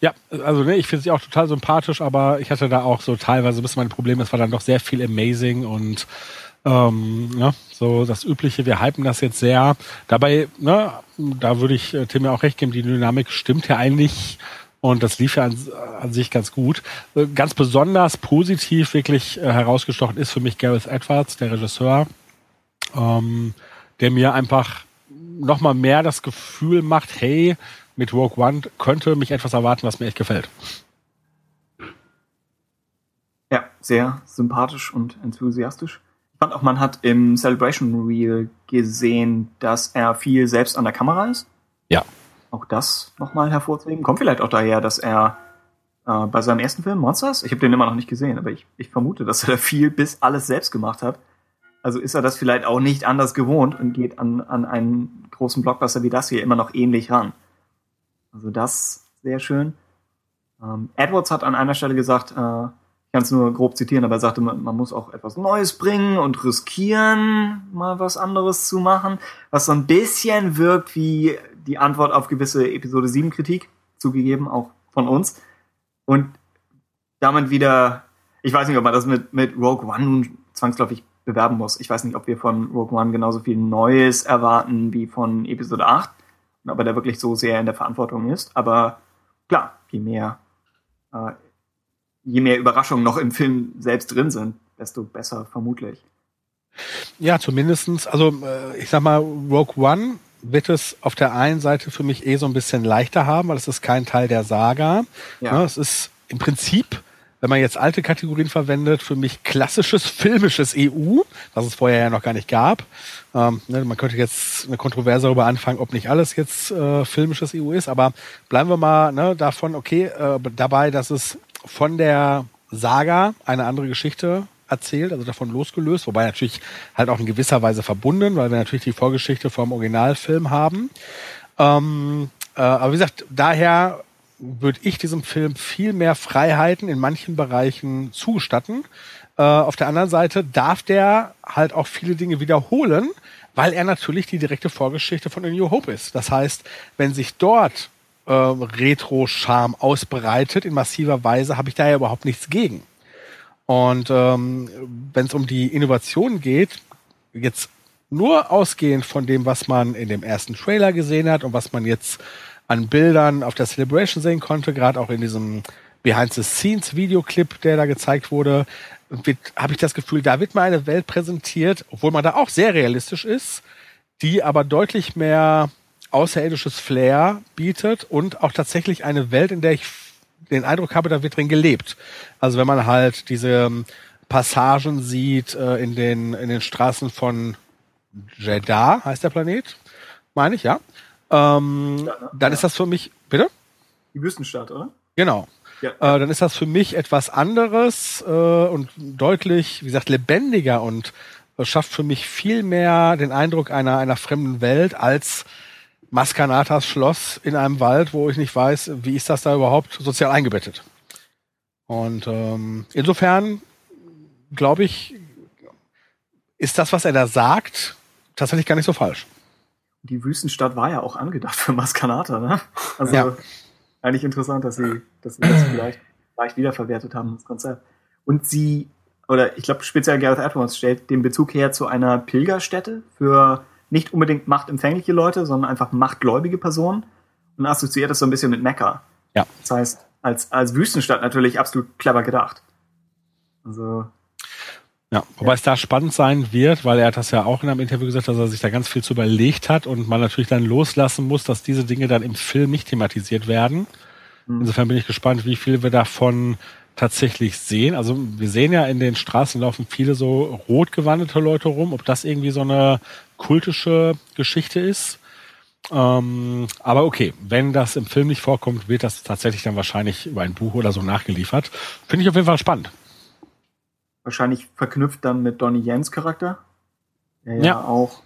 Ja, also ne, ich finde sie auch total sympathisch, aber ich hatte da auch so teilweise ein bisschen mein Problem, es war dann doch sehr viel Amazing und ähm, ne, so das Übliche, wir hypen das jetzt sehr. Dabei, ne, da würde ich äh, Tim ja auch recht geben, die Dynamik stimmt ja eigentlich und das lief ja an, an sich ganz gut. Äh, ganz besonders positiv wirklich äh, herausgestochen ist für mich Gareth Edwards, der Regisseur, ähm, der mir einfach nochmal mehr das Gefühl macht, hey, mit Rogue One könnte mich etwas erwarten, was mir echt gefällt. Ja, sehr sympathisch und enthusiastisch. Ich fand auch, man hat im Celebration Reel gesehen, dass er viel selbst an der Kamera ist. Ja. Auch das nochmal hervorzuheben. Kommt vielleicht auch daher, dass er äh, bei seinem ersten Film, Monsters, ich habe den immer noch nicht gesehen, aber ich, ich vermute, dass er da viel bis alles selbst gemacht hat. Also ist er das vielleicht auch nicht anders gewohnt und geht an, an einen großen Blockbuster wie das hier immer noch ähnlich ran. Also das sehr schön. Ähm, Edwards hat an einer Stelle gesagt, äh, ich kann es nur grob zitieren, aber er sagte, man, man muss auch etwas Neues bringen und riskieren, mal was anderes zu machen, was so ein bisschen wirkt wie die Antwort auf gewisse Episode 7 Kritik, zugegeben, auch von uns. Und damit wieder, ich weiß nicht, ob man das mit, mit Rogue One nun zwangsläufig bewerben muss. Ich weiß nicht, ob wir von Rogue One genauso viel Neues erwarten wie von Episode 8 und ob er da wirklich so sehr in der Verantwortung ist. Aber klar, je mehr äh, je mehr Überraschungen noch im Film selbst drin sind, desto besser vermutlich. Ja, zumindestens. Also äh, ich sag mal, Rogue One wird es auf der einen Seite für mich eh so ein bisschen leichter haben, weil es ist kein Teil der Saga. Ja. ja es ist im Prinzip, wenn man jetzt alte Kategorien verwendet, für mich klassisches filmisches EU, was es vorher ja noch gar nicht gab. Ähm, ne, man könnte jetzt eine Kontroverse darüber anfangen, ob nicht alles jetzt äh, filmisches EU ist, aber bleiben wir mal ne, davon, okay, äh, dabei, dass es von der Saga eine andere Geschichte erzählt, also davon losgelöst, wobei natürlich halt auch in gewisser Weise verbunden, weil wir natürlich die Vorgeschichte vom Originalfilm haben. Ähm, äh, aber wie gesagt, daher würde ich diesem Film viel mehr Freiheiten in manchen Bereichen zugestatten. Äh, auf der anderen Seite darf der halt auch viele Dinge wiederholen, weil er natürlich die direkte Vorgeschichte von A New Hope ist. Das heißt, wenn sich dort äh, Retro-Charme ausbreitet in massiver Weise, habe ich da ja überhaupt nichts gegen. Und ähm, wenn es um die Innovation geht, jetzt nur ausgehend von dem, was man in dem ersten Trailer gesehen hat und was man jetzt an Bildern auf der Celebration sehen konnte, gerade auch in diesem Behind-the-Scenes-Videoclip, der da gezeigt wurde, habe ich das Gefühl, da wird mal eine Welt präsentiert, obwohl man da auch sehr realistisch ist, die aber deutlich mehr außerirdisches Flair bietet und auch tatsächlich eine Welt, in der ich den Eindruck habe, da wird drin gelebt. Also wenn man halt diese ähm, Passagen sieht äh, in den in den Straßen von Jeddah, heißt der Planet, meine ich, ja. Ähm, ja, ne? Dann ja. ist das für mich, bitte? Die Wüstenstadt, oder? Genau. Ja. Äh, dann ist das für mich etwas anderes äh, und deutlich, wie gesagt, lebendiger und äh, schafft für mich viel mehr den Eindruck einer einer fremden Welt als Maskanatas Schloss in einem Wald, wo ich nicht weiß, wie ist das da überhaupt sozial eingebettet. Und ähm, insofern glaube ich, ist das, was er da sagt, tatsächlich gar nicht so falsch. Die Wüstenstadt war ja auch angedacht für Maskanata, ne? Also ja. eigentlich interessant, dass sie, dass sie das vielleicht, vielleicht wiederverwertet haben, das Konzept. Und sie, oder ich glaube speziell Gareth Edwards stellt den Bezug her zu einer Pilgerstätte für nicht unbedingt machtempfängliche Leute, sondern einfach machtgläubige Personen und assoziiert das so ein bisschen mit Mekka. Ja. Das heißt, als, als Wüstenstadt natürlich absolut clever gedacht. Also. Ja, wobei ja. es da spannend sein wird, weil er hat das ja auch in einem Interview gesagt, dass er sich da ganz viel zu überlegt hat und man natürlich dann loslassen muss, dass diese Dinge dann im Film nicht thematisiert werden. Mhm. Insofern bin ich gespannt, wie viel wir davon tatsächlich sehen. Also wir sehen ja in den Straßen laufen viele so rot gewandete Leute rum, ob das irgendwie so eine kultische Geschichte ist. Ähm, aber okay, wenn das im Film nicht vorkommt, wird das tatsächlich dann wahrscheinlich über ein Buch oder so nachgeliefert. Finde ich auf jeden Fall spannend. Wahrscheinlich verknüpft dann mit Donnie Jens Charakter, der ja, ja auch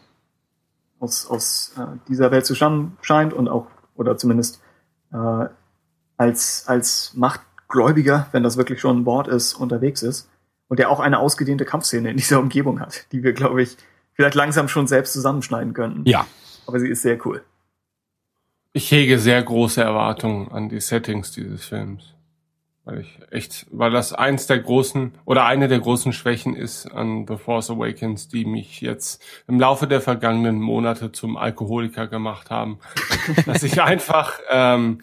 aus, aus äh, dieser Welt zu stammen scheint und auch, oder zumindest äh, als, als Machtgläubiger, wenn das wirklich schon ein Wort ist, unterwegs ist. Und der auch eine ausgedehnte Kampfszene in dieser Umgebung hat, die wir, glaube ich, vielleicht langsam schon selbst zusammenschneiden könnten. Ja. Aber sie ist sehr cool. Ich hege sehr große Erwartungen an die Settings dieses Films. Weil ich echt, weil das eins der großen oder eine der großen Schwächen ist an The Force Awakens, die mich jetzt im Laufe der vergangenen Monate zum Alkoholiker gemacht haben. (laughs) dass ich einfach ähm,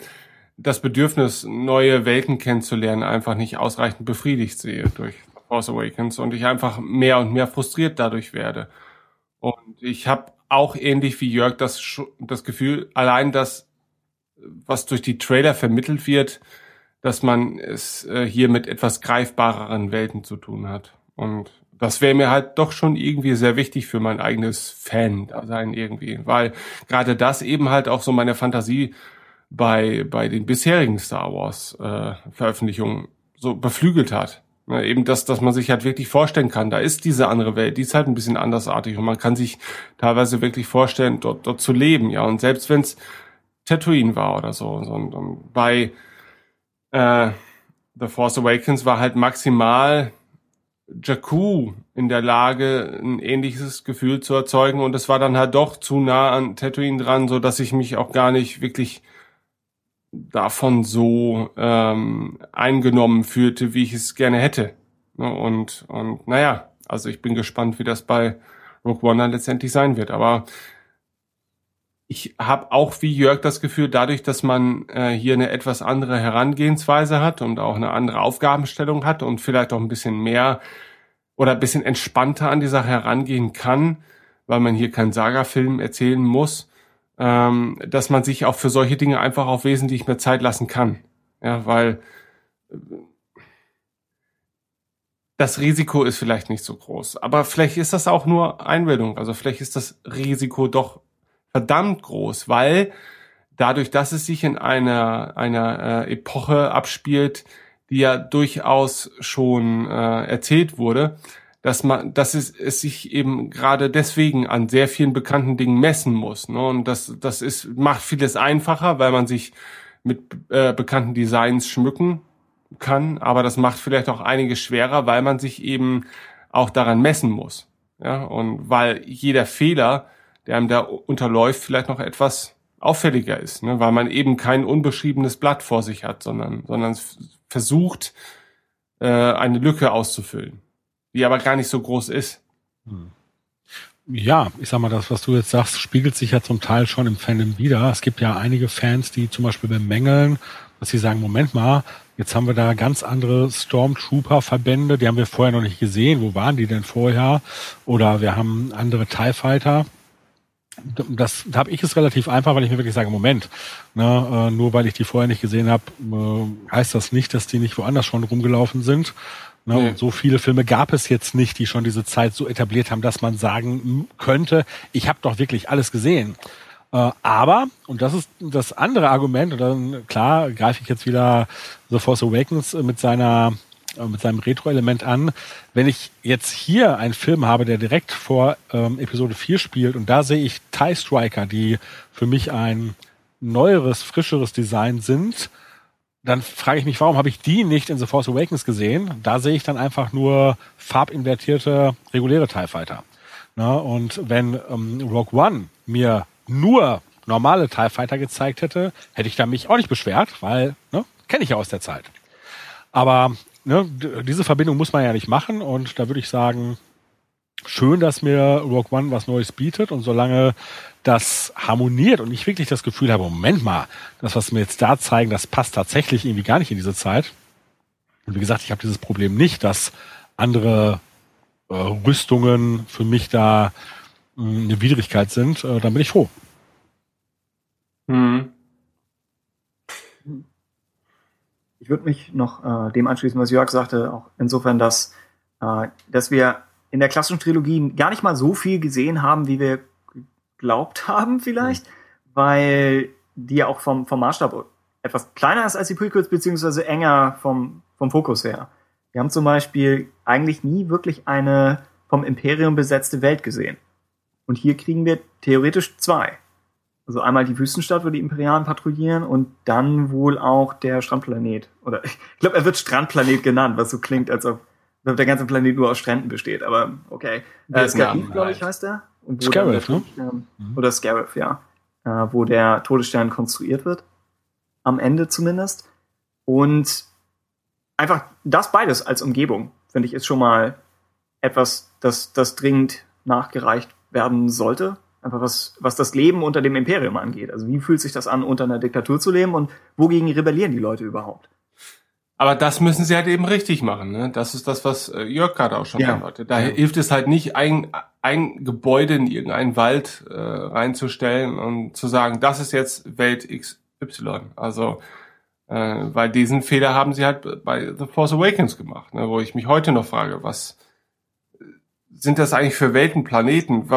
das Bedürfnis, neue Welten kennenzulernen, einfach nicht ausreichend befriedigt sehe durch The Force Awakens und ich einfach mehr und mehr frustriert dadurch werde. Und ich habe auch ähnlich wie Jörg das, das Gefühl, allein das, was durch die Trailer vermittelt wird, dass man es äh, hier mit etwas greifbareren Welten zu tun hat. Und das wäre mir halt doch schon irgendwie sehr wichtig für mein eigenes Fan-Dasein irgendwie, weil gerade das eben halt auch so meine Fantasie bei, bei den bisherigen Star Wars äh, Veröffentlichungen so beflügelt hat. Ja, eben das, dass man sich halt wirklich vorstellen kann, da ist diese andere Welt, die ist halt ein bisschen andersartig und man kann sich teilweise wirklich vorstellen, dort, dort zu leben, ja. Und selbst wenn es Tatooine war oder so, so und, und bei äh, The Force Awakens war halt maximal Jakku in der Lage, ein ähnliches Gefühl zu erzeugen und es war dann halt doch zu nah an Tatooine dran, so dass ich mich auch gar nicht wirklich davon so ähm, eingenommen fühlte, wie ich es gerne hätte. Ne, und, und naja, also ich bin gespannt, wie das bei Rogue One dann letztendlich sein wird. Aber ich habe auch wie Jörg das Gefühl, dadurch, dass man äh, hier eine etwas andere Herangehensweise hat und auch eine andere Aufgabenstellung hat und vielleicht auch ein bisschen mehr oder ein bisschen entspannter an die Sache herangehen kann, weil man hier keinen Saga-Film erzählen muss, ähm, dass man sich auch für solche Dinge einfach auch wesentlich mehr Zeit lassen kann. Ja, weil äh, das Risiko ist vielleicht nicht so groß. Aber vielleicht ist das auch nur Einbildung. Also vielleicht ist das Risiko doch verdammt groß, weil dadurch, dass es sich in einer, einer äh, Epoche abspielt, die ja durchaus schon äh, erzählt wurde, dass man, dass es, es sich eben gerade deswegen an sehr vielen bekannten Dingen messen muss. Ne? Und das, das ist, macht vieles einfacher, weil man sich mit äh, bekannten Designs schmücken kann, aber das macht vielleicht auch einiges schwerer, weil man sich eben auch daran messen muss. Ja, und weil jeder Fehler der einem da unterläuft, vielleicht noch etwas auffälliger ist, ne? weil man eben kein unbeschriebenes Blatt vor sich hat, sondern, sondern versucht, äh, eine Lücke auszufüllen, die aber gar nicht so groß ist. Hm. Ja, ich sag mal, das, was du jetzt sagst, spiegelt sich ja zum Teil schon im Fandom wieder. Es gibt ja einige Fans, die zum Beispiel bemängeln, dass sie sagen, Moment mal, jetzt haben wir da ganz andere Stormtrooper-Verbände, die haben wir vorher noch nicht gesehen. Wo waren die denn vorher? Oder wir haben andere TIE Fighter das da habe ich es relativ einfach, weil ich mir wirklich sage, Moment, ne, äh, nur weil ich die vorher nicht gesehen habe, äh, heißt das nicht, dass die nicht woanders schon rumgelaufen sind. Ne, nee. Und so viele Filme gab es jetzt nicht, die schon diese Zeit so etabliert haben, dass man sagen könnte, ich habe doch wirklich alles gesehen. Äh, aber, und das ist das andere Argument, und dann klar greife ich jetzt wieder The Force Awakens mit seiner äh, mit seinem Retro-Element an. Wenn ich jetzt hier einen Film habe, der direkt vor ähm, Episode 4 spielt und da sehe ich TIE Striker, die für mich ein neueres, frischeres Design sind, dann frage ich mich, warum habe ich die nicht in The Force Awakens gesehen? Da sehe ich dann einfach nur farbinvertierte, reguläre TIE Fighter. Na, und wenn ähm, Rogue One mir nur normale TIE Fighter gezeigt hätte, hätte ich da mich auch nicht beschwert, weil, ne, kenne ich ja aus der Zeit. Aber ne, diese Verbindung muss man ja nicht machen und da würde ich sagen, schön, dass mir Rogue One was Neues bietet und solange das harmoniert und ich wirklich das Gefühl habe, Moment mal, das, was wir jetzt da zeigen, das passt tatsächlich irgendwie gar nicht in diese Zeit. Und wie gesagt, ich habe dieses Problem nicht, dass andere äh, Rüstungen für mich da mh, hm, eine Widrigkeit sind, äh, dann bin ich froh. Hm. Ich würde mich noch äh, dem anschließen, was Jörg sagte, auch insofern, dass, äh, dass wir in der klassischen Trilogie gar nicht mal so viel gesehen haben, wie wir geglaubt (laughs) haben vielleicht, mhm. weil die ja auch vom, vom Maßstab etwas kleiner ist als die Prequels, beziehungsweise enger vom, vom Fokus her. Wir haben zum Beispiel eigentlich nie wirklich eine vom Imperium besetzte Welt gesehen. Und hier kriegen wir theoretisch zwei. Also einmal die Wüstenstadt, wo die Imperialen patrouillieren und dann wohl auch der Strandplanet. Oder ich glaube, er wird Strandplanet genannt, was so klingt, als ob der ganze Planet nur aus Stränden besteht. Aber okay. Äh, Scarif, glaube ich, heißt er. Und wo Scarif, ne? Mhm. Oder Scarif, ja. Äh, wo der Todesstern konstruiert wird. Am Ende zumindest. Und einfach das beides als Umgebung, finde ich, ist schon mal etwas, das, das dringend nachgereicht werden sollte einfach was, was das Leben unter dem Imperium angeht. Also wie fühlt sich das an, unter einer Diktatur zu leben und wogegen rebellieren die Leute überhaupt? Aber das müssen sie halt eben richtig machen. Ne? Das ist das, was äh, Jörg gerade auch schon ja. antwortet. Da ja. hilft es halt nicht, ein, ein Gebäude in irgendeinen Wald äh, reinzustellen und zu sagen, das ist jetzt Welt XY. Also, äh, weil diesen Fehler haben sie halt bei The Force Awakens gemacht, ne? wo ich mich heute noch frage, was sind das eigentlich für Welten, Planeten?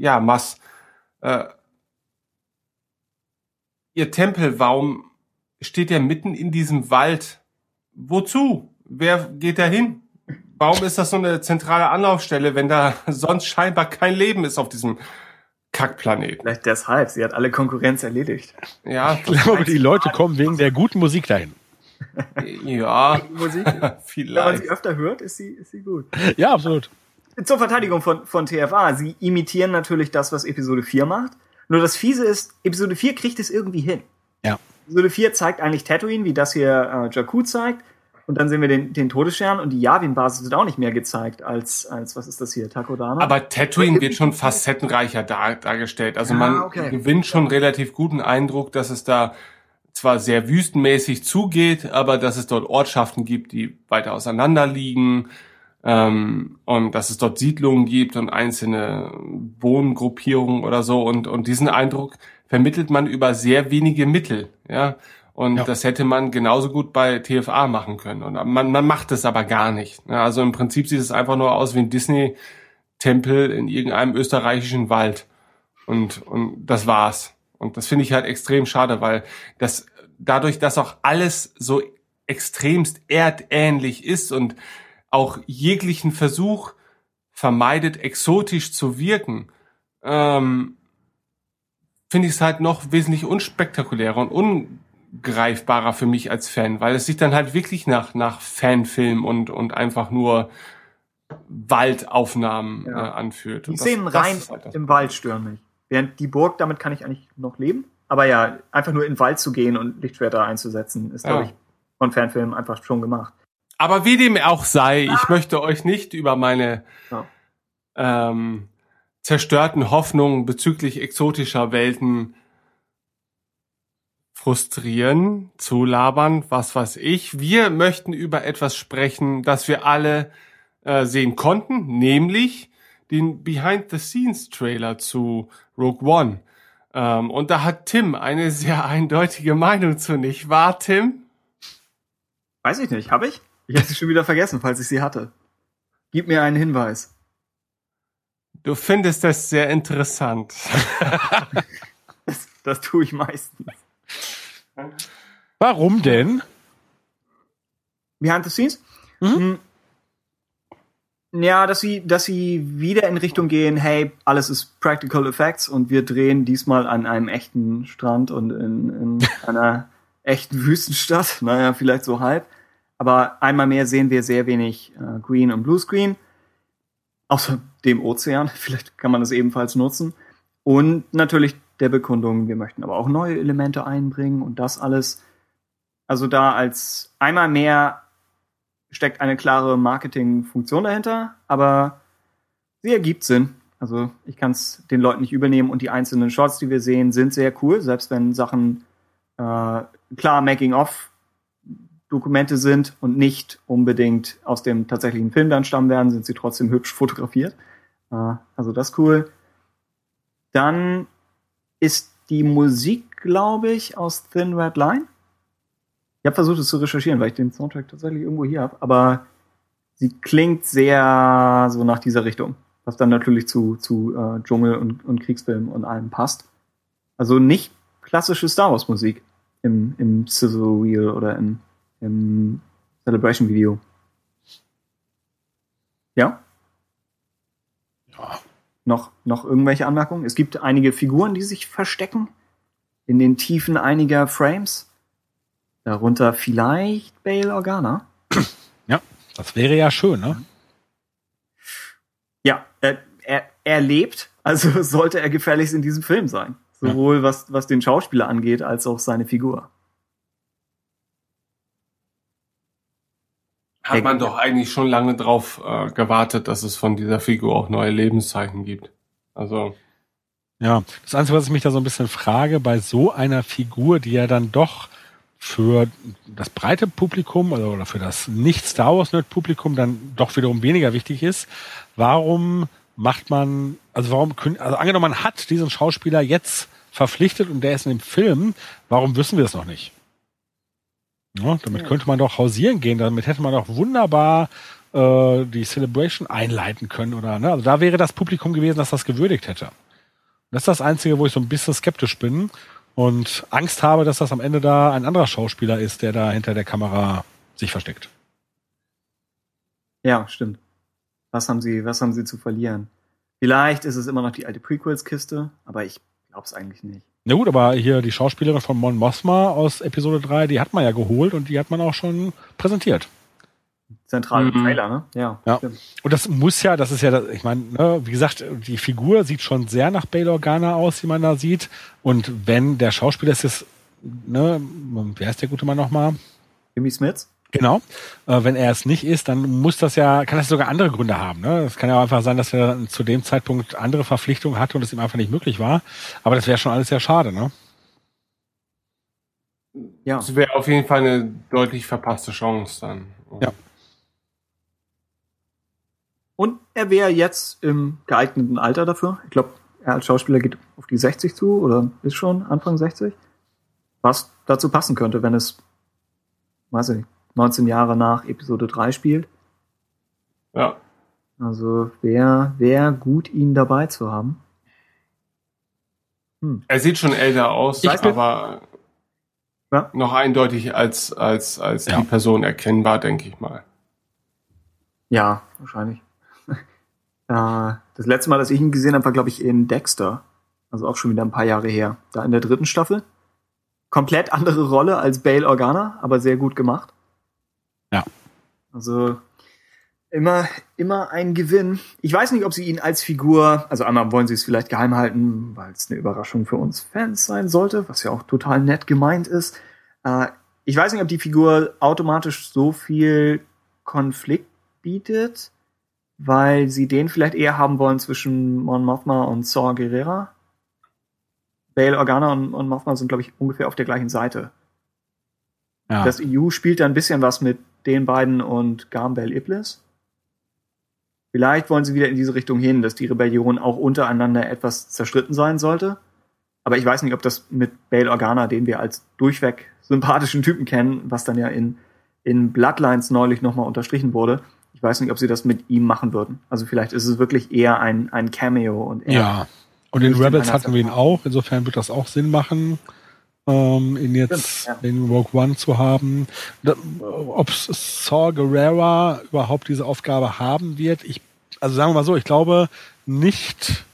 Ja, Mass. Äh, ihr Tempel, warum steht ja mitten in diesem Wald? Wozu? Wer geht da hin? Warum ist das so eine zentrale Anlaufstelle, wenn da (laughs) sonst scheinbar kein Leben ist auf diesem Kackplaneten? Vielleicht deshalb. Sie hat alle Konkurrenz erledigt. Ja, ich glaube, die Leute kommen wegen der guten Musik dahin. ja, Musik. vielleicht. (laughs) Wenn man sie öfter hört, ist sie, ist sie gut. Ja, absolut. Zur Verteidigung von, von TFA. Sie imitieren natürlich das, was Episode 4 macht. Nur das Fiese ist, Episode 4 kriegt es irgendwie hin. Ja. Episode 4 zeigt eigentlich Tatooine, wie das hier äh, Jakku zeigt. Und dann sehen wir den, den Todesstern und die Yavin-Basis wird auch nicht mehr gezeigt als, als was ist das hier, Takodana. Aber Tatooine wird schon facettenreicher dar, dargestellt. Also ja, man okay. gewinnt schon relativ guten Eindruck, dass es da zwar sehr wüstenmäßig zugeht, aber dass es dort Ortschaften gibt, die weiter auseinander liegen ähm, und dass es dort Siedlungen gibt und einzelne Wohngruppierungen oder so und und diesen Eindruck vermittelt man über sehr wenige Mittel, ja. Und ja. das hätte man genauso gut bei TFA machen können. Und man, man macht es aber gar nicht. Also im Prinzip sieht es einfach nur aus wie ein Disney-Tempel in irgendeinem österreichischen Wald. Und, und das war's. Und das finde ich halt extrem schade, weil das dadurch, dass auch alles so extremst erdähnlich ist und auch jeglichen Versuch vermeidet, exotisch zu wirken, ähm, finde ich es halt noch wesentlich unspektakulärer und un greifbarer für mich als Fan, weil es sich dann halt wirklich nach, nach Fanfilm und, und einfach nur Waldaufnahmen ja. äh, anfühlt. Die Szenen rein halt im Wald stören mich. Während die Burg, damit kann ich eigentlich noch leben. Aber ja, einfach nur in den Wald zu gehen und Lichtschwerter einzusetzen, ist, ja. glaube ich, von Fanfilmen einfach schon gemacht. Aber wie dem auch sei, ich möchte euch nicht über meine ja. ähm, zerstörten Hoffnungen bezüglich exotischer Welten frustrieren, zulabern, was weiß ich. Wir möchten über etwas sprechen, das wir alle äh, sehen konnten, nämlich den Behind-the-Scenes-Trailer zu Rogue One. Ähm, und da hat Tim eine sehr eindeutige Meinung zu, nicht wahr, Tim? Weiß ich nicht, habe ich? Ich habe sie schon wieder vergessen, falls ich sie hatte. Gib mir einen Hinweis. Du findest das sehr interessant. das, das tue ich meistens. Warum denn? Behind the Scenes? Mhm. Hm. Ja, dass sie, dass sie wieder in Richtung gehen, hey, alles ist Practical Effects und wir drehen diesmal an einem echten Strand und in, in einer echten Wüstenstadt. (laughs) Naja, vielleicht so halb. Aber einmal mehr sehen wir sehr wenig äh, Green und Blue Screen. Außer dem Ozean. (laughs) Vielleicht kann man das ebenfalls nutzen. Und natürlich der Bekundung. Wir möchten aber auch neue Elemente einbringen und das alles. Also da als einmal mehr steckt eine klare Marketingfunktion dahinter, aber sie ergibt Sinn. Also ich kann es den Leuten nicht übernehmen und die einzelnen Shots, die wir sehen, sind sehr cool, selbst wenn Sachen äh, klar Making-of Dokumente sind und nicht unbedingt aus dem tatsächlichen Film dann stammen werden, sind sie trotzdem hübsch fotografiert. Äh, also das cool. Dann ist die Musik, glaube ich, aus Thin Red Line. Ich habe versucht, es zu recherchieren, weil ich den Soundtrack tatsächlich irgendwo hier habe, aber sie klingt sehr so nach dieser Richtung, was dann natürlich zu, zu äh, Dschungel und, und Kriegsfilm und allem passt. Also nicht klassische Star Wars Musik im, im Sizzle Reel oder im, im Celebration Video. Ja? Ja. Noch, noch irgendwelche Anmerkungen? Es gibt einige Figuren, die sich verstecken in den Tiefen einiger Frames. Darunter vielleicht Bale Organa. Ja, das wäre ja schön, ne? Ja, er, er, er lebt, also (laughs) sollte er gefährlich in diesem Film sein. Sowohl ja. was, was den Schauspieler angeht, als auch seine Figur. Hat man doch eigentlich schon lange drauf äh, gewartet, dass es von dieser Figur auch neue Lebenszeichen gibt. Also. Ja, das Einzige, was ich mich da so ein bisschen frage, bei so einer Figur, die ja dann doch für das breite Publikum also, oder für das nicht Star Wars Nerd Publikum dann doch wiederum weniger wichtig ist, warum macht man, also warum, also angenommen, man hat diesen Schauspieler jetzt verpflichtet und der ist in dem Film, warum wissen wir es noch nicht? Ja, damit könnte man doch hausieren gehen, damit hätte man doch wunderbar äh, die Celebration einleiten können oder ne? Also da wäre das Publikum gewesen, das das gewürdigt hätte. Das ist das Einzige, wo ich so ein bisschen skeptisch bin und Angst habe, dass das am Ende da ein anderer Schauspieler ist, der da hinter der Kamera sich versteckt. Ja, stimmt. Was haben sie, was haben sie zu verlieren? Vielleicht ist es immer noch die alte Prequels-Kiste, aber ich glaub's eigentlich nicht. Na gut, aber hier die Schauspielerin von Mon Mothma aus Episode 3, die hat man ja geholt und die hat man auch schon präsentiert. Zentralen mhm. Trailer, ne? Ja. ja. Und das muss ja, das ist ja, ich meine, ne, wie gesagt, die Figur sieht schon sehr nach Bail Organa aus, wie man da sieht. Und wenn der Schauspieler ist, ist ne, wer ist der gute Mann nochmal? Jimmy Smith? Genau. Äh, wenn er es nicht ist, dann muss das ja, kann das sogar andere Gründe haben. Ne? Es kann ja einfach sein, dass er zu dem Zeitpunkt andere Verpflichtungen hatte und es ihm einfach nicht möglich war. Aber das wäre schon alles sehr schade, ne? Ja. Das wäre auf jeden Fall eine deutlich verpasste Chance dann. Ja. Und er wäre jetzt im geeigneten Alter dafür. Ich glaube, er als Schauspieler geht auf die 60 zu oder ist schon Anfang 60. Was dazu passen könnte, wenn es, weiß ich nicht, 19 Jahre nach Episode 3 spielt. Ja. Also wäre wär gut, ihn dabei zu haben. Hm. Er sieht schon älter aus, ich aber ja. noch eindeutig als, als, als ja. die Person erkennbar, denke ich mal. Ja, wahrscheinlich. (laughs) das letzte Mal, dass ich ihn gesehen habe, war, glaube ich, in Dexter. Also auch schon wieder ein paar Jahre her. Da in der dritten Staffel. Komplett andere Rolle als Bale Organa, aber sehr gut gemacht. Ja. Also immer, immer ein Gewinn. Ich weiß nicht, ob sie ihn als Figur, also einmal wollen sie es vielleicht geheim halten, weil es eine Überraschung für uns Fans sein sollte, was ja auch total nett gemeint ist. Äh, ich weiß nicht, ob die Figur automatisch so viel Konflikt bietet, weil sie den vielleicht eher haben wollen zwischen Mon Mothma und Saw Gerrera. Bale Organa und, und Mothma sind, glaube ich, ungefähr auf der gleichen Seite. Ja. Das EU spielt da ein bisschen was mit den beiden und Gambel Iblis. Vielleicht wollen sie wieder in diese Richtung hin, dass die Rebellion auch untereinander etwas zerstritten sein sollte. Aber ich weiß nicht, ob das mit Bale Organa, den wir als durchweg sympathischen Typen kennen, was dann ja in, in Bloodlines neulich nochmal unterstrichen wurde. Ich weiß nicht, ob sie das mit ihm machen würden. Also vielleicht ist es wirklich eher ein, ein Cameo und eher. Ja. Und in Rebels hatten wir ihn auch. Insofern wird das auch Sinn machen ähm, ihn jetzt ja. in Rogue One zu haben. Ob Saw Gerrera überhaupt diese Aufgabe haben wird, ich, also sagen wir mal so, ich glaube nicht,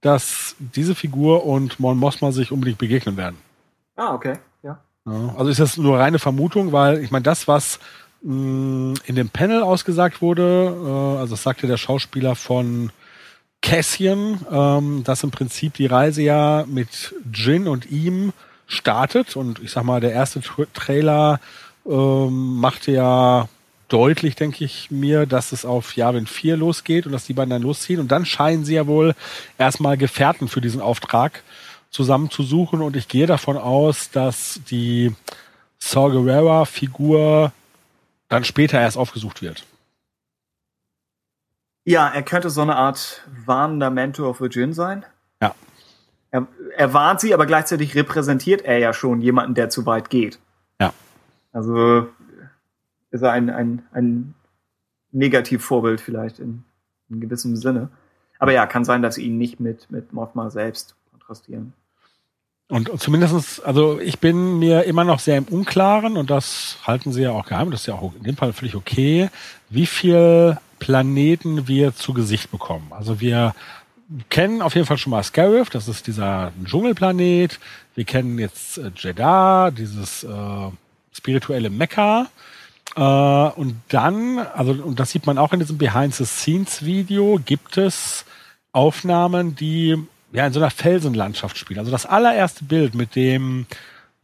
dass diese Figur und Mon Mothma sich unbedingt begegnen werden. Ah, okay, ja. ja also ist das nur reine Vermutung, weil ich meine, das, was mh, mm, in dem Panel ausgesagt wurde, äh, also das sagte der Schauspieler von Cassian, ähm, dass im Prinzip die Reise ja mit Jin und ihm startet. Und ich sag mal, der erste Tra Trailer ähm, machte ja deutlich, denke ich mir, dass es auf Yavin 4 losgeht und dass die beiden dann losziehen. Und dann scheinen sie ja wohl erstmal Gefährten für diesen Auftrag zusammenzusuchen. Und ich gehe davon aus, dass die Saw Gerrera-Figur dann später erst aufgesucht wird. Ja, er könnte so eine Art warnender Mentor für Jin sein. Ja er, er warnt sie, aber gleichzeitig repräsentiert er ja schon jemanden, der zu weit geht. Ja. Also ist er ein, ein, ein Negativvorbild vielleicht in, in gewissem Sinne. Aber ja, kann sein, dass sie ihn nicht mit, mit Mothma selbst kontrastieren. Und zumindestens, also ich bin mir immer noch sehr im Unklaren und das halten sie ja auch geheim, das ist ja auch in dem Fall völlig okay, wie viel Planeten wir zu Gesicht bekommen. Also wir kennen auf jeden Fall schon mal Scarif, das ist dieser Dschungelplanet. Wir kennen jetzt äh, Jeddah, dieses äh, spirituelle Mekka. Äh, und dann, also und das sieht man auch in diesem Behind-the-Scenes-Video, gibt es Aufnahmen, die ja in so einer Felsenlandschaft spielen. Also das allererste Bild, mit dem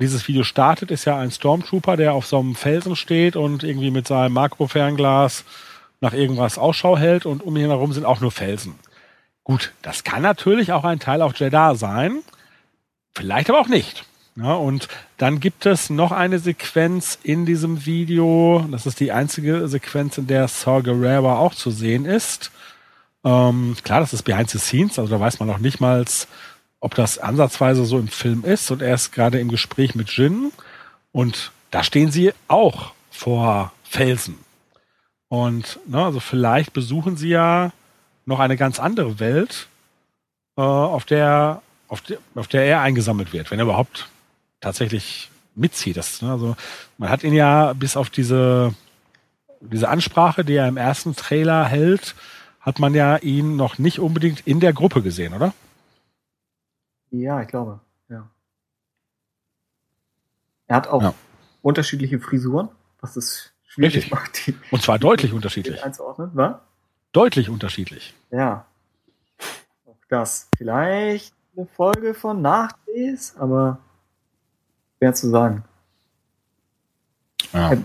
dieses Video startet, ist ja ein Stormtrooper, der auf so einem Felsen steht und irgendwie mit seinem Makrofernglas nach irgendwas Ausschau hält und um ihn herum sind auch nur Felsen. Gut, das kann natürlich auch ein Teil auf Jeddah sein, vielleicht aber auch nicht. Ja, und dann gibt es noch eine Sequenz in diesem Video, das ist die einzige Sequenz, in der Saw Gerrera auch zu sehen ist. Ähm, klar, das ist Behind the Scenes, also da weiß man noch nicht mal, ob das ansatzweise so im Film ist. Und er ist gerade im Gespräch mit Jin und da stehen sie auch vor Felsen. Und ne, also vielleicht besuchen sie ja noch eine ganz andere Welt, äh, auf, der, auf, der, auf der er eingesammelt wird, wenn er überhaupt tatsächlich mitzieht. Das, ne, also man hat ihn ja bis auf diese, diese Ansprache, die er im ersten Trailer hält, hat man ja ihn noch nicht unbedingt in der Gruppe gesehen, oder? Ja, ich glaube, ja. Er hat auch ja. unterschiedliche Frisuren, was es schwierig Richtig. macht. Die, Und zwar deutlich unterschiedlich. Einzuordnen, was? Deutlich unterschiedlich. Ja. Auch das. Vielleicht eine Folge von Nachdrehs, aber schwer zu sagen. Ja. Er,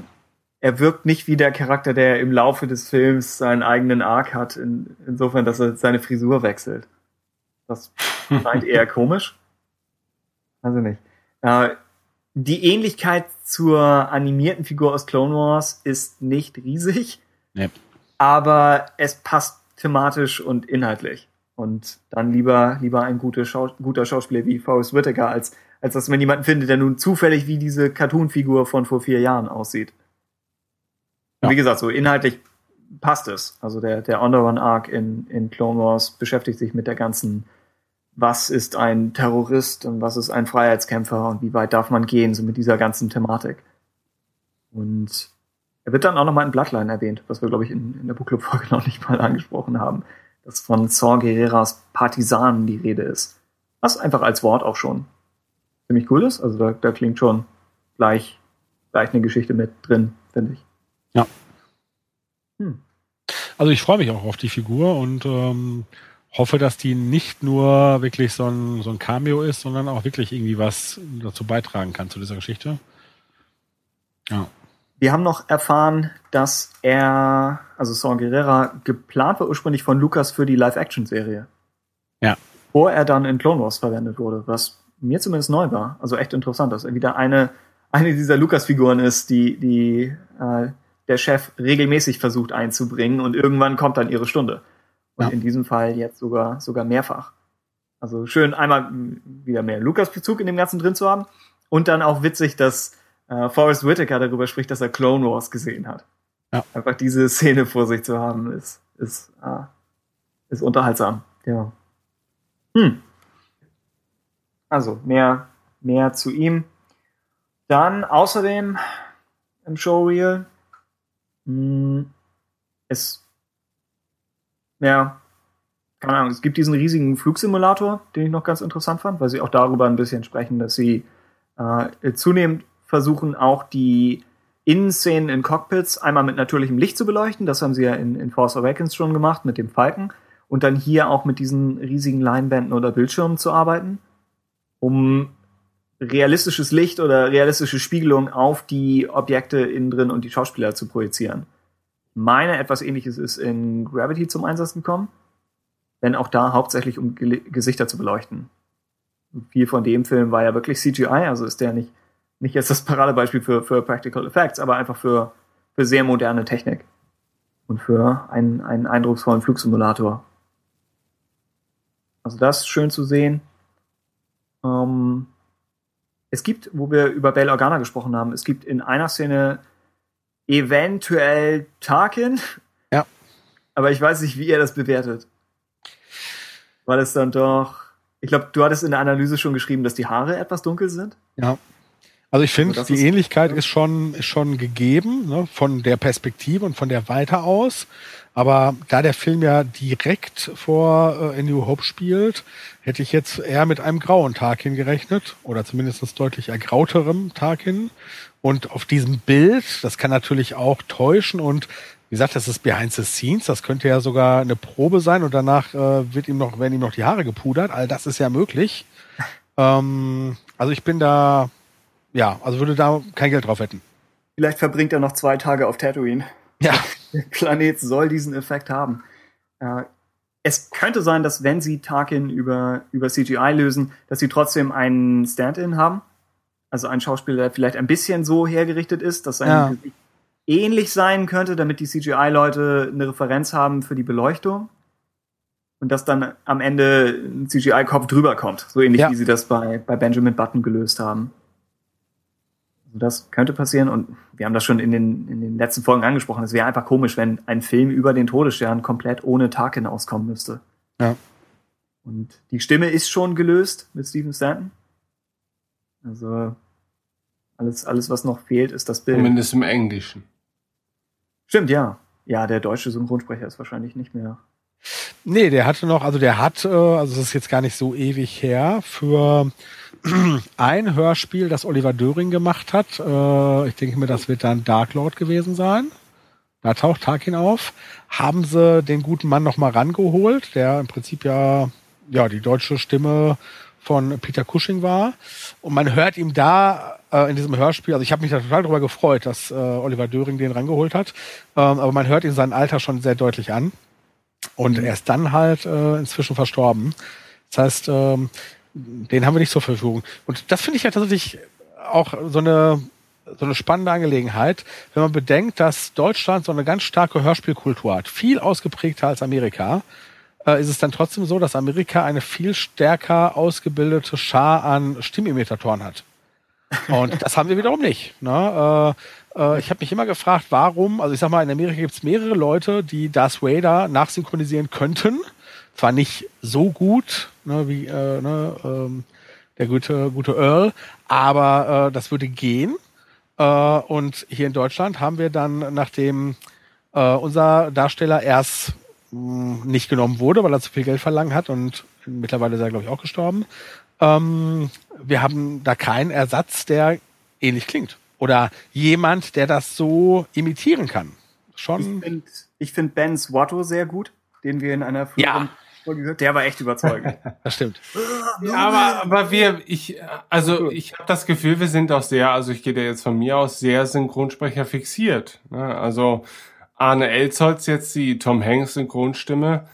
er, wirkt nicht wie der Charakter, der im Laufe des Films seinen eigenen Arc hat, in, insofern, dass er seine Frisur wechselt. Das (laughs) scheint eher komisch. Also nicht. Äh, die Ähnlichkeit zur animierten Figur aus Clone Wars ist nicht riesig, nee. Aber es passt thematisch und inhaltlich. Und dann lieber, lieber ein guter, Schau guter Schauspieler wie Forrest Whitaker, als, als dass man jemanden findet, der nun zufällig wie diese Cartoon-Figur von vor vier Jahren aussieht. Ja. Wie gesagt, so inhaltlich passt es. Also der, der Underrun-Arc in, in Clone Wars beschäftigt sich mit der ganzen was ist ein Terrorist und was ist ein Freiheitskämpfer und wie weit darf man gehen, so mit dieser ganzen Thematik. Und er wird dann auch nochmal in Bloodline erwähnt, was wir, glaube ich, in, in der Bookclub-Folge (laughs) noch nicht mal angesprochen haben, dass von Saw Guerreras Partisanen die Rede ist. Was einfach als Wort auch schon ziemlich cool ist. Also da, da klingt schon gleich, gleich eine Geschichte mit drin, finde ich. Ja. Hm. Also ich freue mich auch auf die Figur und ähm, hoffe, dass die nicht nur wirklich so ein, so ein Cameo ist, sondern auch wirklich irgendwie was dazu beitragen kann zu dieser Geschichte. Ja. Wir haben noch erfahren, dass er, also Saw Gerrera, geplant war ursprünglich von Lucas für die Live-Action-Serie. Ja. Bevor er dann in Clone Wars verwendet wurde, was mir zumindest neu war. Also echt interessant, dass er wieder eine, eine dieser Lucas-Figuren ist, die, die äh, der Chef regelmäßig versucht einzubringen und irgendwann kommt dann ihre Stunde. Und ja. in diesem Fall jetzt sogar, sogar mehrfach. Also schön, einmal wieder mehr Lukas-Bezug in dem Ganzen drin zu haben. Und dann auch witzig, dass äh, Forrest Whitaker darüber spricht, dass er Clone Wars gesehen hat. Ja. Einfach diese Szene vor sich zu haben, ist, ist, äh, ist unterhaltsam. Ja. Hm. Also, mehr, mehr zu ihm. Dann außerdem im Showreel. Mh, hm, es ja, keine Ahnung, es gibt diesen riesigen Flugsimulator, den ich noch ganz interessant fand, weil sie auch darüber ein bisschen sprechen, dass sie äh, zunehmend versuchen, auch die Innenszenen in Cockpits einmal mit natürlichem Licht zu beleuchten. Das haben sie ja in, in Force Awakens schon gemacht mit dem Falken. Und dann hier auch mit diesen riesigen Leinwänden oder Bildschirmen zu arbeiten, um realistisches Licht oder realistische Spiegelung auf die Objekte innen drin und die Schauspieler zu projizieren meine, etwas ähnliches ist in Gravity zum Einsatz gekommen. Denn auch da hauptsächlich um Ge Gesichter zu beleuchten. Viel von dem Film war ja wirklich CGI, also ist der nicht, nicht jetzt das Paradebeispiel für, für Practical Effects, aber einfach für, für sehr moderne Technik. Und für einen, einen eindrucksvollen Flugsimulator. Also das ist schön zu sehen. Ähm, es gibt, wo wir über Bell Organa gesprochen haben, es gibt in einer Szene eventuell Tarkin. Ja. Aber ich weiß nicht, wie ihr das bewertet. Weil es dann doch. Ich glaube, du hattest in der Analyse schon geschrieben, dass die Haare etwas dunkel sind. Ja. Also ich finde, also die Ähnlichkeit ja. ist schon, ist schon gegeben, ne, von der Perspektive und von der Weiter aus. Aber da der Film ja direkt vor äh, A New Hope spielt, hätte ich jetzt eher mit einem grauen Tarkin gerechnet. Oder zumindest deutlich ergrauterem Tarkin. Und auf diesem Bild, das kann natürlich auch täuschen und wie gesagt, das ist behind the scenes, das könnte ja sogar eine Probe sein und danach äh, wird ihm noch, werden ihm noch die Haare gepudert. All das ist ja möglich. (laughs) Ähm, also ich bin da, ja, also würde da kein Geld drauf wetten. Vielleicht verbringt er noch zwei Tage auf Tatooine. Ja. (laughs) Der Planet soll diesen Effekt haben. Äh, es könnte sein, dass wenn sie Tarkin über, über CGI lösen, dass sie trotzdem einen Stand-in haben also ein Schauspieler, der vielleicht ein bisschen so hergerichtet ist, dass sein ja. Gesicht ähnlich sein könnte, damit die CGI-Leute eine Referenz haben für die Beleuchtung. Und dass dann am Ende ein CGI-Kopf drüber kommt. So ähnlich ja. wie sie das bei, bei Benjamin Button gelöst haben. Also das könnte passieren und wir haben das schon in den, in den letzten Folgen angesprochen. Es wäre einfach komisch, wenn ein Film über den Todesstern komplett ohne Tarkin auskommen müsste. Ja. Und die Stimme ist schon gelöst mit Steven Stanton. Also alles, alles, was noch fehlt, ist das Bild. Zumindest im Englischen. Stimmt, ja. Ja, der deutsche Synchronsprecher ist wahrscheinlich nicht mehr. Nee, der hatte noch, also der hat, äh, also das ist jetzt gar nicht so ewig her, für (clears throat) ein Hörspiel, das Oliver Döring gemacht hat. Äh, ich denke mir, das wird dann Dark Lord gewesen sein. Da taucht Tarkin auf. Haben sie den guten Mann nochmal rangeholt, der im Prinzip ja, ja die deutsche Stimme von Peter Cushing war. Und man hört ihm da äh, in diesem Hörspiel, also ich habe mich da total darüber gefreut, dass äh, Oliver Döring den rangeholt hat. Ähm, aber man hört ihn sein Alter schon sehr deutlich an. Und er ist dann halt äh, inzwischen verstorben. Das heißt, ähm, den haben wir nicht zur Verfügung. Und das finde ich ja tatsächlich auch so eine so eine spannende Angelegenheit, wenn man bedenkt, dass Deutschland so eine ganz starke Hörspielkultur hat, viel ausgeprägter als Amerika, äh, ist es dann trotzdem so, dass Amerika eine viel stärker ausgebildete Schar an Stimmimitatoren hat. Und das haben wir wiederum nicht. Ne? Äh, äh, ich habe mich immer gefragt, warum, also ich sag mal, in Amerika gibt es mehrere Leute, die Darth Vader nachsynchronisieren könnten. Zwar nicht so gut ne, wie äh, ne, ähm, der gute, gute Earl, aber äh, das würde gehen. Äh, und hier in Deutschland haben wir dann, nachdem äh, unser Darsteller erst mh, hm, nicht genommen wurde, weil er zu viel Geld verlangt hat und mittlerweile ist er, glaube ich, auch gestorben, ähm, wir haben da keinen Ersatz, der ähnlich klingt. Oder jemand, der das so imitieren kann. Schon. Ich finde find Ben Swatto sehr gut, den wir in einer früheren ja. Der war echt überzeugend. (laughs) das stimmt. Ja, aber, aber wir, ich, also ich habe das Gefühl, wir sind auch sehr, also ich gehe da jetzt von mir aus, sehr Synchronsprecher fixiert. Ne? Also Arne Elzholz jetzt die Tom Hanks Synchronstimme,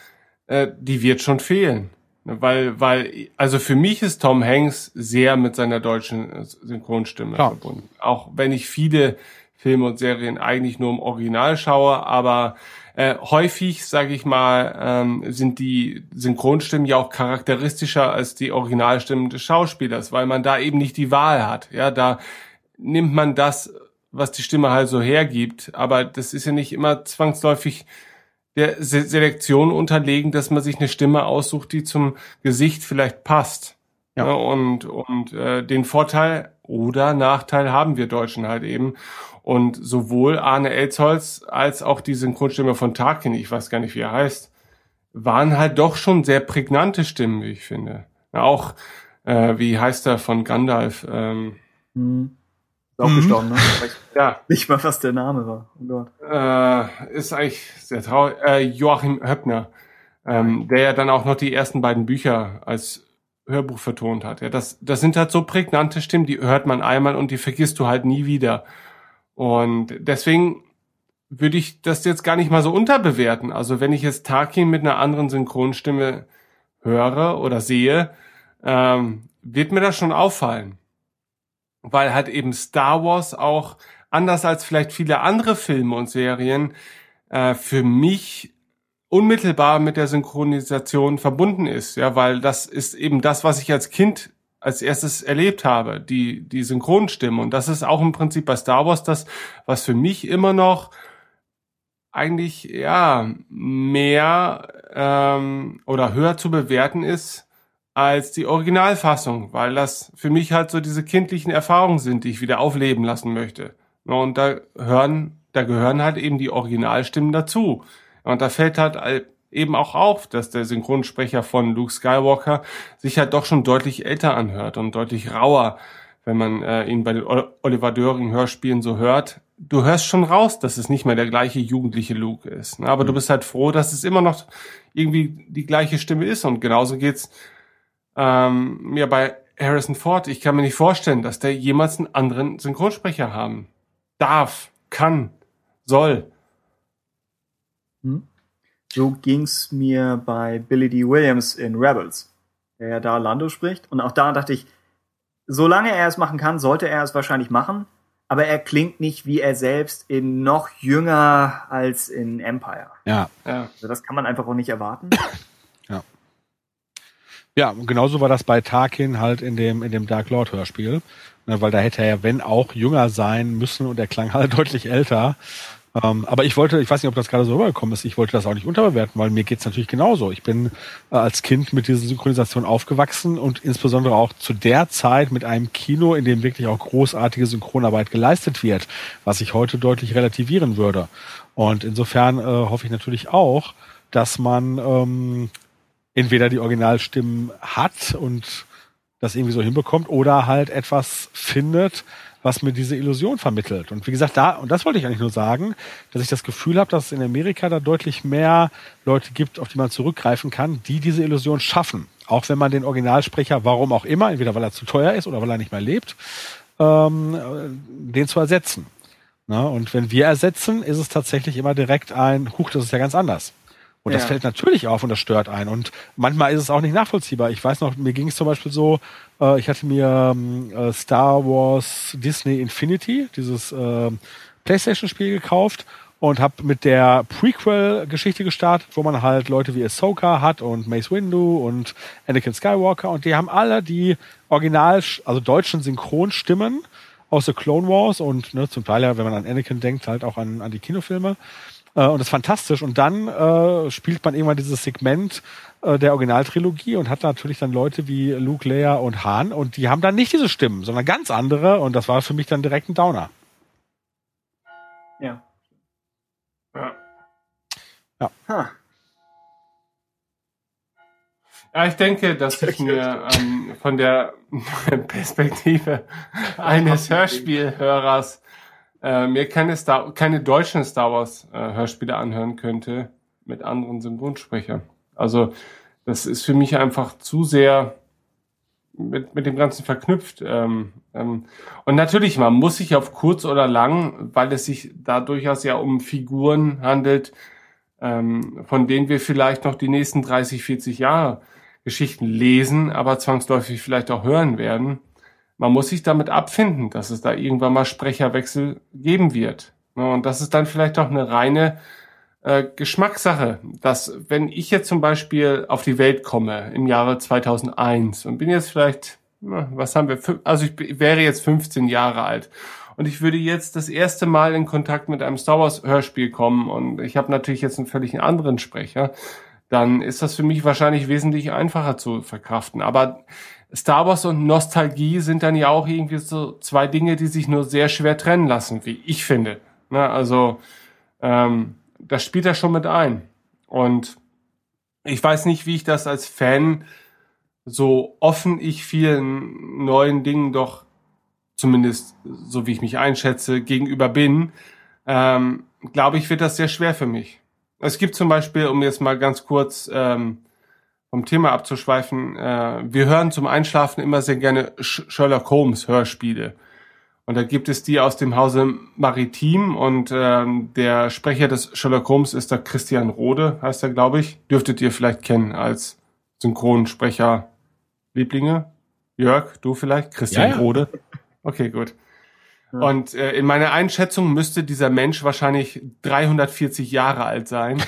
äh, die wird schon fehlen. Weil, weil, also für mich ist Tom Hanks sehr mit seiner deutschen Synchronstimme Klar. verbunden. Auch wenn ich viele Filme und Serien eigentlich nur im Original schaue, aber äh, häufig, sage ich mal, ähm, sind die Synchronstimmen ja auch charakteristischer als die Originalstimmen des Schauspielers, weil man da eben nicht die Wahl hat. Ja, da nimmt man das, was die Stimme halt so hergibt, aber das ist ja nicht immer zwangsläufig der Se Selektion unterlegen, dass man sich eine Stimme aussucht, die zum Gesicht vielleicht passt. Ja. ja und und äh, den Vorteil oder Nachteil haben wir Deutschen halt eben. Und sowohl Arne Elzholz als auch die Synchronstimme von Tarkin, ich weiß gar nicht, wie er heißt, waren halt doch schon sehr prägnante Stimmen, wie ich finde. Auch, äh, wie heißt er von Gandalf? Ähm, hm. Ist auch mhm. gestorben, ne? Ich, (laughs) ja. Nicht mal, was der Name war. Oh Gott. Äh, ist eigentlich sehr traurig. Äh, Joachim Höppner, ähm, der ja dann auch noch die ersten beiden Bücher als Hörbuch vertont hat. Ja, das, das sind halt so prägnante Stimmen, die hört man einmal und die vergisst du halt nie wieder. Und deswegen würde ich das jetzt gar nicht mal so unterbewerten. Also wenn ich jetzt Tarkin mit einer anderen Synchronstimme höre oder sehe, ähm, wird mir das schon auffallen weil halt eben Star Wars auch anders als vielleicht viele andere Filme und Serien äh, für mich unmittelbar mit der Synchronisation verbunden ist, ja, weil das ist eben das, was ich als Kind als erstes erlebt habe, die die Synchronstimme und das ist auch im Prinzip bei Star Wars das, was für mich immer noch eigentlich ja mehr ähm, oder höher zu bewerten ist als die Originalfassung, weil das für mich halt so diese kindlichen Erfahrungen sind, die ich wieder aufleben lassen möchte. Und da hören, da gehören halt eben die Originalstimmen dazu. Und da fällt halt eben auch auf, dass der Synchronsprecher von Luke Skywalker sich halt doch schon deutlich älter anhört und deutlich rauer, wenn man äh, ihn bei den Oliver Döring Hörspielen so hört. Du hörst schon raus, dass es nicht mehr der gleiche jugendliche Luke ist. Ne? Aber mhm. du bist halt froh, dass es immer noch irgendwie die gleiche Stimme ist. Und genauso geht's ähm, ja, bei Harrison Ford, ich kann mir nicht vorstellen, dass der jemals einen anderen Synchronsprecher haben darf, kann, soll. Hm. So ging's mir bei Billy D. Williams in Rebels, der ja da Lando spricht. Und auch da dachte ich, solange er es machen kann, sollte er es wahrscheinlich machen. Aber er klingt nicht wie er selbst in noch jünger als in Empire. Ja. ja. Also das kann man einfach auch nicht erwarten. Ja, genauso war das bei Tarkin halt in dem, in dem Dark Lord Hörspiel. Ne, weil da hätte er ja, wenn auch, jünger sein müssen und er klang halt (laughs) deutlich älter. Ähm, aber ich wollte, ich weiß nicht, ob das gerade so rübergekommen ist, ich wollte das auch nicht unterbewerten, weil mir geht's natürlich genauso. Ich bin äh, als Kind mit dieser Synchronisation aufgewachsen und insbesondere auch zu der Zeit mit einem Kino, in dem wirklich auch großartige Synchronarbeit geleistet wird, was ich heute deutlich relativieren würde. Und insofern äh, hoffe ich natürlich auch, dass man ähm, entweder die Originalstimmen hat und das irgendwie so hinbekommt oder halt etwas findet, was mir diese Illusion vermittelt. Und wie gesagt, da, und das wollte ich eigentlich nur sagen, dass ich das Gefühl habe, dass es in Amerika da deutlich mehr Leute gibt, auf die man zurückgreifen kann, die diese Illusion schaffen. Auch wenn man den Originalsprecher, warum auch immer, entweder weil er zu teuer ist oder weil er nicht mehr lebt, ähm, den zu ersetzen. Na, und wenn wir ersetzen, ist es tatsächlich immer direkt ein, huch, das ist ja ganz anders. Und ja. das fällt natürlich auf und das stört ein. Und manchmal ist es auch nicht nachvollziehbar. Ich weiß noch, mir ging es zum Beispiel so, äh, ich hatte mir ähm, äh, Star Wars Disney Infinity, dieses äh, PlayStation-Spiel gekauft und habe mit der Prequel-Geschichte gestartet, wo man halt Leute wie Ahsoka hat und Mace Windu und Anakin Skywalker und die haben alle die Original, also deutschen Synchronstimmen aus The Clone Wars und ne, zum Teil ja, wenn man an Anakin denkt, halt auch an, an die Kinofilme. Äh, und das ist fantastisch. Und dann äh, spielt man irgendwann dieses Segment äh, der Originaltrilogie und hat natürlich dann Leute wie Luke, Leia und Han und die haben dann nicht diese Stimmen, sondern ganz andere und das war für mich dann direkt ein Downer. Ja. Ja. Ja. Ha. Ja, ich denke, dass ich mir ähm, von der (laughs) Perspektive eines Hörspielhörers äh, mir keine, Star keine deutschen Star Wars äh, Hörspiele anhören könnte mit anderen Synchronsprechern. Also das ist für mich einfach zu sehr mit, mit dem Ganzen verknüpft. Ähm, ähm, und natürlich, man muss sich auf kurz oder lang, weil es sich da durchaus ja um Figuren handelt, ähm, von denen wir vielleicht noch die nächsten 30, 40 Jahre Geschichten lesen, aber zwangsläufig vielleicht auch hören werden man muss sich damit abfinden, dass es da irgendwann mal Sprecherwechsel geben wird. Und das ist dann vielleicht auch eine reine äh, Geschmackssache, dass wenn ich jetzt zum Beispiel auf die Welt komme im Jahre 2001 und bin jetzt vielleicht, was haben wir, also ich wäre jetzt 15 Jahre alt und ich würde jetzt das erste Mal in Kontakt mit einem Star Wars Hörspiel kommen und ich habe natürlich jetzt einen völlig anderen Sprecher, dann ist das für mich wahrscheinlich wesentlich einfacher zu verkraften. Aber Star Wars und Nostalgie sind dann ja auch irgendwie so zwei Dinge, die sich nur sehr schwer trennen lassen, wie ich finde. Na, also ähm, das spielt da schon mit ein. Und ich weiß nicht, wie ich das als Fan so offen ich vielen neuen Dingen doch zumindest so wie ich mich einschätze gegenüber bin, ähm, glaube ich, wird das sehr schwer für mich. Es gibt zum Beispiel, um jetzt mal ganz kurz ähm, vom Thema abzuschweifen, äh, wir hören zum Einschlafen immer sehr gerne Sherlock Holmes Hörspiele. Und da gibt es die aus dem Hause Maritim und ähm, der Sprecher des Sherlock Holmes ist der Christian Rode, heißt er, glaube ich. Dürftet ihr vielleicht kennen als Synchronsprecher Lieblinge. Jörg, du vielleicht? Christian ja, ja. Rode. Okay, gut. Ja. Und äh, in meiner Einschätzung müsste dieser Mensch wahrscheinlich 340 Jahre alt sein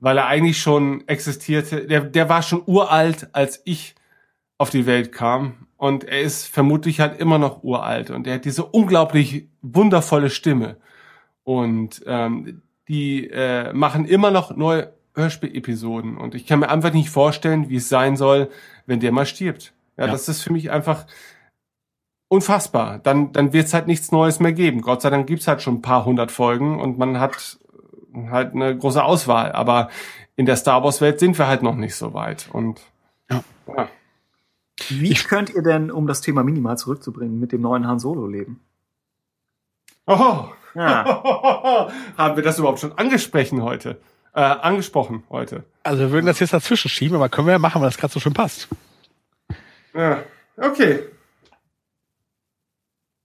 weil er eigentlich schon existierte. Der, der war schon uralt, als ich auf die Welt kam. Und er ist vermutlich halt immer noch uralt. Und er hat diese unglaublich wundervolle Stimme. Und ähm, die äh, machen immer noch neue Hörspiel-Episoden. Und ich kann mir einfach nicht vorstellen, wie es sein soll, wenn der mal stirbt. Ja, ja. das ist für mich einfach unfassbar. Dann, dann wird es halt nichts Neues mehr geben. Gott sei Dank gibt's halt schon ein paar hundert Folgen und man hat halt eine große Auswahl. Aber in der Star Wars Welt sind wir halt noch nicht so weit. Und ja. ja. Wie könnt ihr denn, um das Thema minimal zurückzubringen, mit dem neuen Han Solo leben? Oh. Ja. (laughs) Haben wir das überhaupt schon angesprochen heute? Äh, angesprochen heute. Also wir würden das jetzt dazwischen schieben, aber können wir ja machen, weil das gerade so schön passt. Ja, okay.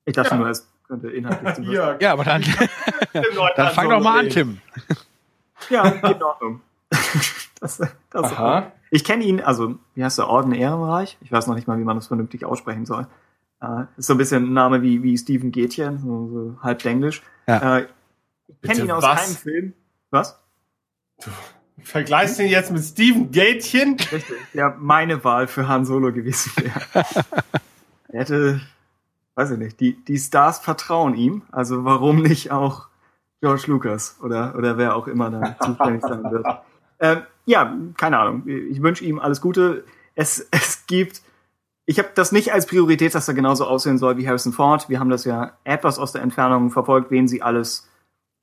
Ich dachte ja. nur, es könnte inhaltlich (laughs) ja, ja, aber dann, (laughs) dann fang doch mal an, Tim. Ja, in Ordnung. (laughs) das, das Aha. Ich kenne ihn, also, wie heißt der, Orden Ehrenreich? Ich weiß noch nicht mal, wie man das vernünftig aussprechen soll. Äh, ist so ein bisschen ein Name wie, wie Stephen Gätchen, so, so halb Englisch. Ja. Äh, ich kenne ihn aus was? keinem Film. Was? Du vergleichst ihn jetzt mit Stephen Gätchen? Richtig, ja, meine Wahl für Han Solo gewesen wäre. er hätte weiß ich nicht, die, die Stars vertrauen ihm, also warum nicht auch George Lucas oder, oder wer auch immer da (laughs) zuständig sein wird. Ähm, ja, keine Ahnung. Ich wünsche ihm alles Gute. Es, (laughs) es gibt, ich habe das nicht als Priorität, dass er genauso aussehen soll wie Harrison Ford. Wir haben das ja etwas aus der Entfernung verfolgt, wen sie alles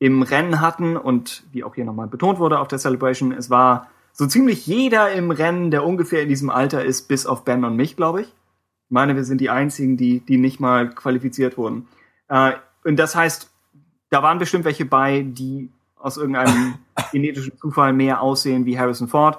im Rennen hatten und wie auch hier nochmal betont wurde auf der Celebration, es war so ziemlich jeder im Rennen, der ungefähr in diesem Alter ist, bis auf Ben und mich, glaube ich. Ich meine, wir sind die einzigen, die, die nicht mal qualifiziert wurden. Äh, und das heißt, da waren bestimmt welche bei, die aus irgendeinem (laughs) genetischen Zufall mehr aussehen wie Harrison Ford.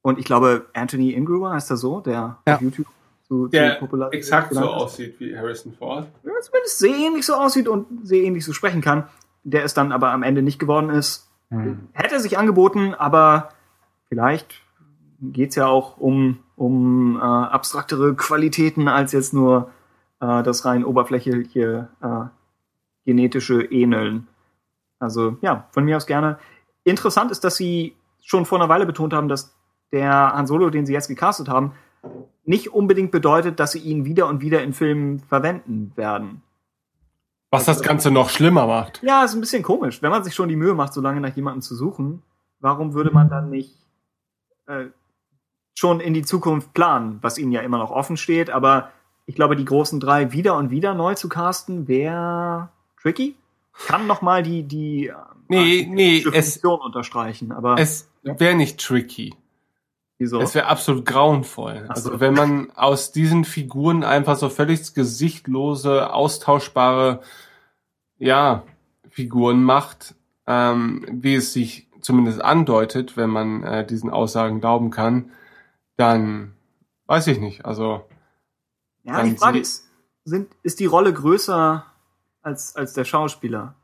Und ich glaube, Anthony Ingruber heißt er so, der ja. auf YouTube so der populär exakt so aussieht wie Harrison Ford. Ja, zumindest sehr ähnlich so aussieht und sehr ähnlich so sprechen kann. Der es dann aber am Ende nicht geworden ist. Hm. Hätte sich angeboten, aber vielleicht geht's ja auch um, um äh, abstraktere Qualitäten als jetzt nur äh, das rein oberflächliche äh, genetische Ähneln. Also ja, von mir aus gerne. Interessant ist, dass sie schon vor einer Weile betont haben, dass der Han Solo, den sie jetzt gecastet haben, nicht unbedingt bedeutet, dass sie ihn wieder und wieder in Filmen verwenden werden. Was das Ganze noch schlimmer macht. Ja, ist ein bisschen komisch. Wenn man sich schon die Mühe macht, so lange nach jemandem zu suchen, warum würde man dann nicht äh, schon in die Zukunft planen, was ihnen ja immer noch offen steht, aber ich glaube, die großen drei wieder und wieder neu zu casten, wäre tricky. Kann noch mal die die nee, nee, Funktion es, unterstreichen, aber es wäre nicht tricky. Wieso? Es wäre absolut grauenvoll. So. Also wenn man aus diesen Figuren einfach so völlig gesichtlose, austauschbare, ja, Figuren macht, ähm, wie es sich zumindest andeutet, wenn man äh, diesen Aussagen glauben kann, dann weiß ich nicht. Also ja, die Frage ist, sind, ist die Rolle größer als, als der Schauspieler?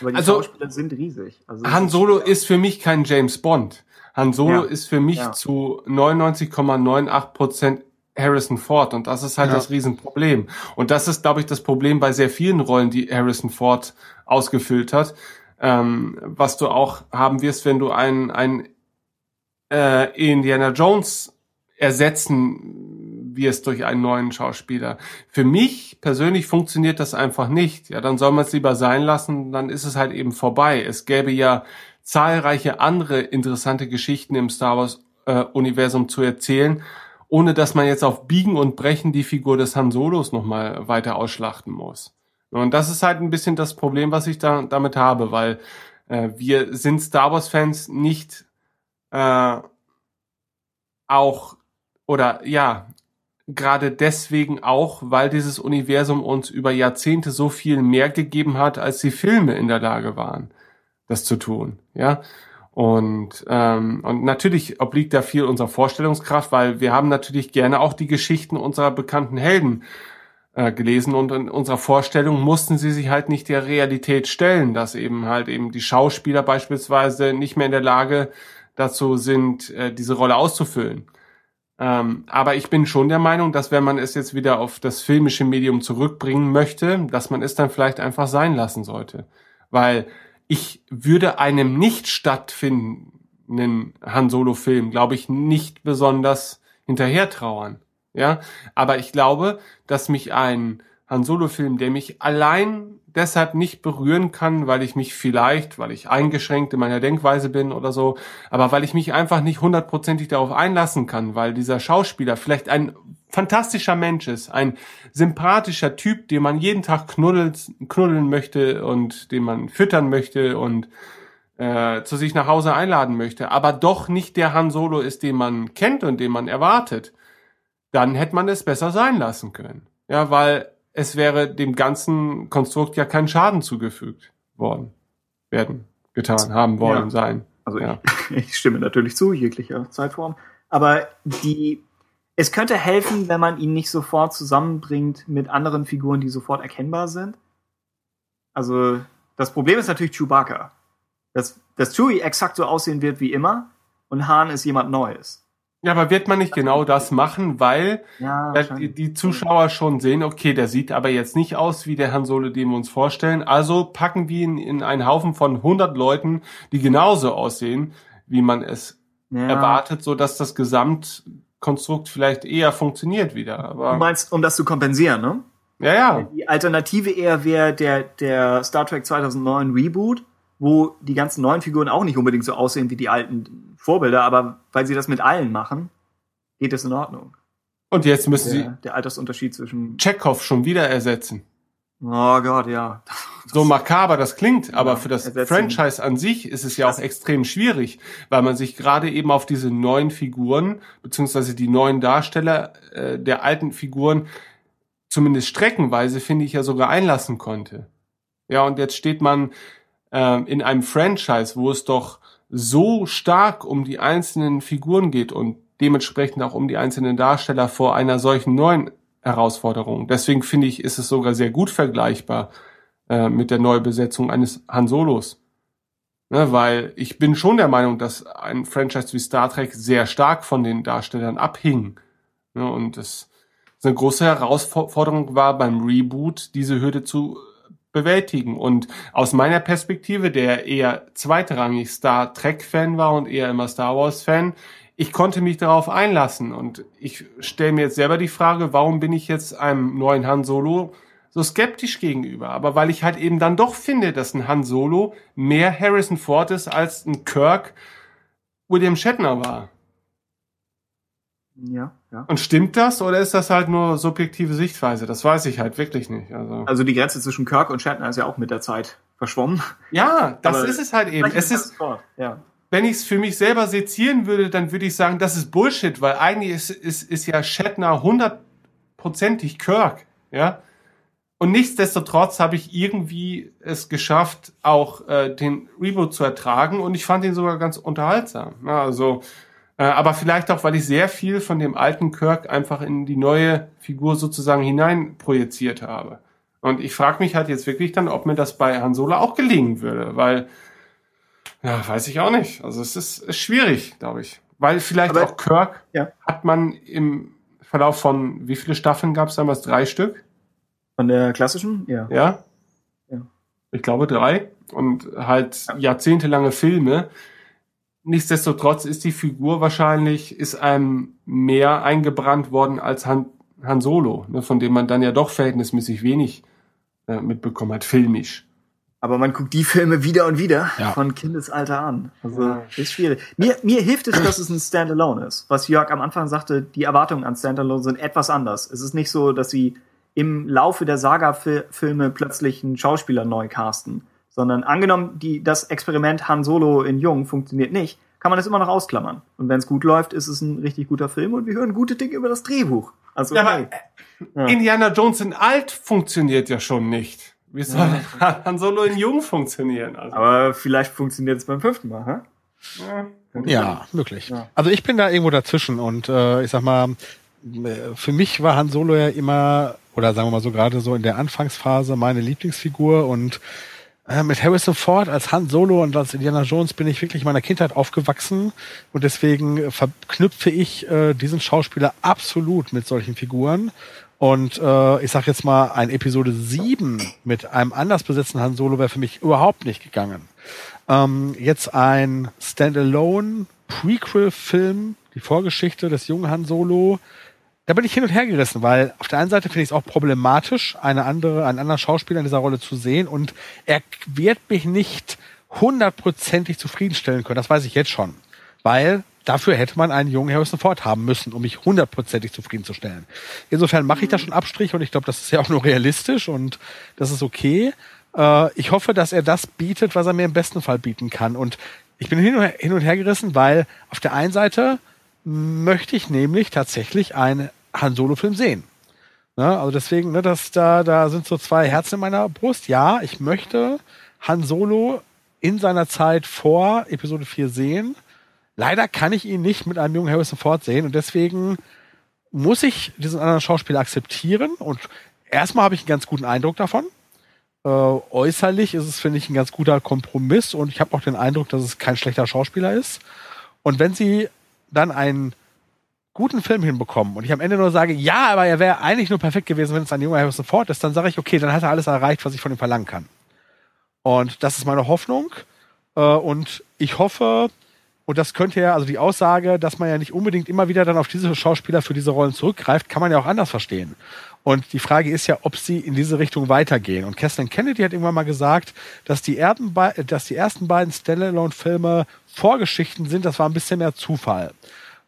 Aber die also, Schauspieler sind riesig. Also Han Solo ist für mich kein James Bond. Han Solo ja. ist für mich ja. zu 99,98 Prozent Harrison Ford und das ist halt ja. das Riesenproblem. Und das ist, glaube ich, das Problem bei sehr vielen Rollen, die Harrison Ford ausgefüllt hat, ähm, was du auch haben wirst, wenn du einen, einen äh, Indiana Jones ersetzen wirst durch einen neuen Schauspieler. Für mich persönlich funktioniert das einfach nicht. Ja, dann soll man es lieber sein lassen, dann ist es halt eben vorbei. Es gäbe ja zahlreiche andere interessante Geschichten im Star Wars äh, Universum zu erzählen, ohne dass man jetzt auf Biegen und Brechen die Figur des Han Solos nochmal weiter ausschlachten muss. Und das ist halt ein bisschen das Problem, was ich da damit habe, weil äh, wir sind Star Wars Fans nicht äh, auch oder ja, gerade deswegen auch, weil dieses Universum uns über Jahrzehnte so viel mehr gegeben hat, als die Filme in der Lage waren das zu tun, ja. Und, ähm, und natürlich obliegt da viel unserer Vorstellungskraft, weil wir haben natürlich gerne auch die Geschichten unserer bekannten Helden äh, gelesen und in unserer Vorstellung mussten sie sich halt nicht der Realität stellen, dass eben halt eben die Schauspieler beispielsweise nicht mehr in der Lage dazu sind, äh, diese Rolle auszufüllen. Ähm, aber ich bin schon der Meinung, dass wenn man es jetzt wieder auf das filmische Medium zurückbringen möchte, dass man es dann vielleicht einfach sein lassen sollte. Weil ich würde einem nicht stattfindenden Han Solo Film, glaube ich, nicht besonders hinterher trauern. Ja, aber ich glaube, dass mich ein Han Solo Film, der mich allein deshalb nicht berühren kann, weil ich mich vielleicht, weil ich eingeschränkt in meiner Denkweise bin oder so, aber weil ich mich einfach nicht hundertprozentig darauf einlassen kann, weil dieser Schauspieler vielleicht ein fantastischer Mensch ist, ein sympathischer Typ, den man jeden Tag knuddelt, knuddeln möchte und den man füttern möchte und äh, zu sich nach Hause einladen möchte, aber doch nicht der Han Solo ist, den man kennt und den man erwartet, dann hätte man es besser sein lassen können. Ja, weil es wäre dem ganzen Konstrukt ja kein Schaden zugefügt worden, werden, getan, haben wollen, ja. sein. Also ja. ich, (laughs) ich stimme natürlich zu, jeglicher Zeitform. Aber die es könnte helfen, wenn man ihn nicht sofort zusammenbringt mit anderen Figuren, die sofort erkennbar sind. Also, das Problem ist natürlich Chewbacca. Dass, dass Chewie exakt so aussehen wird wie immer und Han ist jemand Neues. Ja, aber wird man nicht genau das machen, weil ja, die, die, Zuschauer schon sehen, okay, der sieht aber jetzt nicht aus wie der Han Solo, den wir uns vorstellen. Also packen wir ihn in einen Haufen von 100 Leuten, die genauso aussehen, wie man es ja. erwartet, so dass das Gesamt Konstrukt vielleicht eher funktioniert wieder. Aber du meinst, um das zu kompensieren, ne? Ja, ja. Die Alternative eher wäre der, der Star Trek 2009 Reboot, wo die ganzen neuen Figuren auch nicht unbedingt so aussehen wie die alten Vorbilder, aber weil sie das mit allen machen, geht es in Ordnung. Und jetzt müssen der, sie der Altersunterschied zwischen Chekhov schon wieder ersetzen. Oh Gott, ja. so makaber das klingt, aber ja, für das Franchise an sich ist es ja auch extrem schwierig, weil man sich gerade eben auf diese neuen Figuren, beziehungsweise die neuen Darsteller äh, der alten Figuren, zumindest streckenweise, finde ich, ja sogar einlassen konnte. Ja, und jetzt steht man äh, in einem Franchise, wo es doch so stark um die einzelnen Figuren geht und dementsprechend auch um die einzelnen Darsteller vor einer solchen neuen Herausforderung. Deswegen finde ich, ist es sogar sehr gut vergleichbar äh, mit der Neubesetzung eines Han Solos. Ne, weil ich bin schon der Meinung, dass ein Franchise wie Star Trek sehr stark von den Darstellern abhing. Ne, und es eine große Herausforderung war beim Reboot, diese Hürde zu bewältigen. Und aus meiner Perspektive, der eher zweitrangig Star Trek-Fan war und eher immer Star Wars-Fan, ich konnte mich darauf einlassen. Und ich stelle mir jetzt selber die Frage, warum bin ich jetzt einem neuen Han Solo so skeptisch gegenüber? Aber weil ich halt eben dann doch finde, dass ein Han Solo mehr Harrison Ford ist, als ein Kirk William Shatner war. Ja, ja. Und stimmt das oder ist das halt nur subjektive Sichtweise? Das weiß ich halt wirklich nicht. Also, also die Grenze zwischen Kirk und Shatner ist ja auch mit der Zeit verschwommen. Ja, das Aber ist es halt eben. Es ist, ja wenn ich es für mich selber sezieren würde, dann würde ich sagen, das ist Bullshit, weil eigentlich ist, ist, ist ja Shatner hundertprozentig Kirk, ja. Und nichtsdestotrotz habe ich irgendwie es geschafft, auch äh, den Reboot zu ertragen und ich fand ihn sogar ganz unterhaltsam. Ja, also, äh, aber vielleicht auch, weil ich sehr viel von dem alten Kirk einfach in die neue Figur sozusagen hinein projiziert habe. Und ich frage mich halt jetzt wirklich dann, ob mir das bei Han Solo auch gelingen würde, weil ja, weiß ich auch nicht. Also es ist, ist schwierig, glaube ich. Weil vielleicht Aber, auch Kirk ja. hat man im Verlauf von, wie viele Staffeln gab es damals? Drei Stück? Von der klassischen? Ja. Ja? ja. Ich glaube drei. Und halt ja. jahrzehntelange Filme. Nichtsdestotrotz ist die Figur wahrscheinlich, ist einem mehr eingebrannt worden als Han, Han Solo, ne, von dem man dann ja doch verhältnismäßig wenig äh, mitbekommen hat, filmisch. Aber man guckt die Filme wieder und wieder ja. von Kindesalter an. Also ja. ist schwierig. Mir, mir hilft es, dass es ein Standalone ist. Was Jörg am Anfang sagte, die Erwartungen an Standalone sind etwas anders. Es ist nicht so, dass sie im Laufe der Saga-Filme plötzlich einen Schauspieler neu casten. Sondern angenommen, die, das Experiment Han Solo in Jung funktioniert nicht, kann man das immer noch ausklammern. Und wenn es gut läuft, ist es ein richtig guter Film und wir hören gute Dinge über das Drehbuch. Also, ja, hey. aber äh, Indiana Jones in alt funktioniert ja schon nicht. Wie soll ja. (laughs) Han Solo in Jung funktionieren? Also. Aber vielleicht funktioniert es beim fünften Mal, hä? Ja, ja möglich. Ja. Also ich bin da irgendwo dazwischen und äh, ich sag mal, für mich war Han Solo ja immer, oder sagen wir mal so gerade so in der Anfangsphase meine Lieblingsfigur und mit Harrison Ford als Han Solo und als Indiana Jones bin ich wirklich in meiner Kindheit aufgewachsen und deswegen verknüpfe ich äh, diesen Schauspieler absolut mit solchen Figuren und äh, ich sag jetzt mal, ein Episode 7 mit einem anders besetzten Han Solo wäre für mich überhaupt nicht gegangen. Ähm, jetzt ein Standalone Prequel-Film, die Vorgeschichte des jungen Han Solo, da bin ich hin und her gerissen, weil auf der einen Seite finde ich es auch problematisch, eine andere, einen anderen Schauspieler in dieser Rolle zu sehen und er wird mich nicht hundertprozentig zufriedenstellen können. Das weiß ich jetzt schon. Weil dafür hätte man einen jungen Harrison Ford haben müssen, um mich hundertprozentig zufriedenzustellen. Insofern mache ich da schon Abstrich und ich glaube, das ist ja auch nur realistisch und das ist okay. Äh, ich hoffe, dass er das bietet, was er mir im besten Fall bieten kann. Und ich bin hin und her, hin und her gerissen, weil auf der einen Seite möchte ich nämlich tatsächlich einen Han Solo-Film sehen. Ne? Also deswegen, ne, das, da, da sind so zwei Herzen in meiner Brust. Ja, ich möchte Han Solo in seiner Zeit vor Episode 4 sehen. Leider kann ich ihn nicht mit einem jungen Harrison Ford sehen und deswegen muss ich diesen anderen Schauspieler akzeptieren und erstmal habe ich einen ganz guten Eindruck davon. Äh, äußerlich ist es, finde ich, ein ganz guter Kompromiss und ich habe auch den Eindruck, dass es kein schlechter Schauspieler ist. Und wenn sie dann einen guten Film hinbekommen und ich am Ende nur sage, ja, aber er wäre eigentlich nur perfekt gewesen, wenn es ein junger Harrison Ford ist, dann sage ich, okay, dann hat er alles erreicht, was ich von ihm verlangen kann. Und das ist meine Hoffnung. Äh, und ich hoffe, und das könnte ja, also die Aussage, dass man ja nicht unbedingt immer wieder dann auf diese Schauspieler für diese Rollen zurückgreift, kann man ja auch anders verstehen. Und die Frage ist ja, ob sie in diese Richtung weitergehen. Und Kathleen Kennedy hat irgendwann mal gesagt, dass die, Erden, dass die ersten beiden Stallone-Filme Vorgeschichten sind. Das war ein bisschen mehr Zufall.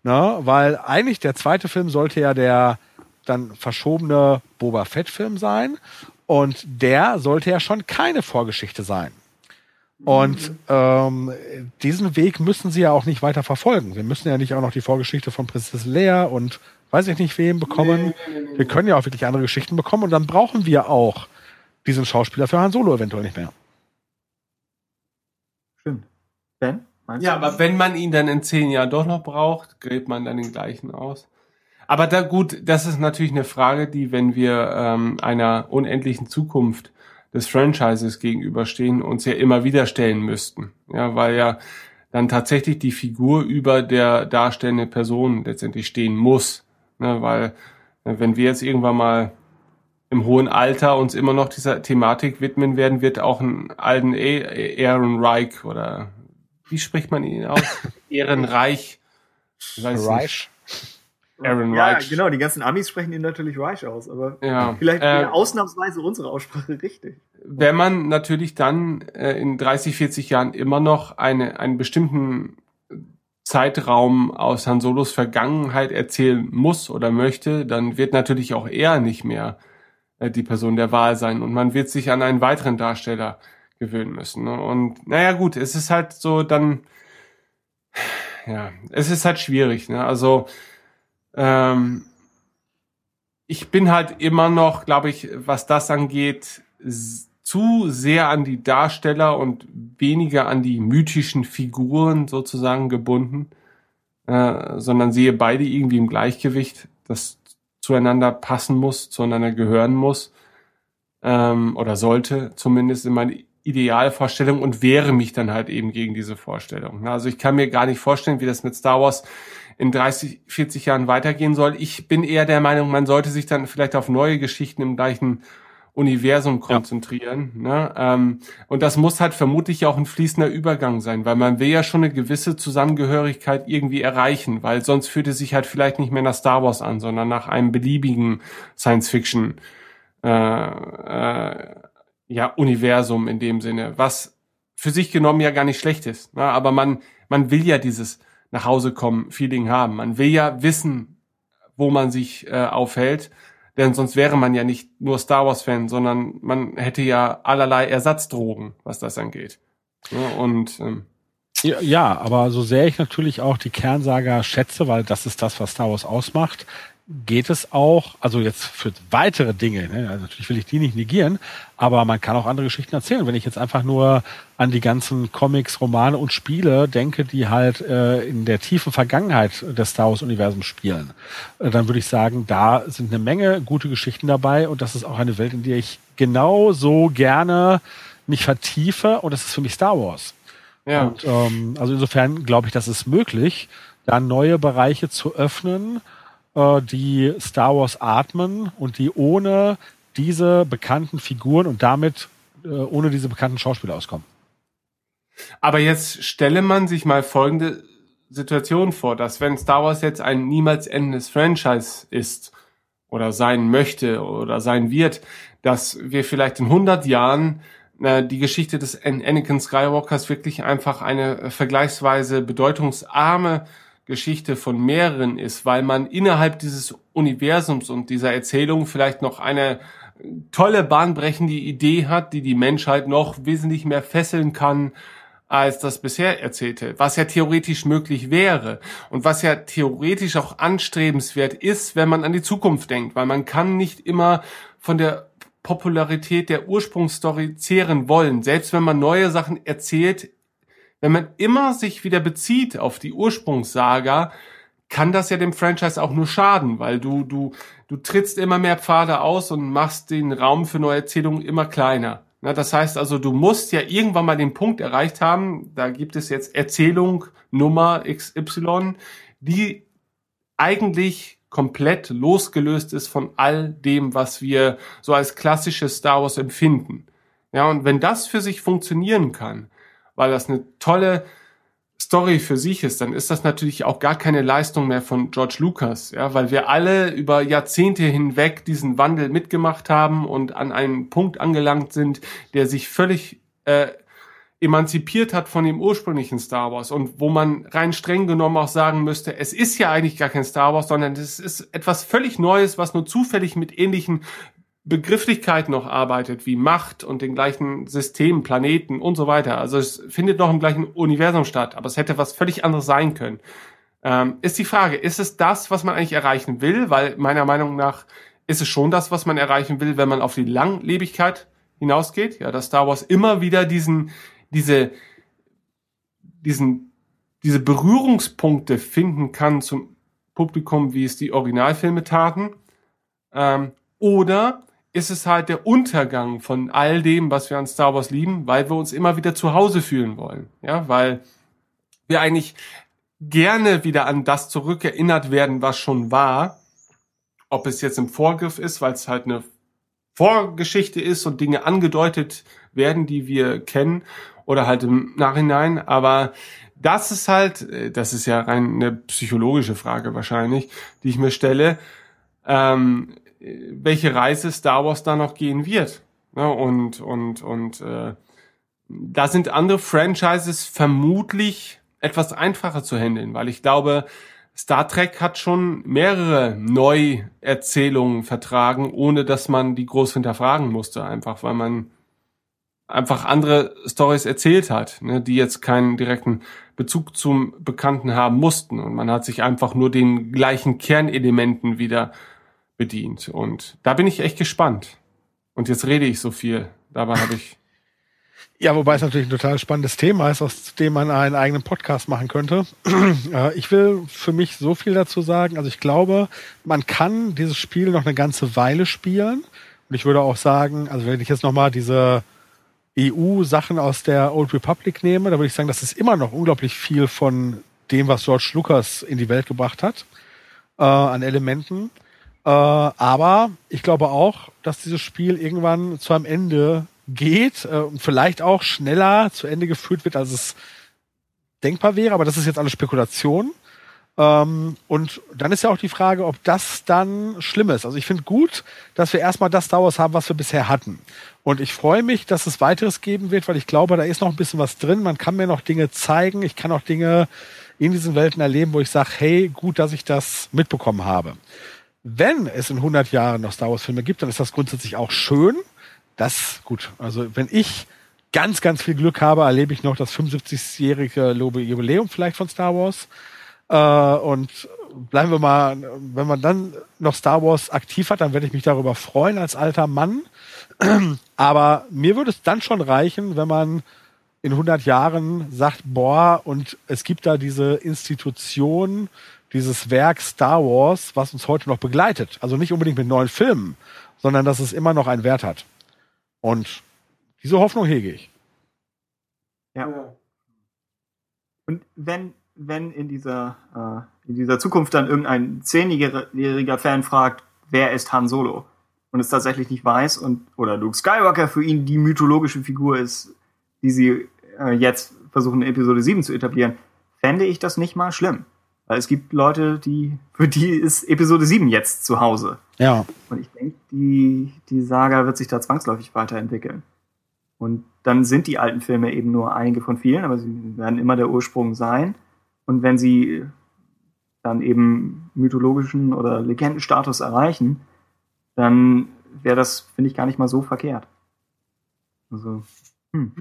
Ne? Weil eigentlich der zweite Film sollte ja der dann verschobene Boba Fett-Film sein. Und der sollte ja schon keine Vorgeschichte sein. Und ähm, diesen Weg müssen sie ja auch nicht weiter verfolgen. Wir müssen ja nicht auch noch die Vorgeschichte von Prinzessin Leia und weiß ich nicht wem bekommen. Nee, nee, nee, wir können ja auch wirklich andere Geschichten bekommen und dann brauchen wir auch diesen Schauspieler für Han Solo eventuell nicht mehr. Stimmt. Ben? Ja, aber wenn man ihn dann in zehn Jahren doch noch braucht, gräbt man dann den gleichen aus. Aber da gut, das ist natürlich eine Frage, die, wenn wir ähm, einer unendlichen Zukunft des Franchises gegenüberstehen, uns ja immer wieder stellen müssten. Ja, weil ja dann tatsächlich die Figur über der darstellenden Person letztendlich stehen muss. Ne, weil äh, wenn wir jetzt irgendwann mal im hohen Alter uns immer noch dieser Thematik widmen werden, wird auch ein alten Aaron Reich oder wie spricht man ihn aus? (laughs) Ehrenreich. Reich. Aaron ja, Reich. genau, die ganzen Amis sprechen ihn natürlich Reich aus, aber ja, vielleicht äh, ausnahmsweise unsere Aussprache richtig. Wenn man natürlich dann äh, in 30, 40 Jahren immer noch eine, einen bestimmten Zeitraum aus Han Solos Vergangenheit erzählen muss oder möchte, dann wird natürlich auch er nicht mehr äh, die Person der Wahl sein und man wird sich an einen weiteren Darsteller gewöhnen müssen. Ne? Und naja gut, es ist halt so dann, ja, es ist halt schwierig. Ne? Also ähm, ich bin halt immer noch, glaube ich, was das angeht, zu sehr an die Darsteller und weniger an die mythischen Figuren sozusagen gebunden, äh, sondern sehe beide irgendwie im Gleichgewicht, das zueinander passen muss, zueinander gehören muss ähm, oder sollte zumindest in meiner Idealvorstellung und wehre mich dann halt eben gegen diese Vorstellung. Also ich kann mir gar nicht vorstellen, wie das mit Star Wars in 30, 40 Jahren weitergehen soll. Ich bin eher der Meinung, man sollte sich dann vielleicht auf neue Geschichten im gleichen Universum konzentrieren. Ja. Ne? Ähm, und das muss halt vermutlich auch ein fließender Übergang sein, weil man will ja schon eine gewisse Zusammengehörigkeit irgendwie erreichen, weil sonst fühlt es sich halt vielleicht nicht mehr nach Star Wars an, sondern nach einem beliebigen Science-Fiction äh, äh, ja, Universum in dem Sinne, was für sich genommen ja gar nicht schlecht ist. Ne? Aber man, man will ja dieses nach Hause kommen Feeling haben. Man will ja wissen, wo man sich äh, aufhält denn sonst wäre man ja nicht nur Star Wars-Fan, sondern man hätte ja allerlei Ersatzdrogen, was das angeht. Ja, und ähm, ja, aber so sehr ich natürlich auch die Kernsaga schätze, weil das ist das, was Star Wars ausmacht, geht es auch, also jetzt für weitere Dinge, ne, also natürlich will ich die nicht negieren, aber man kann auch andere Geschichten erzählen. Wenn ich jetzt einfach nur an die ganzen Comics, Romane und Spiele denke, die halt äh, in der tiefen Vergangenheit des Star Wars-Universums spielen, äh, dann würde ich sagen, da sind eine Menge gute Geschichten dabei und das ist auch eine Welt, in der ich genauso gerne mich vertiefe und das ist für mich Star Wars. Ja. Und, ähm, also insofern glaube ich, das ist möglich, da neue Bereiche zu öffnen, die Star Wars atmen und die ohne diese bekannten Figuren und damit äh, ohne diese bekannten Schauspieler auskommen. Aber jetzt stelle man sich mal folgende Situation vor, dass wenn Star Wars jetzt ein niemals endendes Franchise ist oder sein möchte oder sein wird, dass wir vielleicht in 100 Jahren äh, die Geschichte des Anakin Skywalkers wirklich einfach eine vergleichsweise bedeutungsarme Geschichte von mehreren ist, weil man innerhalb dieses Universums und dieser Erzählung vielleicht noch eine tolle bahnbrechende Idee hat, die die Menschheit noch wesentlich mehr fesseln kann als das bisher erzählte, was ja theoretisch möglich wäre und was ja theoretisch auch anstrebenswert ist, wenn man an die Zukunft denkt, weil man kann nicht immer von der Popularität der Ursprungsstory zehren wollen. Selbst wenn man neue Sachen erzählt, wenn man immer sich wieder bezieht auf die Ursprungssaga, kann das ja dem Franchise auch nur schaden, weil du, du, du trittst immer mehr Pfade aus und machst den Raum für neue Erzählungen immer kleiner. Na, das heißt also, du musst ja irgendwann mal den Punkt erreicht haben, da gibt es jetzt Erzählung Nummer XY, die eigentlich komplett losgelöst ist von all dem, was wir so als klassisches Star Wars empfinden. Ja, und wenn das für sich funktionieren kann, weil das eine tolle Story für sich ist, dann ist das natürlich auch gar keine Leistung mehr von George Lucas, ja, weil wir alle über Jahrzehnte hinweg diesen Wandel mitgemacht haben und an einen Punkt angelangt sind, der sich völlig äh, emanzipiert hat von dem ursprünglichen Star Wars und wo man rein streng genommen auch sagen müsste, es ist ja eigentlich gar kein Star Wars, sondern es ist etwas völlig Neues, was nur zufällig mit ähnlichen Begrifflichkeit noch arbeitet, wie Macht und den gleichen Systemen, Planeten und so weiter. Also es findet noch im gleichen Universum statt, aber es hätte was völlig anderes sein können. Ähm, ist die Frage, ist es das, was man eigentlich erreichen will? Weil meiner Meinung nach ist es schon das, was man erreichen will, wenn man auf die Langlebigkeit hinausgeht. Ja, dass Star Wars immer wieder diesen, diese, diesen, diese Berührungspunkte finden kann zum Publikum, wie es die Originalfilme taten. Ähm, oder ist es halt der Untergang von all dem, was wir an Star Wars lieben, weil wir uns immer wieder zu Hause fühlen wollen. Ja, weil wir eigentlich gerne wieder an das zurückerinnert werden, was schon war. Ob es jetzt im Vorgriff ist, weil es halt eine Vorgeschichte ist und Dinge angedeutet werden, die wir kennen, oder halt im Nachhinein. Aber das ist halt, äh, das ist ja rein eine psychologische Frage wahrscheinlich, die ich mir stelle. Ähm, welche Reise Star Wars da noch gehen wird. Ja, und und und äh, da sind andere Franchises vermutlich etwas einfacher zu handeln, weil ich glaube, Star Trek hat schon mehrere Neuerzählungen vertragen, ohne dass man die groß hinterfragen musste, einfach weil man einfach andere Stories erzählt hat, ne, die jetzt keinen direkten Bezug zum Bekannten haben mussten. Und man hat sich einfach nur den gleichen Kernelementen wieder bedient. Und da bin ich echt gespannt. Und jetzt rede ich so viel. Dabei habe ich. Ja, wobei es natürlich ein total spannendes Thema ist, aus dem man einen eigenen Podcast machen könnte. (clears throat) Äh, ich will für mich so viel dazu sagen. Also ich glaube, man kann dieses Spiel noch eine ganze Weile spielen. Und ich würde auch sagen, also wenn ich jetzt nochmal diese EU-Sachen aus der Old Republic nehme, da würde ich sagen, das ist immer noch unglaublich viel von dem, was George Lucas in die Welt gebracht hat, äh, an Elementen. Äh, aber ich glaube auch, dass dieses Spiel irgendwann zu einem Ende geht äh, und vielleicht auch schneller zu Ende geführt wird, als es denkbar wäre. Aber das ist jetzt alles Spekulation. Ähm, und dann ist ja auch die Frage, ob das dann schlimm ist. Also ich finde gut, dass wir erstmal das Star haben, was wir bisher hatten. Und ich freue mich, dass es weiteres geben wird, weil ich glaube, da ist noch ein bisschen was drin. Man kann mir noch Dinge zeigen. Ich kann auch Dinge in diesen Welten erleben, wo ich sage, hey, gut, dass ich das mitbekommen habe. Wenn es in 100 Jahren noch Star Wars Filme gibt, dann ist das grundsätzlich auch schön. Das, gut, also wenn ich ganz, ganz viel Glück habe, erlebe ich noch das 75-jährige Jubiläum vielleicht von Star Wars. Äh, und bleiben wir mal, wenn man dann noch Star Wars aktiv hat, dann werde ich mich darüber freuen als alter Mann. (clears throat) Aber mir würde es dann schon reichen, wenn man in 100 Jahren sagt, boah, und es gibt da diese Institution, dieses Werk Star Wars, was uns heute noch begleitet. Also nicht unbedingt mit neuen Filmen, sondern dass es immer noch einen Wert hat. Und diese Hoffnung hege ich. Ja. Und wenn, wenn in dieser, äh, in dieser Zukunft dann irgendein zehnjähriger Fan fragt, wer ist Han Solo? Und es tatsächlich nicht weiß und, oder Luke Skywalker für ihn die mythologische Figur ist, die sie äh, jetzt versuchen in Episode 7 zu etablieren, fände ich das nicht mal schlimm. Weil es gibt Leute, die, für die ist Episode 7 jetzt zu Hause. Ja. Und ich denke, die, die Saga wird sich da zwangsläufig weiterentwickeln. Und dann sind die alten Filme eben nur einige von vielen, aber sie werden immer der Ursprung sein. Und wenn sie dann eben mythologischen oder Legendenstatus erreichen, dann wäre das, finde ich, gar nicht mal so verkehrt. Also. Hm.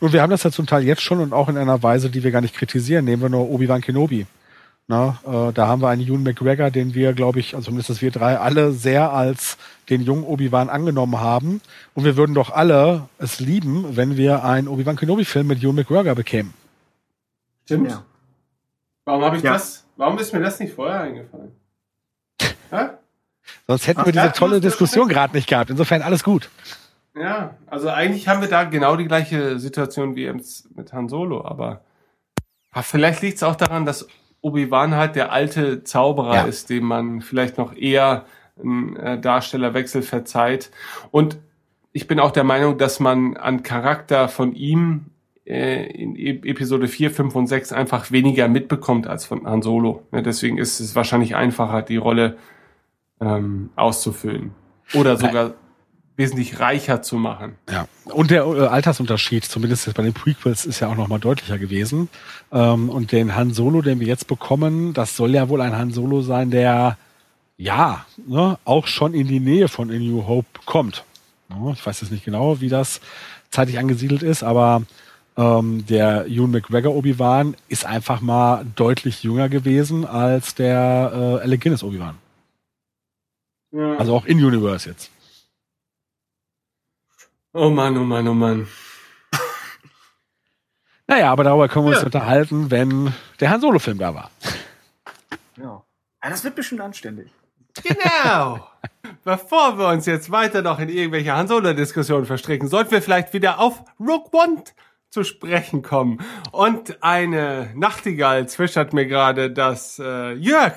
Und wir haben das ja zum Teil jetzt schon und auch in einer Weise, die wir gar nicht kritisieren. Nehmen wir nur Obi-Wan Kenobi. Na, äh, da haben wir einen Ewan McGregor, den wir, glaube ich, also zumindest wir drei, alle sehr als den jungen Obi-Wan angenommen haben. Und wir würden doch alle es lieben, wenn wir einen Obi-Wan Kenobi-Film mit Ewan McGregor bekämen. Stimmt. Ja. Warum habe ich ja. das? Warum ist mir das nicht vorher eingefallen? (laughs) Sonst hätten Ach, wir diese tolle Diskussion gerade nicht gehabt. Insofern alles gut. Ja, also eigentlich haben wir da genau die gleiche Situation wie mit Han Solo, aber vielleicht liegt es auch daran, dass Obi-Wan halt der alte Zauberer ja. ist, dem man vielleicht noch eher einen äh, Darstellerwechsel verzeiht. Und ich bin auch der Meinung, dass man an Charakter von ihm äh, in e Episode 4, 5 und 6 einfach weniger mitbekommt als von Han Solo. Ja, deswegen ist es wahrscheinlich einfacher, die Rolle ähm, auszufüllen. Oder sogar wesentlich reicher zu machen. Ja, und der äh, Altersunterschied, zumindest jetzt bei den Prequels, ist ja auch nochmal deutlicher gewesen. Ähm, und den Han Solo, den wir jetzt bekommen, das soll ja wohl ein Han Solo sein, der ja, ne, auch schon in die Nähe von A New Hope kommt. Ich weiß jetzt nicht genau, wie das zeitlich angesiedelt ist, aber ähm, der Ewan McGregor Obi-Wan ist einfach mal deutlich jünger gewesen als der äh, Alec Guinness Obi-Wan. Ja. Also auch in Universe jetzt. Oh Mann, oh Mann, oh Mann. (laughs) naja, aber darüber können wir ja. uns unterhalten, wenn der Han Solo-Film da war. Ja. Das wird bestimmt anständig. Genau. (laughs) Bevor wir uns jetzt weiter noch in irgendwelche Han Solo-Diskussionen verstricken, sollten wir vielleicht wieder auf Rogue One zu sprechen kommen. Und eine Nachtigall zwischert mir gerade, dass äh, Jörg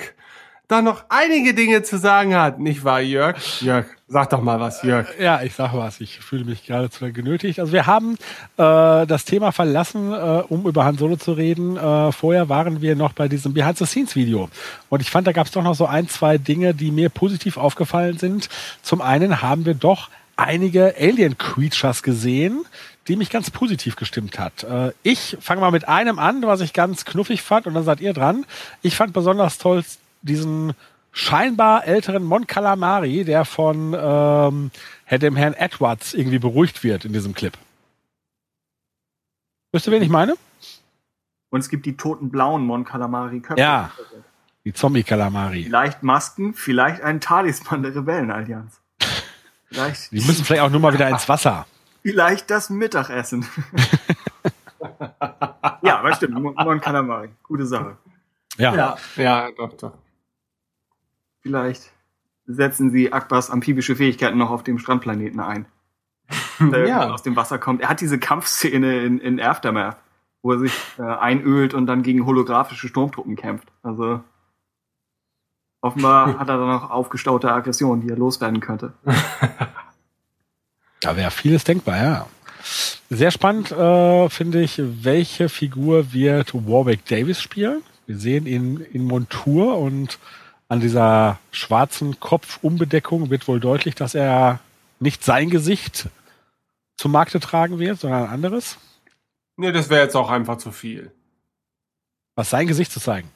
da noch einige Dinge zu sagen hat. Nicht wahr, Jörg? Jörg, sag doch mal was, Jörg. Ja, ich sag was. Ich fühle mich geradezu genötigt. Also wir haben äh, das Thema verlassen, äh, um über Han Solo zu reden. Äh, vorher waren wir noch bei diesem Behind-the-Scenes-Video. Und ich fand, da gab es doch noch so ein, zwei Dinge, die mir positiv aufgefallen sind. Zum einen haben wir doch einige Alien-Creatures gesehen, die mich ganz positiv gestimmt hat. Äh, ich fange mal mit einem an, was ich ganz knuffig fand, und dann seid ihr dran. Ich fand besonders toll diesen scheinbar älteren Mon Calamari, der von ähm, dem Herrn Edwards irgendwie beruhigt wird in diesem Clip. Wisst ihr, wen ich meine? Und es gibt die toten blauen Mon Calamari Köpfe. Ja. Die Zombie Calamari. Vielleicht Masken, vielleicht ein Talisman der Rebellenallianz. Vielleicht. Die müssen vielleicht auch nur mal wieder ins Wasser. Vielleicht das Mittagessen. (laughs) ja, aber stimmt. Mon Calamari. Gute Sache. Ja. Ja, ja doch, doch. Vielleicht setzen sie Akbars amphibische Fähigkeiten noch auf dem Strandplaneten ein. (laughs) Der ja. aus dem Wasser kommt. Er hat diese Kampfszene in, in Aftermath, wo er sich äh, einölt und dann gegen holographische Sturmtruppen kämpft. Also offenbar (laughs) hat er dann noch aufgestaute Aggressionen, die er loswerden könnte. (laughs) Da wäre vieles denkbar, ja. Sehr spannend äh, finde ich, welche Figur wird Warwick Davis spielen. Wir sehen ihn in Montur und an dieser schwarzen Kopfumbedeckung wird wohl deutlich, dass er nicht sein Gesicht zum Markte tragen wird, sondern ein anderes. Nee, das wäre jetzt auch einfach zu viel. Was sein Gesicht zu zeigen.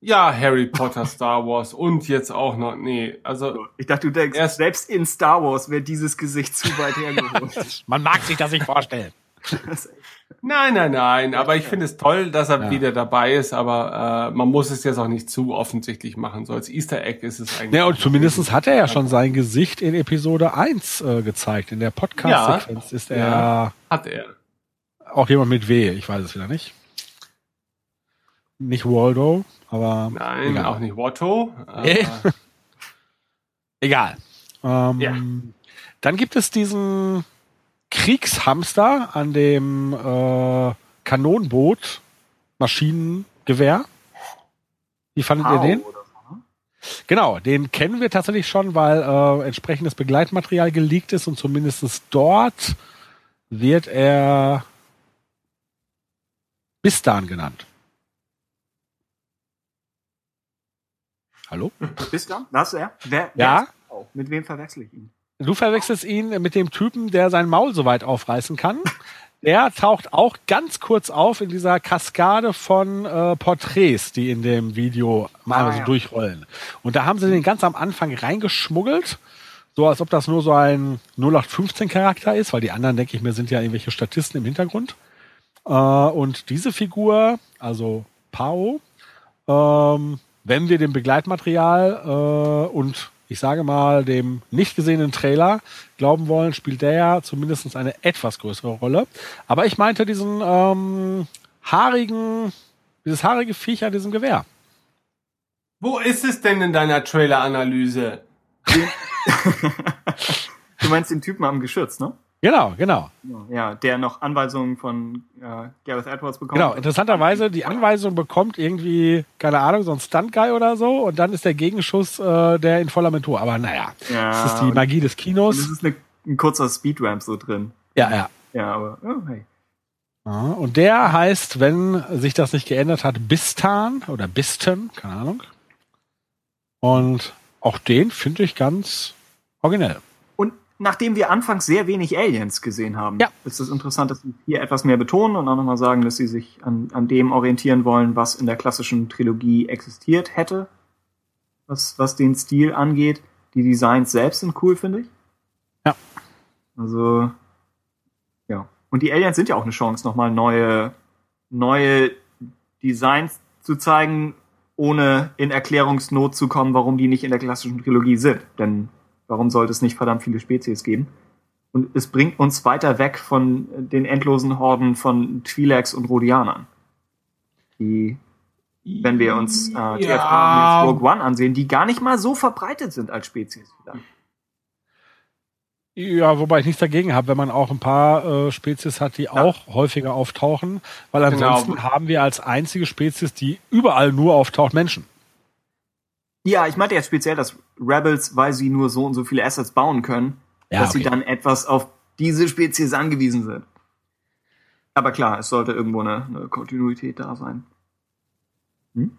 Ja, Harry Potter, (laughs) Star Wars und jetzt auch noch, nee, also. Ich dachte, du denkst, erst selbst in Star Wars wäre dieses Gesicht zu weit hergeholt. (laughs) Man mag sich das nicht vorstellen. (laughs) Nein, nein, nein. Aber ich finde es toll, dass er ja. wieder dabei ist. Aber äh, man muss es jetzt auch nicht zu offensichtlich machen. So als Easter Egg ist es eigentlich. Ja, und zumindest hat er ja schon sein Gesicht in Episode 1 äh, gezeigt. In der Podcast-Sequenz ja. ist er. Ja, hat er. Auch jemand mit W. Ich weiß es wieder nicht. Nicht Waldo, aber. Nein, egal. auch nicht Watto. Äh. (laughs) egal. Ähm, ja. Dann gibt es diesen Kriegshamster an dem äh, Kanonenboot, Maschinengewehr. Wie fandet ihr den? Genau, den kennen wir tatsächlich schon, weil äh, entsprechendes Begleitmaterial geleakt ist und zumindest dort wird er Bistan genannt. Hallo? Bistan? Das ist er? Wer, wer ja. Mit wem verwechsel ich ihn? Du verwechselst ihn mit dem Typen, der sein Maul so weit aufreißen kann. Der taucht auch ganz kurz auf in dieser Kaskade von äh, Porträts, die in dem Video mal ah, so ja. durchrollen. Und da haben sie den ganz am Anfang reingeschmuggelt, so als ob das nur so ein 0815 Charakter ist, weil die anderen, denke ich mir, sind ja irgendwelche Statisten im Hintergrund. Äh, und diese Figur, also Pao, ähm, wenn wir dem Begleitmaterial äh, und ich sage mal, dem nicht gesehenen Trailer glauben wollen, spielt der ja zumindest eine etwas größere Rolle. Aber ich meinte diesen ähm, haarigen, dieses haarige Viech an diesem Gewehr. Wo ist es denn in deiner Trailer-Analyse? (laughs) du meinst den Typen am Geschütz, ne? Genau, genau. Ja, der noch Anweisungen von äh, Gareth Edwards bekommt. Genau, interessanterweise, die Anweisung bekommt irgendwie, keine Ahnung, so ein Stunt-Guy oder so und dann ist der Gegenschuss äh, der in voller Mentor. Aber naja, ja, das ist die Magie des Kinos. Es ist eine, ein kurzer Speedramp so drin. Ja, ja. Ja, aber, oh, hey. und der heißt, wenn sich das nicht geändert hat, Bistan oder Bisten, keine Ahnung. Und auch den finde ich ganz originell nachdem wir anfangs sehr wenig Aliens gesehen haben, ja. ist es interessant, dass sie hier etwas mehr betonen und auch nochmal sagen, dass sie sich an, an dem orientieren wollen, was in der klassischen Trilogie existiert hätte. was, was den Stil angeht. Die Designs selbst sind cool, finde ich. Ja. Also, ja. Und die Aliens sind ja auch eine Chance, nochmal neue, neue Designs zu zeigen, ohne in Erklärungsnot zu kommen, warum die nicht in der klassischen Trilogie sind. Denn warum sollte es nicht verdammt viele Spezies geben? Und es bringt uns weiter weg von den endlosen Horden von Twi'leks und Rhodianern. Die, wenn wir uns äh, die ja. Mit Rogue One ansehen, die gar nicht mal so verbreitet sind als Spezies. Wieder. Ja, wobei ich nichts dagegen habe, wenn man auch ein paar äh, Spezies hat, die ja. auch häufiger auftauchen, weil genau. ansonsten genau. haben wir als einzige Spezies, die überall nur auftaucht, Menschen. Ja, ich meinte jetzt speziell, dass Rebels, weil sie nur so und so viele Assets bauen können, ja, dass okay. sie dann etwas auf diese Spezies angewiesen sind. Aber klar, es sollte irgendwo eine, eine Kontinuität da sein. Hm?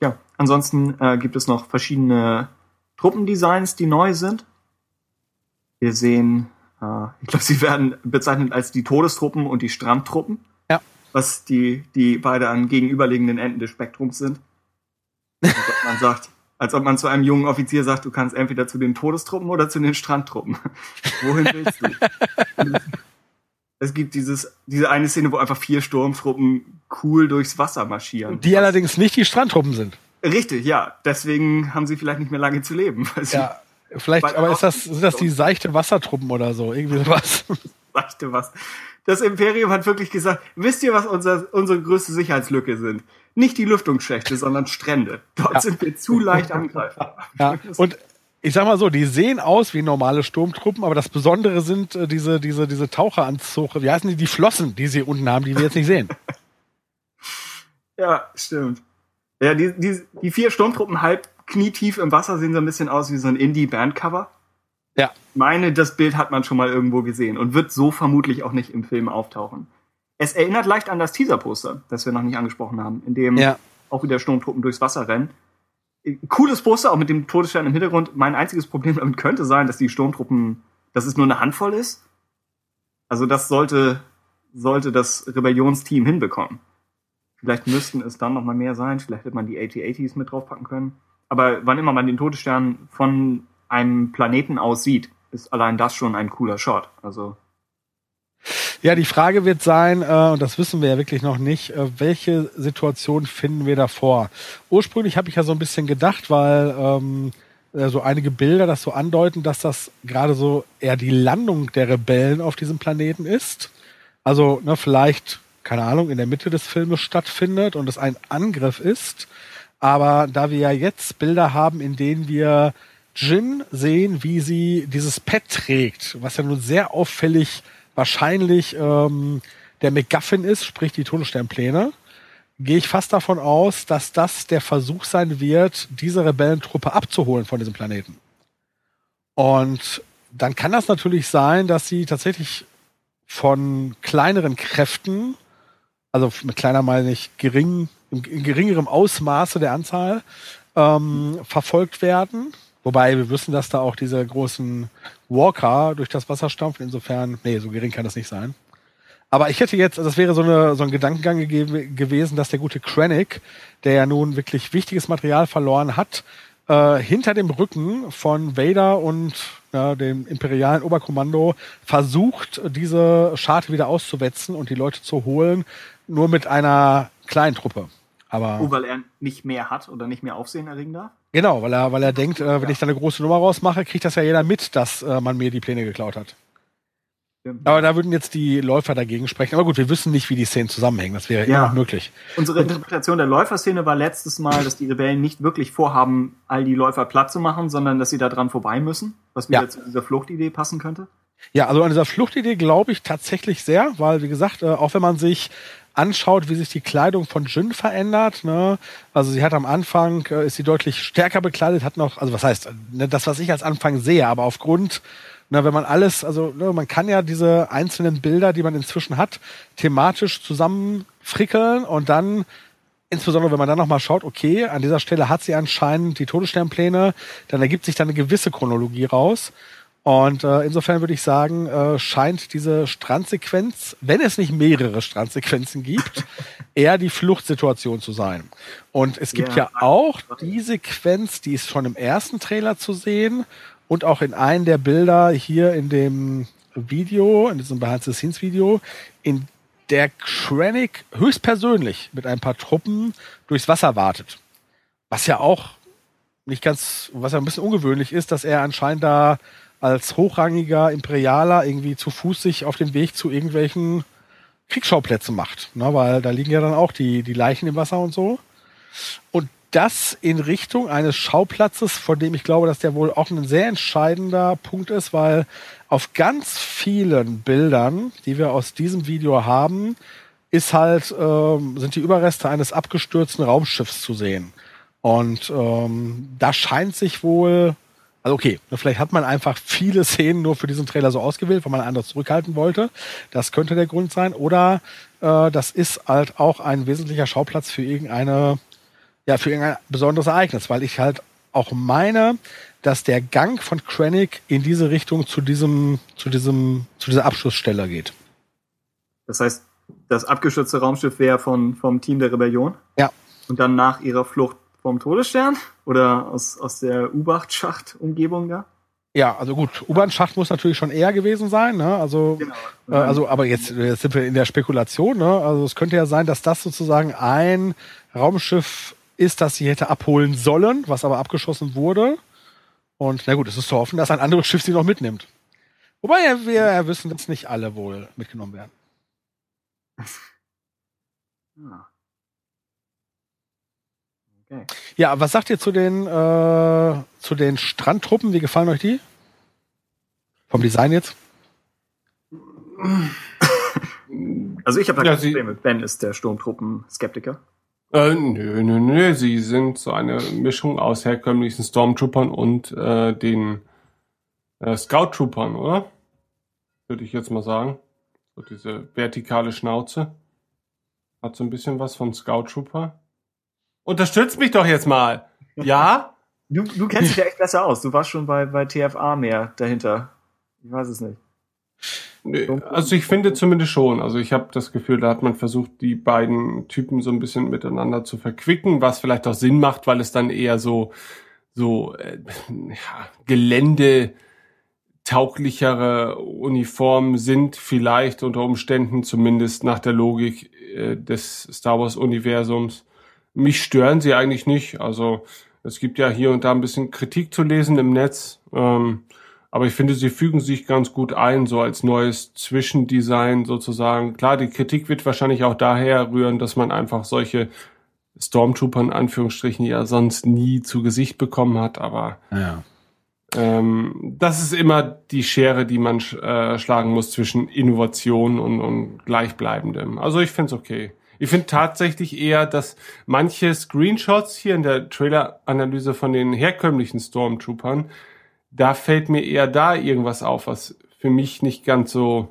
Ja, ansonsten äh, gibt es noch verschiedene Truppendesigns, die neu sind. Wir sehen, äh, ich glaube, sie werden bezeichnet als die Todestruppen und die Strandtruppen. Ja. Was die, die beide an gegenüberliegenden Enden des Spektrums sind. Als ob man sagt, als ob man zu einem jungen Offizier sagt, du kannst entweder zu den Todestruppen oder zu den Strandtruppen. (laughs) Wohin willst du? es gibt dieses, diese eine Szene, wo einfach vier Sturmtruppen cool durchs Wasser marschieren. Die allerdings nicht die Strandtruppen sind. Richtig, ja. Deswegen haben sie vielleicht nicht mehr lange zu leben. ja, vielleicht, aber ist das, sind das die seichte Wassertruppen oder so? Irgendwie sowas. (laughs) seichte Wasser. Das Imperium hat wirklich gesagt, wisst ihr, was unser, unsere größte Sicherheitslücke sind? Nicht die Lüftungsschächte, sondern Strände. Dort ja. sind wir zu leicht angreifbar. (laughs) Ja, und ich sag mal so, die sehen aus wie normale Sturmtruppen, aber das Besondere sind äh, diese, diese, diese Taucheranzüge, wie heißen die, die Flossen, die sie unten haben, die wir jetzt nicht sehen. (laughs) ja, stimmt. Ja, die, die, die vier Sturmtruppen halb knietief im Wasser sehen so ein bisschen aus wie so ein Indie-Bandcover. Ja. Ich meine, das Bild hat man schon mal irgendwo gesehen und wird so vermutlich auch nicht im Film auftauchen. Es erinnert leicht an das Teaser-Poster, das wir noch nicht angesprochen haben, in dem ja. auch wieder Sturmtruppen durchs Wasser rennen. Cooles Poster, auch mit dem Todesstern im Hintergrund. Mein einziges Problem (laughs) damit könnte sein, dass die Sturmtruppen, dass es nur eine Handvoll ist. Also das sollte, sollte das Rebellionsteam hinbekommen. Vielleicht müssten es dann noch mal mehr sein. Vielleicht hätte man die AT-ATs mit draufpacken können. Aber wann immer man den Todesstern von einem Planeten aus sieht, ist allein das schon ein cooler Shot. Also ja, die Frage wird sein, äh, und das wissen wir ja wirklich noch nicht, äh, welche Situation finden wir davor? Ursprünglich habe ich ja so ein bisschen gedacht, weil ähm, äh, so einige Bilder das so andeuten, dass das gerade so eher die Landung der Rebellen auf diesem Planeten ist. Also ne, vielleicht keine Ahnung, in der Mitte des Filmes stattfindet und es ein Angriff ist. Aber da wir ja jetzt Bilder haben, in denen wir Jin sehen, wie sie dieses Pad trägt, was ja nun sehr auffällig wahrscheinlich ähm, der McGuffin ist, sprich die Todessternpläne, gehe ich fast davon aus, dass das der Versuch sein wird, diese Rebellentruppe abzuholen von diesem Planeten. Und dann kann das natürlich sein, dass sie tatsächlich von kleineren Kräften also mit kleiner meine ich gering, in geringerem Ausmaße der Anzahl, ähm, verfolgt werden. Wobei wir wissen, dass da auch diese großen Walker durch das Wasser stampfen. Insofern, nee, so gering kann das nicht sein. Aber ich hätte jetzt, das wäre so, eine, so ein Gedankengang gegeben, gewesen, dass der gute Krennic, der ja nun wirklich wichtiges Material verloren hat, äh, hinter dem Rücken von Vader und ja, dem imperialen Oberkommando versucht, diese Scharte wieder auszuwetzen und die Leute zu holen, nur mit einer kleinen Truppe. Aber oh, weil er nicht mehr hat oder nicht mehr Aufsehen erregen darf? Genau, weil er, weil er denkt, äh, wenn ich da eine große Nummer rausmache, kriegt das ja jeder mit, dass äh, man mir die Pläne geklaut hat. Aber da würden jetzt die Läufer dagegen sprechen. Aber gut, wir wissen nicht, wie die Szenen zusammenhängen. Das wäre ja immer noch möglich. Unsere Interpretation der Läuferszene war letztes Mal, dass die Rebellen nicht wirklich vorhaben, all die Läufer platt zu machen, sondern dass sie da dran vorbei müssen, was wieder ja. zu dieser Fluchtidee passen könnte. Ja, also an dieser Fluchtidee glaube ich tatsächlich sehr, weil, wie gesagt, äh, auch wenn man sich anschaut, wie sich die Kleidung von Jin verändert, ne? also sie hat am Anfang, äh, ist sie deutlich stärker bekleidet, hat noch, also was heißt, ne, das, was ich als Anfang sehe, aber aufgrund na, wenn man alles, also ne, man kann ja diese einzelnen Bilder, die man inzwischen hat, thematisch zusammenfrickeln und dann, insbesondere wenn man dann nochmal schaut, okay, an dieser Stelle hat sie anscheinend die Todessternpläne, dann ergibt sich dann eine gewisse Chronologie raus. Und äh, insofern würde ich sagen, äh, scheint diese Strandsequenz, wenn es nicht mehrere Strandsequenzen gibt, (laughs) eher die Fluchtsituation zu sein. Und es gibt ja, ja auch die Sequenz, die ist schon im ersten Trailer zu sehen und auch in einem der Bilder hier in dem Video, in diesem Behind-the-Scenes-Video, in der Krennic höchstpersönlich mit ein paar Truppen durchs Wasser wartet. Was ja auch nicht ganz, was ja ein bisschen ungewöhnlich ist, dass er anscheinend da als hochrangiger Imperialer irgendwie zu Fuß sich auf den Weg zu irgendwelchen Kriegsschauplätzen macht. Ne? Weil da liegen ja dann auch die, die Leichen im Wasser und so. Und das in Richtung eines Schauplatzes, von dem ich glaube, dass der wohl auch ein sehr entscheidender Punkt ist, weil auf ganz vielen Bildern, die wir aus diesem Video haben, ist halt, ähm, sind die Überreste eines abgestürzten Raumschiffs zu sehen. Und ähm, da scheint sich wohl, also okay, vielleicht hat man einfach viele (laughs) Szenen nur für diesen Trailer so ausgewählt, weil man anderes zurückhalten wollte. Das könnte der Grund sein. Oder äh, das ist halt auch ein wesentlicher Schauplatz für irgendeine ja, für irgendein besonderes Ereignis, weil ich halt auch meine, dass der Gang von Krennic in diese Richtung zu diesem, zu diesem, zu dieser Abschussstelle geht. Das heißt, das abgestürzte Raumschiff wäre von, vom Team der Rebellion? Ja. Und dann nach ihrer Flucht vom Todesstern? Oder aus, aus der U-Bahn-Schacht-Umgebung da? Ja, also gut, U-Bahn-Schacht muss natürlich schon eher gewesen sein, ne? Also, genau. äh, also, aber jetzt, jetzt sind wir in der Spekulation, ne? Also es könnte ja sein, dass das sozusagen ein Raumschiff ist, das sie hätte abholen sollen, was aber abgeschossen wurde. Und na gut, es ist zu hoffen, dass ein anderes Schiff sie noch mitnimmt. Wobei wir ja wissen, dass nicht alle wohl mitgenommen werden. Ja. (laughs) Okay. Ja, was sagt ihr zu den äh, zu den Strandtruppen? Wie gefallen euch die? Vom Design jetzt? Also ich habe da ja, kein Problem mit. Ben ist der Sturmtruppen-Skeptiker. Äh, nö, nö, nö. Sie sind so eine Mischung aus herkömmlichen Stormtroopern und äh, den äh, Scout-Troopern, oder? Würde ich jetzt mal sagen. So diese vertikale Schnauze. Hat so ein bisschen was von Scout-Trooper. Unterstützt mich doch jetzt mal. Ja? (laughs) Du, du kennst dich ja echt besser aus. Du warst schon bei, bei TFA mehr dahinter. Ich weiß es nicht. Also ich finde zumindest schon. Also ich habe das Gefühl, da hat man versucht, die beiden Typen so ein bisschen miteinander zu verquicken, was vielleicht auch Sinn macht, weil es dann eher so so äh, ja, Gelände tauglichere Uniformen sind, vielleicht unter Umständen zumindest nach der Logik äh, des Star Wars Universums. Mich stören sie eigentlich nicht. Also es gibt ja hier und da ein bisschen Kritik zu lesen im Netz. Ähm, aber ich finde, sie fügen sich ganz gut ein, so als neues Zwischendesign sozusagen. Klar, die Kritik wird wahrscheinlich auch daher rühren, dass man einfach solche Stormtrooper in Anführungsstrichen ja sonst nie zu Gesicht bekommen hat, aber ja. ähm, das ist immer die Schere, die man äh, schlagen muss zwischen Innovation und, und Gleichbleibendem. Also ich finde es okay. Ich finde tatsächlich eher, dass manche Screenshots hier in der Trailer-Analyse von den herkömmlichen Stormtroopern da fällt mir eher da irgendwas auf, was für mich nicht ganz so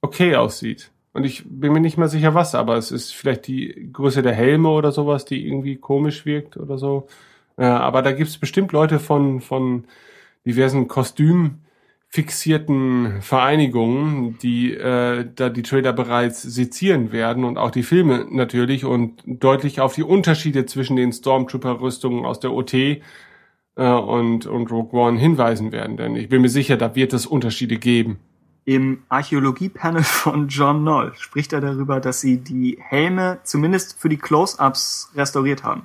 okay aussieht. Und ich bin mir nicht mehr sicher was, aber es ist vielleicht die Größe der Helme oder sowas, die irgendwie komisch wirkt oder so. Äh, aber da gibt's bestimmt Leute von, von diversen kostümfixierten Vereinigungen, die äh, da die Trailer bereits sezieren werden und auch die Filme natürlich und deutlich auf die Unterschiede zwischen den Stormtrooper-Rüstungen aus der OT äh, und, und Rogue One hinweisen werden, denn ich bin mir sicher, da wird es Unterschiede geben. Im Archäologie-Panel von John Knoll spricht er darüber, dass sie die Helme zumindest für die Close-Ups restauriert haben.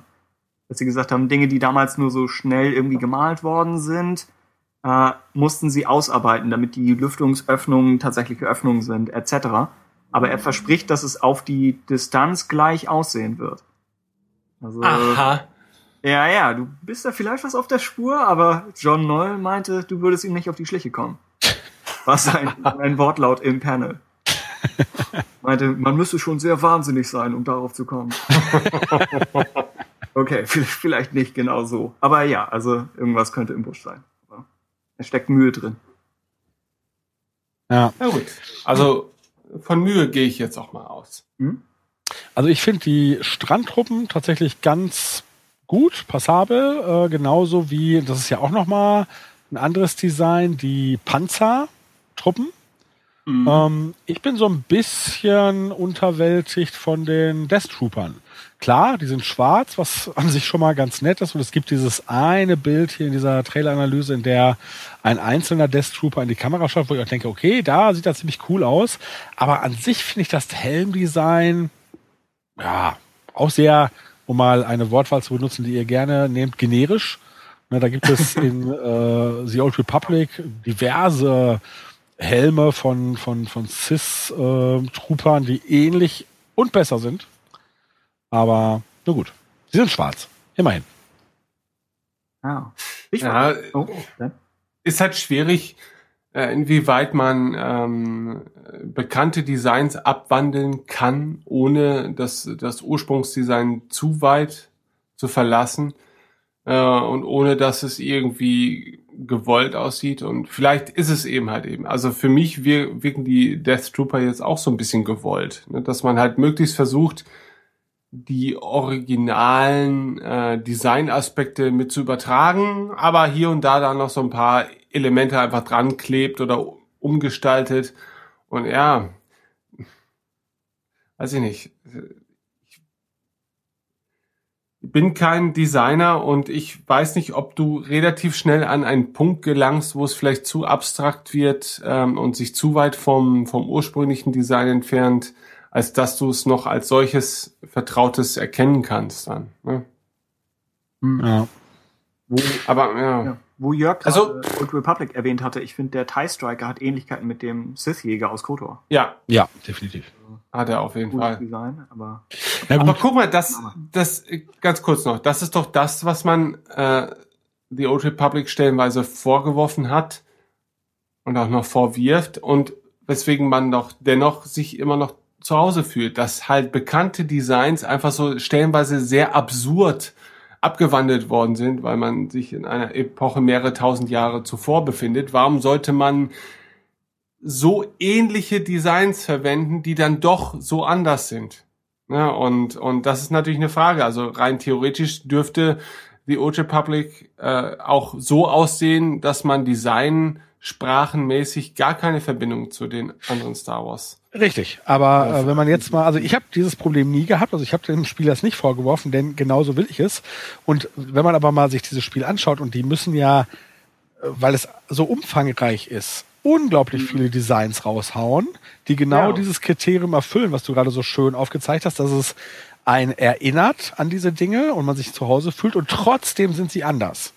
Dass sie gesagt haben, Dinge, die damals nur so schnell irgendwie gemalt worden sind, äh, mussten sie ausarbeiten, damit die Lüftungsöffnungen tatsächliche Öffnungen sind, etc. Aber er verspricht, dass es auf die Distanz gleich aussehen wird. Also, Aha. Ja, ja, du bist da vielleicht was auf der Spur, aber John Noll meinte, du würdest ihm nicht auf die Schliche kommen. Was ein, (laughs) ein Wortlaut im Panel. Meinte, man müsste schon sehr wahnsinnig sein, um darauf zu kommen. (laughs) Okay, vielleicht nicht genau so. Aber ja, also irgendwas könnte im Busch sein. Es steckt Mühe drin. Ja. ja gut. Also von Mühe gehe ich jetzt auch mal aus. Hm? Also ich finde die Strandtruppen tatsächlich ganz gut, passabel, äh, genauso wie, das ist ja auch nochmal ein anderes Design, die Panzertruppen. Mhm. Ähm, ich bin so ein bisschen unterwältigt von den Death Troopern. Klar, die sind schwarz, was (laughs) an sich schon mal ganz nett ist. Und es gibt dieses eine Bild hier in dieser Trailer-Analyse, in der ein einzelner Death Trooper in die Kamera schaut, wo ich auch denke, okay, da sieht das ziemlich cool aus. Aber an sich finde ich das Helmdesign, ja, auch sehr, um mal eine Wortwahl zu benutzen, die ihr gerne nehmt, generisch. Na, da gibt es (laughs) in äh, The Old Republic diverse Helme von, von, von Cis-Troopern, äh, die ähnlich und besser sind. Aber, na gut. Sie sind schwarz. Immerhin. Ah. Ich ja, oh, ist halt schwierig, äh, inwieweit man ähm, bekannte Designs abwandeln kann, ohne das, das Ursprungsdesign zu weit zu verlassen äh, und ohne dass es irgendwie gewollt aussieht und vielleicht ist es eben halt eben. Also für mich wir, wirken die Death Trooper jetzt auch so ein bisschen gewollt, ne? dass man halt möglichst versucht, die originalen äh, Designaspekte mit zu übertragen, aber hier und da dann noch so ein paar Elemente einfach dran klebt oder umgestaltet und ja, weiß ich nicht bin kein Designer und ich weiß nicht, ob du relativ schnell an einen Punkt gelangst, wo es vielleicht zu abstrakt wird ähm, und sich zu weit vom, vom ursprünglichen Design entfernt, als dass du es noch als solches Vertrautes erkennen kannst dann. Ne? Hm. Ja. Wo, Aber ja. ja. Wo Jörg also, Old Republic erwähnt hatte, ich finde, der TIE Striker hat Ähnlichkeiten mit dem Sith-Jäger aus KOTOR. Ja. Ja, definitiv. Hat er auf jeden Fall. Design, aber, aber guck mal, das, das, ganz kurz noch, das ist doch das, was man äh, The Old Republic stellenweise vorgeworfen hat und auch noch vorwirft und weswegen man doch dennoch sich immer noch zu Hause fühlt, dass halt bekannte Designs einfach so stellenweise sehr absurd abgewandelt worden sind, weil man sich in einer Epoche mehrere tausend Jahre zuvor befindet. Warum sollte man so ähnliche Designs verwenden, die dann doch so anders sind. Ja, und, und das ist natürlich eine Frage. Also rein theoretisch dürfte The Old Republic äh, auch so aussehen, dass man Design sprachenmäßig gar keine Verbindung zu den anderen Star Wars. Richtig, aber äh, wenn man jetzt mal, also ich habe dieses Problem nie gehabt, also ich habe dem Spiel das nicht vorgeworfen, denn genauso will ich es. Und wenn man aber mal sich dieses Spiel anschaut und die müssen ja, äh, weil es so umfangreich ist, unglaublich viele Designs raushauen, die genau ja. dieses Kriterium erfüllen, was du gerade so schön aufgezeigt hast, dass es ein erinnert an diese Dinge und man sich zu Hause fühlt und trotzdem sind sie anders.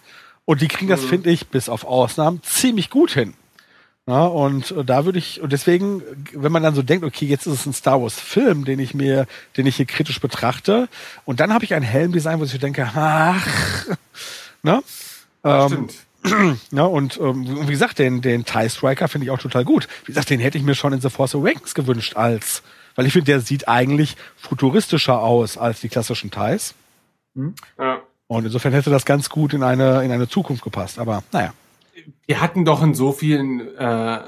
Und die kriegen das, mhm. finde ich, bis auf Ausnahmen ziemlich gut hin. Ja, und da würde ich, und deswegen, wenn man dann so denkt, okay, jetzt ist es ein Star Wars Film, den ich mir, den ich hier kritisch betrachte, und dann habe ich ein Helmdesign, wo ich denke, ach, (laughs) ne? Ähm, stimmt. Ja, (clears throat) und ähm, wie gesagt, den, den TIE Striker finde ich auch total gut. Wie gesagt, den hätte ich mir schon in The Force Awakens gewünscht als, weil ich finde, der sieht eigentlich futuristischer aus als die klassischen TIEs. Hm? Ja. Und insofern hätte das ganz gut in eine, in eine Zukunft gepasst. Aber naja. Wir hatten doch in so vielen äh,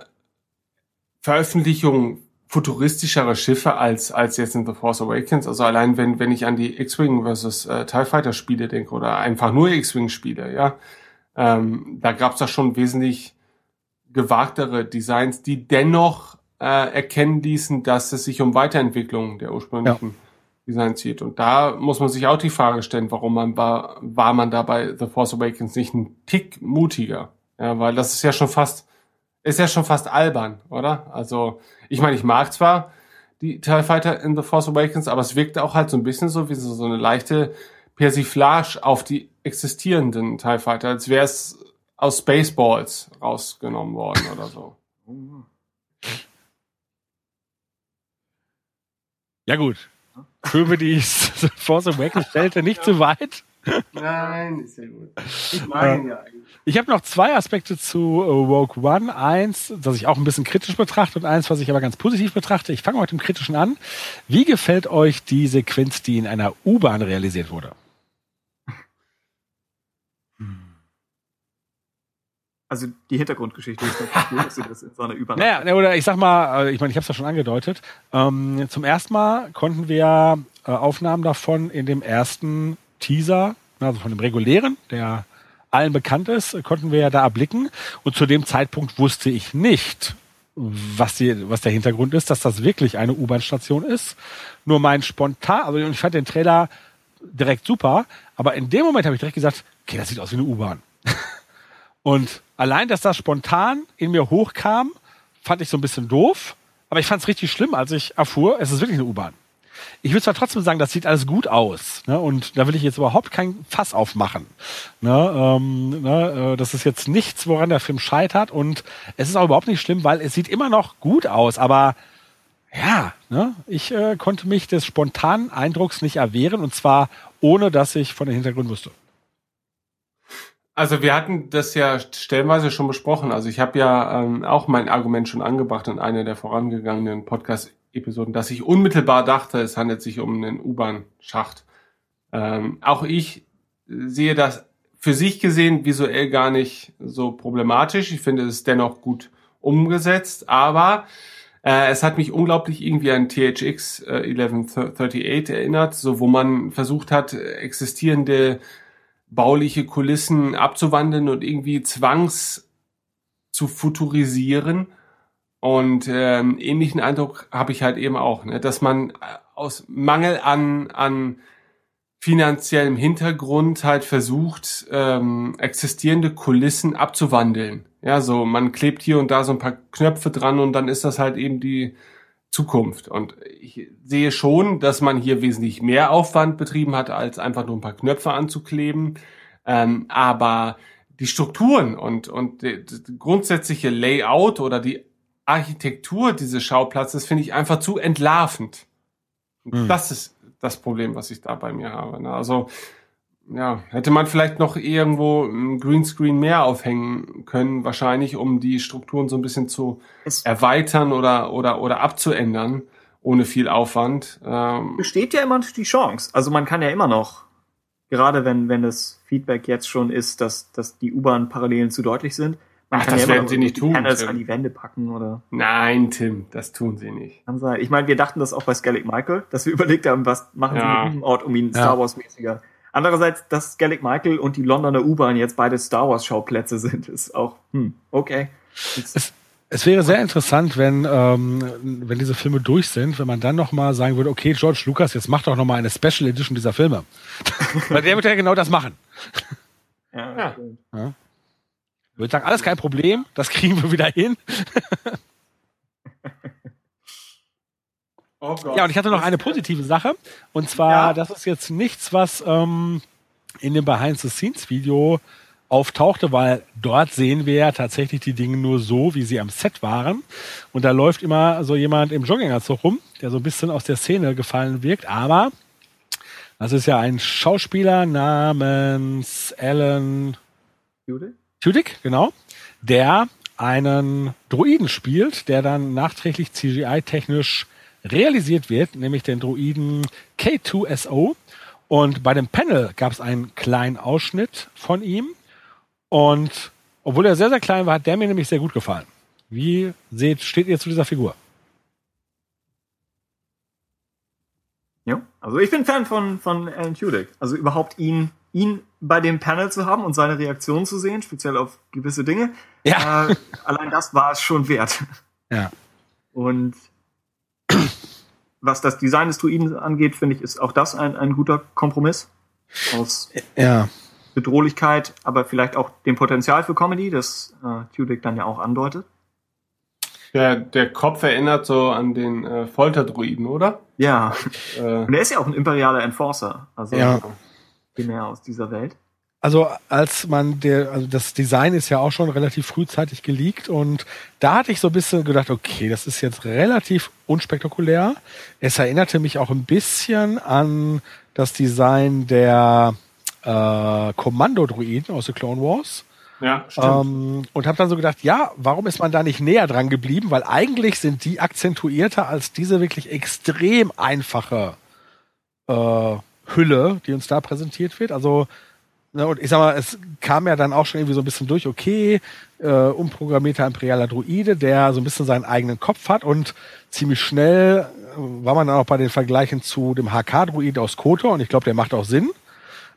Veröffentlichungen futuristischere Schiffe als, als jetzt in The Force Awakens. Also allein wenn, wenn ich an die X-Wing versus äh, TIE Fighter Spiele denke oder einfach nur X-Wing Spiele, ja ähm, da gab es da schon wesentlich gewagtere Designs, die dennoch äh, erkennen ließen, dass es sich um Weiterentwicklung der ursprünglichen ja. Designs zieht. Und da muss man sich auch die Frage stellen, warum man war, war man da bei The Force Awakens nicht ein Tick mutiger? Ja, weil das ist ja schon fast, ist ja schon fast albern, oder? Also, ich meine, ich mag zwar die TIE Fighter in The Force Awakens, aber es wirkt auch halt so ein bisschen so wie so, so eine leichte Persiflage auf die existierenden TIE Fighter, als wäre es aus Spaceballs rausgenommen worden oder so. Ja gut. Für die Force (laughs) Awakens stellte nicht zu weit. Nein, ist ja gut. Ich meine äh, ja eigentlich. Ich habe noch zwei Aspekte zu äh, Rogue One. Eins, das ich auch ein bisschen kritisch betrachte und eins, was ich aber ganz positiv betrachte. Ich fange mit dem Kritischen an. Wie gefällt euch die Sequenz, die in einer U-Bahn realisiert wurde? Also die Hintergrundgeschichte ist gut, dass sie das in so einer Übernahme. Naja, oder ich sag mal, äh, ich meine, ich habe es ja schon angedeutet. Ähm, zum ersten Mal konnten wir äh, Aufnahmen davon in dem ersten Teaser, also von dem regulären, der allen bekannt ist, konnten wir ja da erblicken. Und zu dem Zeitpunkt wusste ich nicht, was, die, was der Hintergrund ist, dass das wirklich eine U-Bahn-Station ist. Nur mein spontan, also ich fand den Trailer direkt super, aber in dem Moment habe ich direkt gesagt, okay, das sieht aus wie eine U-Bahn. Und allein, dass das spontan in mir hochkam, fand ich so ein bisschen doof. Aber ich fand es richtig schlimm, als ich erfuhr, es ist wirklich eine U-Bahn. Ich würde zwar trotzdem sagen, das sieht alles gut aus. Ne? Und da will ich jetzt überhaupt kein Fass aufmachen. Ne? Ähm, ne? Äh, das ist jetzt nichts, woran der Film scheitert. Und es ist auch überhaupt nicht schlimm, weil es sieht immer noch gut aus. Aber ja, ne? ich äh, konnte mich des spontanen Eindrucks nicht erwehren. Und zwar ohne, dass ich von den Hintergrund wusste. Also wir hatten das ja stellenweise schon besprochen. Also ich habe ja ähm, auch mein Argument schon angebracht in einer der vorangegangenen Podcast-Episoden, dass ich unmittelbar dachte, es handelt sich um einen U-Bahn-Schacht. Ähm, auch ich sehe das für sich gesehen visuell gar nicht so problematisch. Ich finde es dennoch gut umgesetzt, aber äh, es hat mich unglaublich irgendwie an THX äh, 1138 erinnert, so wo man versucht hat, existierende bauliche Kulissen abzuwandeln und irgendwie zwangs zu futurisieren. Und ähm, ähnlichen Eindruck habe ich halt eben auch, ne? dass man äh, aus Mangel an, an finanziellem Hintergrund halt versucht, ähm, existierende Kulissen abzuwandeln. Ja, so man klebt hier und da so ein paar Knöpfe dran und dann ist das halt eben die Zukunft. Und ich sehe schon, dass man hier wesentlich mehr Aufwand betrieben hat, als einfach nur ein paar Knöpfe anzukleben. Ähm, aber die Strukturen und, und die grundsätzliche Layout oder die Architektur dieses Schauplatzes finde ich einfach zu entlarvend. Mhm. Das ist das Problem, was ich da bei mir habe. Ne? Also ja, hätte man vielleicht noch irgendwo ein Greenscreen mehr aufhängen können, wahrscheinlich, um die Strukturen so ein bisschen zu es erweitern oder, oder, oder abzuändern, ohne viel Aufwand. Ähm besteht ja immer die Chance. Also man kann ja immer noch, gerade wenn, wenn das Feedback jetzt schon ist, dass, dass die U-Bahn-Parallelen zu deutlich sind, man Ach, kann das ja werden sie nicht tun. Panels Tim. an die Wände packen oder. Nein, Tim, das tun sie nicht. Kann sein. Ich meine, wir dachten das auch bei Skellig Michael, dass wir (laughs) überlegt haben, was machen ja. sie mit diesem Ort, um ihn ja. Star Wars-mäßiger Andererseits, dass Skellig Michael und die Londoner U-Bahn jetzt beide Star Wars Schauplätze (laughs) sind, ist auch, hm, okay. Es, es wäre sehr interessant, wenn, ähm, wenn diese Filme durch sind, wenn man dann nochmal sagen würde, okay, George Lucas, jetzt mach doch nochmal eine Special Edition dieser Filme. (laughs) Weil der wird ja genau das machen. (laughs) Ja, ja. ja. Ich würde sagen, alles kein Problem, das kriegen wir wieder hin. Oh ja, und ich hatte noch eine positive Sache. Und zwar, ja. das ist jetzt nichts, was ähm, in dem Behind-the-Scenes-Video auftauchte, weil dort sehen wir ja tatsächlich die Dinge nur so, wie sie am Set waren. Und da läuft immer so jemand im Jogginganzug rum, der so ein bisschen aus der Szene gefallen wirkt. Aber das ist ja ein Schauspieler namens Alan Tudyk, Tudyk genau, der einen Druiden spielt, der dann nachträglich CGI-technisch realisiert wird, nämlich den Droiden K2SO. Und bei dem Panel gab es einen kleinen Ausschnitt von ihm. Und obwohl er sehr, sehr klein war, hat der mir nämlich sehr gut gefallen. Wie seht, steht ihr zu dieser Figur? Ja, also ich bin Fan von, von Alan Tudyk. Also überhaupt ihn, ihn bei dem Panel zu haben und seine Reaktion zu sehen, speziell auf gewisse Dinge. Ja. Äh, allein das war es schon wert. Ja. Und was das Design des Druiden angeht, finde ich, ist auch das ein, ein guter Kompromiss. Aus ja. Bedrohlichkeit, aber vielleicht auch dem Potenzial für Comedy, das äh, Tudyk dann ja auch andeutet. Der, der Kopf erinnert so an den äh, Folterdruiden, oder? Ja. Äh, Und er ist ja auch ein imperialer Enforcer. Also ja. primär aus dieser Welt. Also als man der, also das Design ist ja auch schon relativ frühzeitig geleakt und da hatte ich so ein bisschen gedacht, okay, das ist jetzt relativ unspektakulär. Es erinnerte mich auch ein bisschen an das Design der äh, Kommando-Druiden aus The Clone Wars. Ja, stimmt. Ähm, und habe dann so gedacht, ja, warum ist man da nicht näher dran geblieben? Weil eigentlich sind die akzentuierter als diese wirklich extrem einfache äh, Hülle, die uns da präsentiert wird. Also Ne, und ich sag mal, es kam ja dann auch schon irgendwie so ein bisschen durch, okay, äh, umprogrammierter imperialer Druide, der so ein bisschen seinen eigenen Kopf hat und ziemlich schnell äh, war man dann auch bei den Vergleichen zu dem HK-Druid aus Kotor und ich glaube, der macht auch Sinn,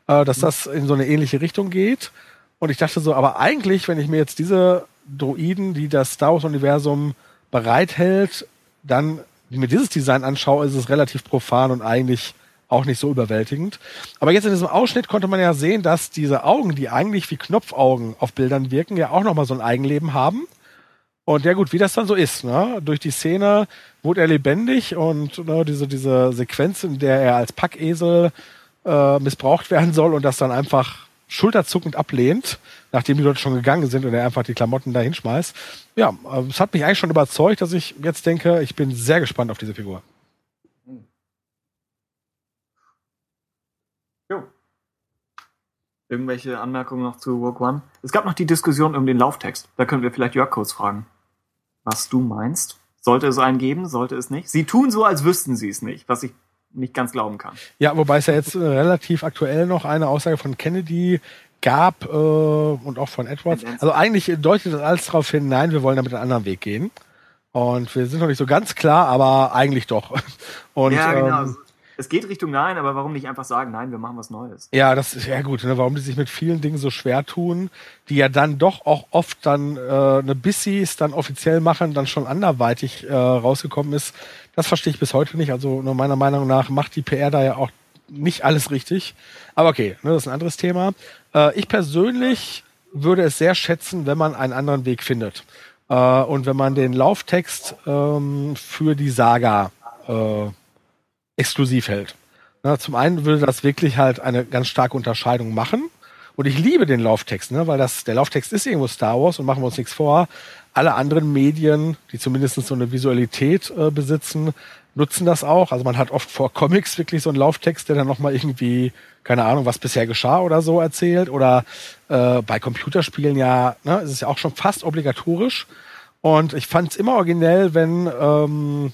äh, dass das in so eine ähnliche Richtung geht. Und ich dachte so, aber eigentlich, wenn ich mir jetzt diese Druiden, die das Star Wars-Universum bereithält, dann, wie mir dieses Design anschaue, ist es relativ profan und eigentlich auch nicht so überwältigend. Aber jetzt in diesem Ausschnitt konnte man ja sehen, dass diese Augen, die eigentlich wie Knopfaugen auf Bildern wirken, ja auch nochmal so ein Eigenleben haben. Und ja gut, wie das dann so ist, ne? Durch die Szene wurde er lebendig und ne, diese, diese Sequenz, in der er als Packesel äh, missbraucht werden soll und das dann einfach schulterzuckend ablehnt, nachdem die Leute schon gegangen sind und er einfach die Klamotten da hinschmeißt. Ja, äh, es hat mich eigentlich schon überzeugt, dass ich jetzt denke, ich bin sehr gespannt auf diese Figur. Jo. Irgendwelche Anmerkungen noch zu Rogue One? Es gab noch die Diskussion um den Lauftext. Da können wir vielleicht Jörg kurz fragen, was du meinst. Sollte es einen geben, sollte es nicht? Sie tun so, als wüssten sie es nicht, was ich nicht ganz glauben kann. Ja, wobei es ja jetzt äh, relativ aktuell noch eine Aussage von Kennedy gab äh, und auch von Edwards. Also eigentlich deutet das alles darauf hin, nein, wir wollen damit einen anderen Weg gehen. Und wir sind noch nicht so ganz klar, aber eigentlich doch. (laughs) Und, ja, genau. Ähm, es geht Richtung Nein, aber warum nicht einfach sagen, nein, wir machen was Neues? Ja, das ist ja gut. Ne? Warum die sich mit vielen Dingen so schwer tun, die ja dann doch auch oft dann äh, eine Bissis dann offiziell machen, dann schon anderweitig äh, rausgekommen ist, das verstehe ich bis heute nicht. Also nur meiner Meinung nach macht die PR da ja auch nicht alles richtig. Aber okay, ne, das ist ein anderes Thema. Äh, ich persönlich würde es sehr schätzen, wenn man einen anderen Weg findet. Äh, und wenn man den Lauftext ähm, für die Saga äh, exklusiv hält. Na, zum einen würde das wirklich halt eine ganz starke Unterscheidung machen. Und ich liebe den Lauftext, ne, weil das, der Lauftext ist irgendwo Star Wars und machen wir uns nichts vor. Alle anderen Medien, die zumindest so eine Visualität äh, besitzen, nutzen das auch. Also man hat oft vor Comics wirklich so einen Lauftext, der dann nochmal irgendwie, keine Ahnung, was bisher geschah oder so erzählt. Oder äh, bei Computerspielen ja, ne, ist es ja auch schon fast obligatorisch. Und ich fand es immer originell, wenn ähm,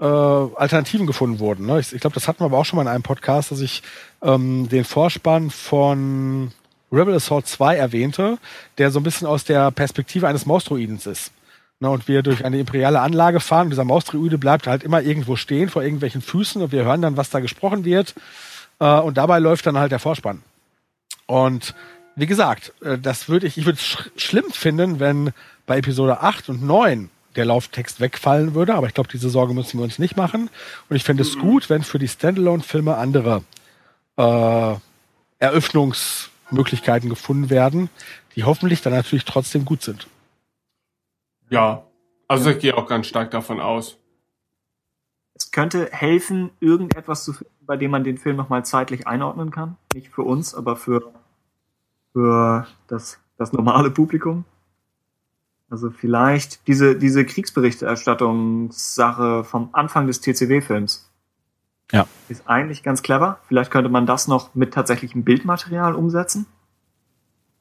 äh, Alternativen gefunden wurden. Ne? Ich, ich glaube, das hatten wir aber auch schon mal in einem Podcast, dass ich ähm, den Vorspann von Rebel Assault 2 erwähnte, der so ein bisschen aus der Perspektive eines Mausdruidens ist. Ne, und wir durch eine imperiale Anlage fahren. Und dieser Mausdruide bleibt halt immer irgendwo stehen vor irgendwelchen Füßen und wir hören dann, was da gesprochen wird. Äh, und dabei läuft dann halt der Vorspann. Und wie gesagt, äh, das würde ich, ich würde es sch schlimm finden, wenn bei Episode 8 und 9 der Lauftext wegfallen würde, aber ich glaube, diese Sorge müssen wir uns nicht machen. Und ich fände es mhm. gut, wenn für die Standalone-Filme andere äh, Eröffnungsmöglichkeiten gefunden werden, die hoffentlich dann natürlich trotzdem gut sind. Ja, also ich gehe auch ganz stark davon aus. Es könnte helfen, irgendetwas zu finden, bei dem man den Film nochmal zeitlich einordnen kann. Nicht für uns, aber für, für das, das normale Publikum. Also vielleicht diese, diese Kriegsberichterstattungssache vom Anfang des TCW-Films. Ja. Ist eigentlich ganz clever. Vielleicht könnte man das noch mit tatsächlichem Bildmaterial umsetzen.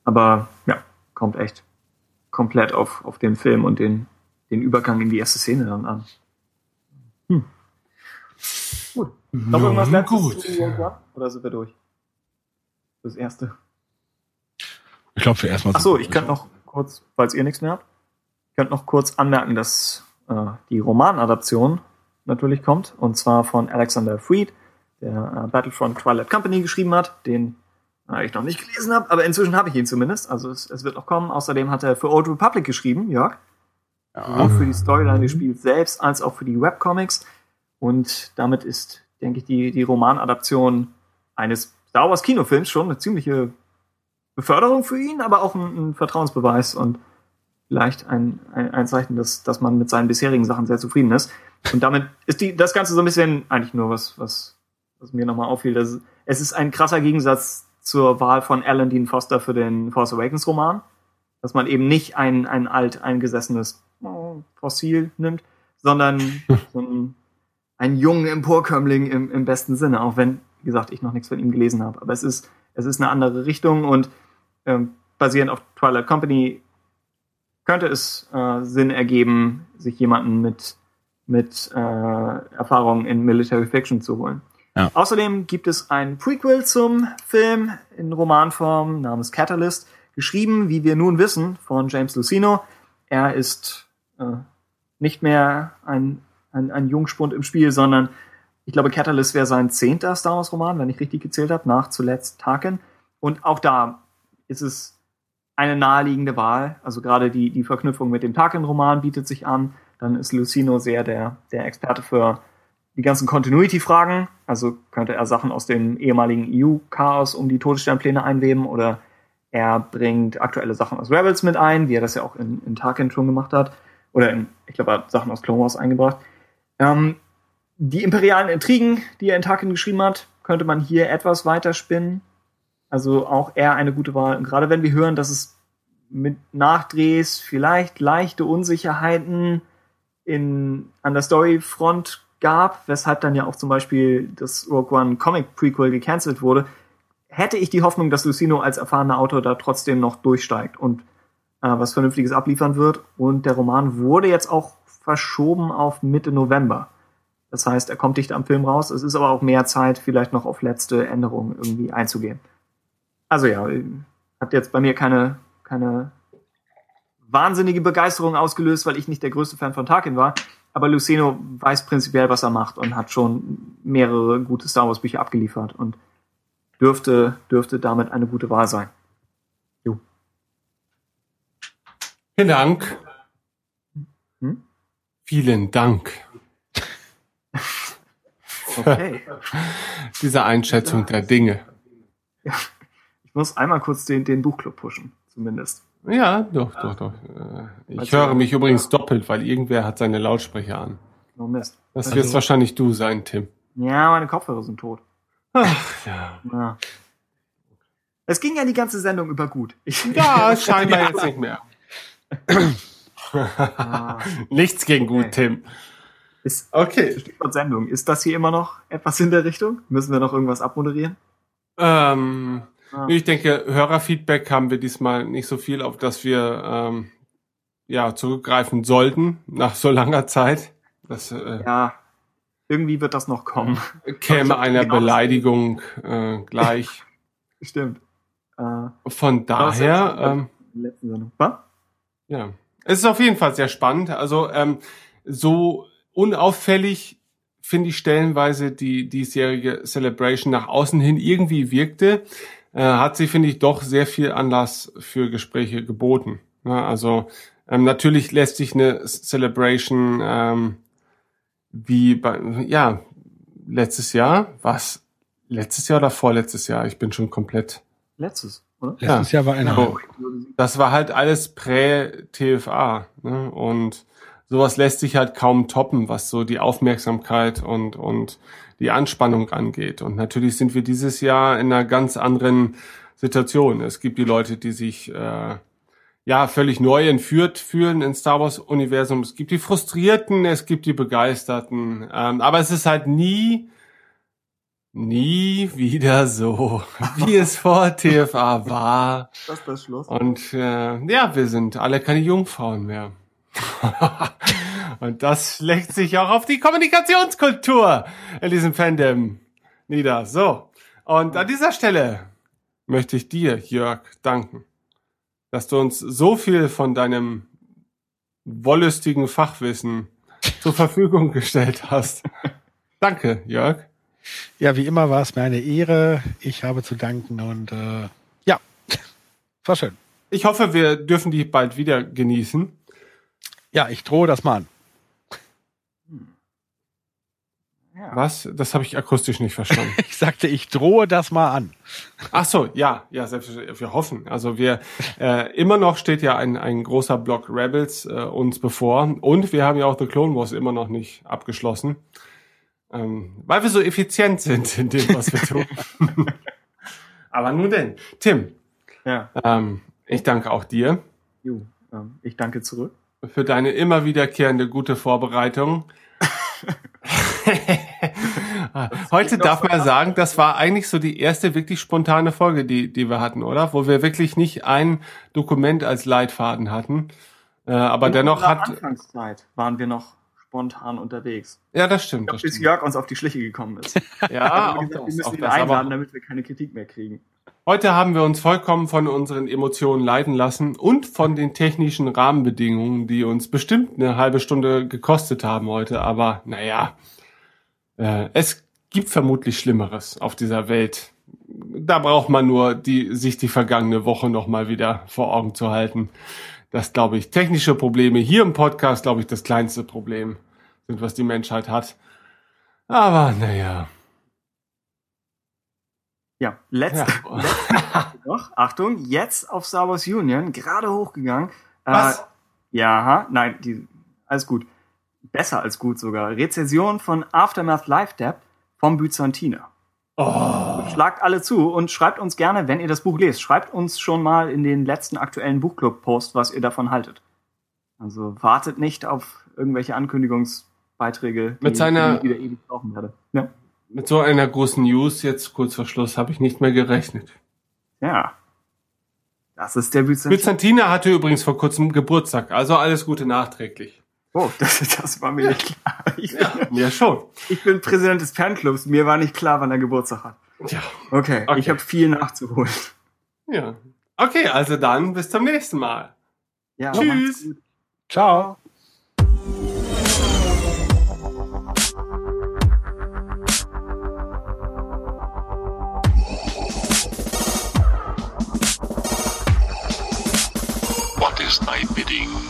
Aber ja, kommt echt komplett auf, auf den Film und den, den Übergang in die erste Szene dann an. Hm. Gut. Noch irgendwas ja, gut. Oder sind wir durch? Das erste. Ich glaube, für erstmal. Achso, ich könnte noch kurz, falls ihr nichts mehr habt könnte noch kurz anmerken, dass äh, die Romanadaption natürlich kommt, und zwar von Alexander Freed, der äh, Battlefront Twilight Company geschrieben hat, den äh, ich noch nicht gelesen habe, aber inzwischen habe ich ihn zumindest. Also es, es, wird noch kommen. Außerdem hat er für Old Republic geschrieben, Jörg. Ja. Sowohl für die Storyline des Spiels selbst als auch für die Webcomics. Und damit ist, denke ich, die, die Romanadaption eines Star Wars Kinofilms schon eine ziemliche Beförderung für ihn, aber auch ein, ein Vertrauensbeweis. Und vielleicht ein, ein, ein Zeichen, dass, dass man mit seinen bisherigen Sachen sehr zufrieden ist. Und damit ist die, das Ganze so ein bisschen eigentlich nur was, was, was mir nochmal auffiel. Dass es ist ein krasser Gegensatz zur Wahl von Alan Dean Foster für den Force Awakens Roman. Dass man eben nicht ein, ein alt eingesessenes oh, Fossil nimmt, sondern (laughs) so ein, einen jungen Emporkömmling im, im besten Sinne, auch wenn, wie gesagt, ich noch nichts von ihm gelesen habe. Aber es ist, es ist eine andere Richtung und ähm, basierend auf Twilight Company könnte es äh, Sinn ergeben, sich jemanden mit, mit äh, Erfahrung in Military Fiction zu holen. Ja. Außerdem gibt es ein Prequel zum Film in Romanform namens Catalyst, geschrieben, wie wir nun wissen, von James Lucino. Er ist äh, nicht mehr ein, ein, ein Jungspund im Spiel, sondern ich glaube, Catalyst wäre sein zehnter Star Wars Roman, wenn ich richtig gezählt habe, nach zuletzt Tarkin. Und auch da ist es eine naheliegende Wahl. Also gerade die, die Verknüpfung mit dem Tarkin-Roman bietet sich an. Dann ist Lucino sehr der, der Experte für die ganzen Continuity-Fragen. Also könnte er Sachen aus dem ehemaligen EU-Chaos um die Todessternpläne einweben oder er bringt aktuelle Sachen aus Rebels mit ein, wie er das ja auch in, in Tarkin schon gemacht hat. Oder in, ich glaube, er hat Sachen aus Clone Wars eingebracht. Ähm, die imperialen Intrigen, die er in Tarkin geschrieben hat, könnte man hier etwas weiter spinnen. Also auch eher eine gute Wahl. Und gerade wenn wir hören, dass es mit Nachdrehs vielleicht leichte Unsicherheiten in, an der Storyfront gab, weshalb dann ja auch zum Beispiel das Rogue One Comic Prequel gecancelt wurde, hätte ich die Hoffnung, dass Lucino als erfahrener Autor da trotzdem noch durchsteigt und äh, was Vernünftiges abliefern wird. Und der Roman wurde jetzt auch verschoben auf Mitte November. Das heißt, er kommt dicht am Film raus. Es ist aber auch mehr Zeit, vielleicht noch auf letzte Änderungen irgendwie einzugehen. Also ja, hat jetzt bei mir keine, keine wahnsinnige Begeisterung ausgelöst, weil ich nicht der größte Fan von Tarkin war. Aber Luceno weiß prinzipiell, was er macht und hat schon mehrere gute Star Wars Bücher abgeliefert und dürfte, dürfte damit eine gute Wahl sein. Jo. Vielen Dank. Hm? Vielen Dank. Okay. (laughs) Diese Einschätzung der Dinge. Ja. Ich muss einmal kurz den, den Buchclub pushen, zumindest. Ja, doch, doch, doch. Ich also, höre mich übrigens doppelt, weil irgendwer hat seine Lautsprecher an. Oh Mist. Das also, wirst wahrscheinlich du sein, Tim. Ja, meine Kopfhörer sind tot. Ach, ja. ja. Es ging ja die ganze Sendung über gut. Ich ja, (laughs) scheinbar jetzt nicht mehr. ah. Nichts gegen gut, okay. Tim. Ist, okay. Stichwort Sendung. Ist das hier immer noch etwas in der Richtung? Müssen wir noch irgendwas abmoderieren? Ähm, ah. Ich denke, Hörerfeedback haben wir diesmal nicht so viel, auf das wir ähm, ja zurückgreifen sollten nach so langer Zeit. Das, äh, ja, irgendwie wird das noch kommen. Käme einer genau Beleidigung äh, gleich. (laughs) Stimmt. Äh, Von daher. Ähm, letzten Sendung. Was? Ja. Es ist auf jeden Fall sehr spannend. Also ähm, so unauffällig finde ich stellenweise die diesjährige Celebration nach außen hin irgendwie wirkte, äh, hat sie, finde ich, doch sehr viel Anlass für Gespräche geboten. Ja, also ähm, natürlich lässt sich eine Celebration ähm, wie bei, ja, letztes Jahr, was? Letztes Jahr oder vorletztes Jahr? Ich bin schon komplett. Letztes, oder? Letztes ja. Jahr war eine. So, das war halt alles prä-TFA. Ne? Und sowas lässt sich halt kaum toppen, was so die Aufmerksamkeit und, und die Anspannung angeht. Und natürlich sind wir dieses Jahr in einer ganz anderen Situation. Es gibt die Leute, die sich äh, ja völlig neu entführt fühlen ins Star Wars Universum. Es gibt die Frustrierten, es gibt die Begeisterten. Ähm, aber es ist halt nie nie wieder so, (laughs) wie es vor TFA war. Das ist das Schluss. Und äh, ja, wir sind alle keine Jungfrauen mehr. (laughs) Und das schlägt sich auch auf die Kommunikationskultur in diesem Fandom nieder. So. Und an dieser Stelle möchte ich dir, Jörg, danken, dass du uns so viel von deinem wollüstigen Fachwissen zur Verfügung gestellt hast. (laughs) Danke, Jörg. Ja, wie immer war es mir eine Ehre. Ich habe zu danken und äh, ja, war schön. Ich hoffe, wir dürfen die bald wieder genießen. Ja, ich drohe das mal an. Ja. Was? Das habe ich akustisch nicht verstanden. (laughs) ich sagte, ich drohe das mal an. Ach so, ja, ja, selbstverständlich. Wir hoffen. Also wir äh, immer noch steht ja ein, ein großer Block Rebels äh, uns bevor und wir haben ja auch The Clone Wars immer noch nicht abgeschlossen, ähm, weil wir so effizient sind in dem, was wir tun. (laughs) Aber nun denn, Tim. Ja. Ähm, ich danke auch dir. Jo, ähm, ich danke zurück für deine immer wiederkehrende gute Vorbereitung. (laughs) Heute darf man ja sagen, das war eigentlich so die erste wirklich spontane Folge, die, die wir hatten, oder? Wo wir wirklich nicht ein Dokument als Leitfaden hatten. Äh, aber In dennoch hat. Anfangszeit waren wir noch spontan unterwegs. Ja, das stimmt. Ich glaub, das bis stimmt. Jörg uns auf die Schliche gekommen ist. (laughs) ja, (laughs) auch gesagt, das, wir müssen ihn das, einladen, damit wir keine Kritik mehr kriegen. Heute haben wir uns vollkommen von unseren Emotionen leiten lassen und von den technischen Rahmenbedingungen, die uns bestimmt eine halbe Stunde gekostet haben heute. Aber naja, äh, es gibt vermutlich Schlimmeres auf dieser Welt. da braucht man nur die, sich die vergangene Woche nochmal wieder vor Augen zu halten. Das glaube ich, technische Probleme hier im Podcast, glaube ich, das kleinste Problem sind, was die Menschheit hat. Aber naja. Ja, letzte, ja. (laughs) letzte noch, Achtung, jetzt auf Star Wars Union, gerade hochgegangen. Äh, was? Äh, ja, nein, die, alles gut. Besser als gut sogar. Rezension von Aftermath Live Dab vom Byzantiner. Oh. Schlagt alle zu und schreibt uns gerne, wenn ihr das Buch lest. Schreibt uns schon mal in den letzten aktuellen Buchclub-Post, was ihr davon haltet. Also wartet nicht auf irgendwelche Ankündigungsbeiträge, mit die, seiner, wieder ewig brauchen werde. Ja. Mit so einer großen News jetzt kurz vor Schluss habe ich nicht mehr gerechnet. Ja. Das ist der Byzantiner. Byzantiner hatte übrigens vor kurzem Geburtstag, also alles Gute nachträglich. Oh, (laughs) das, das war mir nicht klar. Ich ja, mir schon. Ich bin Präsident des Fanclubs. Mir war nicht klar, wann er Geburtstag hat. Ja. Okay, okay. ich habe viel nachzuholen. Ja. Okay, also dann bis zum nächsten Mal. Ja, Tschüss. Ciao. What is thy bidding?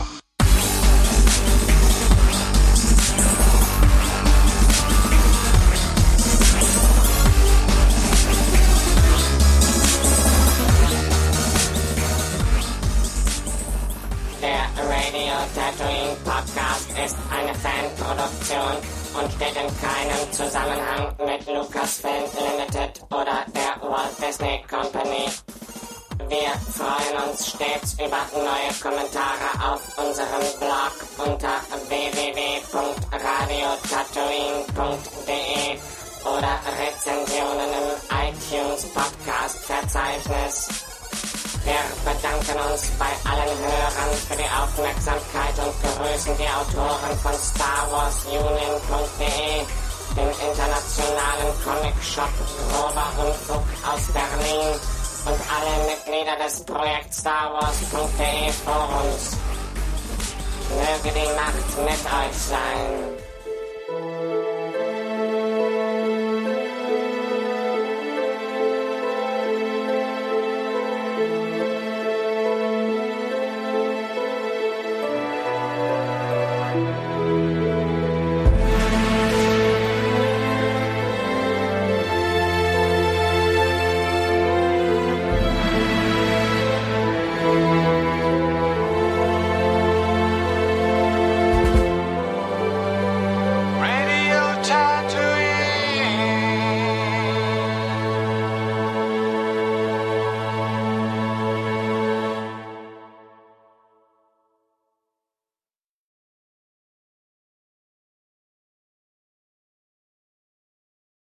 Ist eine Fanproduktion und steht in keinem Zusammenhang mit Lucasfilm Limited oder der Walt Disney Company. Wir freuen uns stets über neue Kommentare auf unserem Blog unter www.radiotatooine.de oder Rezensionen im iTunes Podcast Verzeichnis. Wir bedanken uns bei allen Hörern für die Aufmerksamkeit und grüßen die Autoren von StarWarsUnion.de, dem internationalen Comic-Shop Grober Unfug aus Berlin und alle Mitglieder des Projekt StarWars.de Forums. Möge die Macht mit euch sein.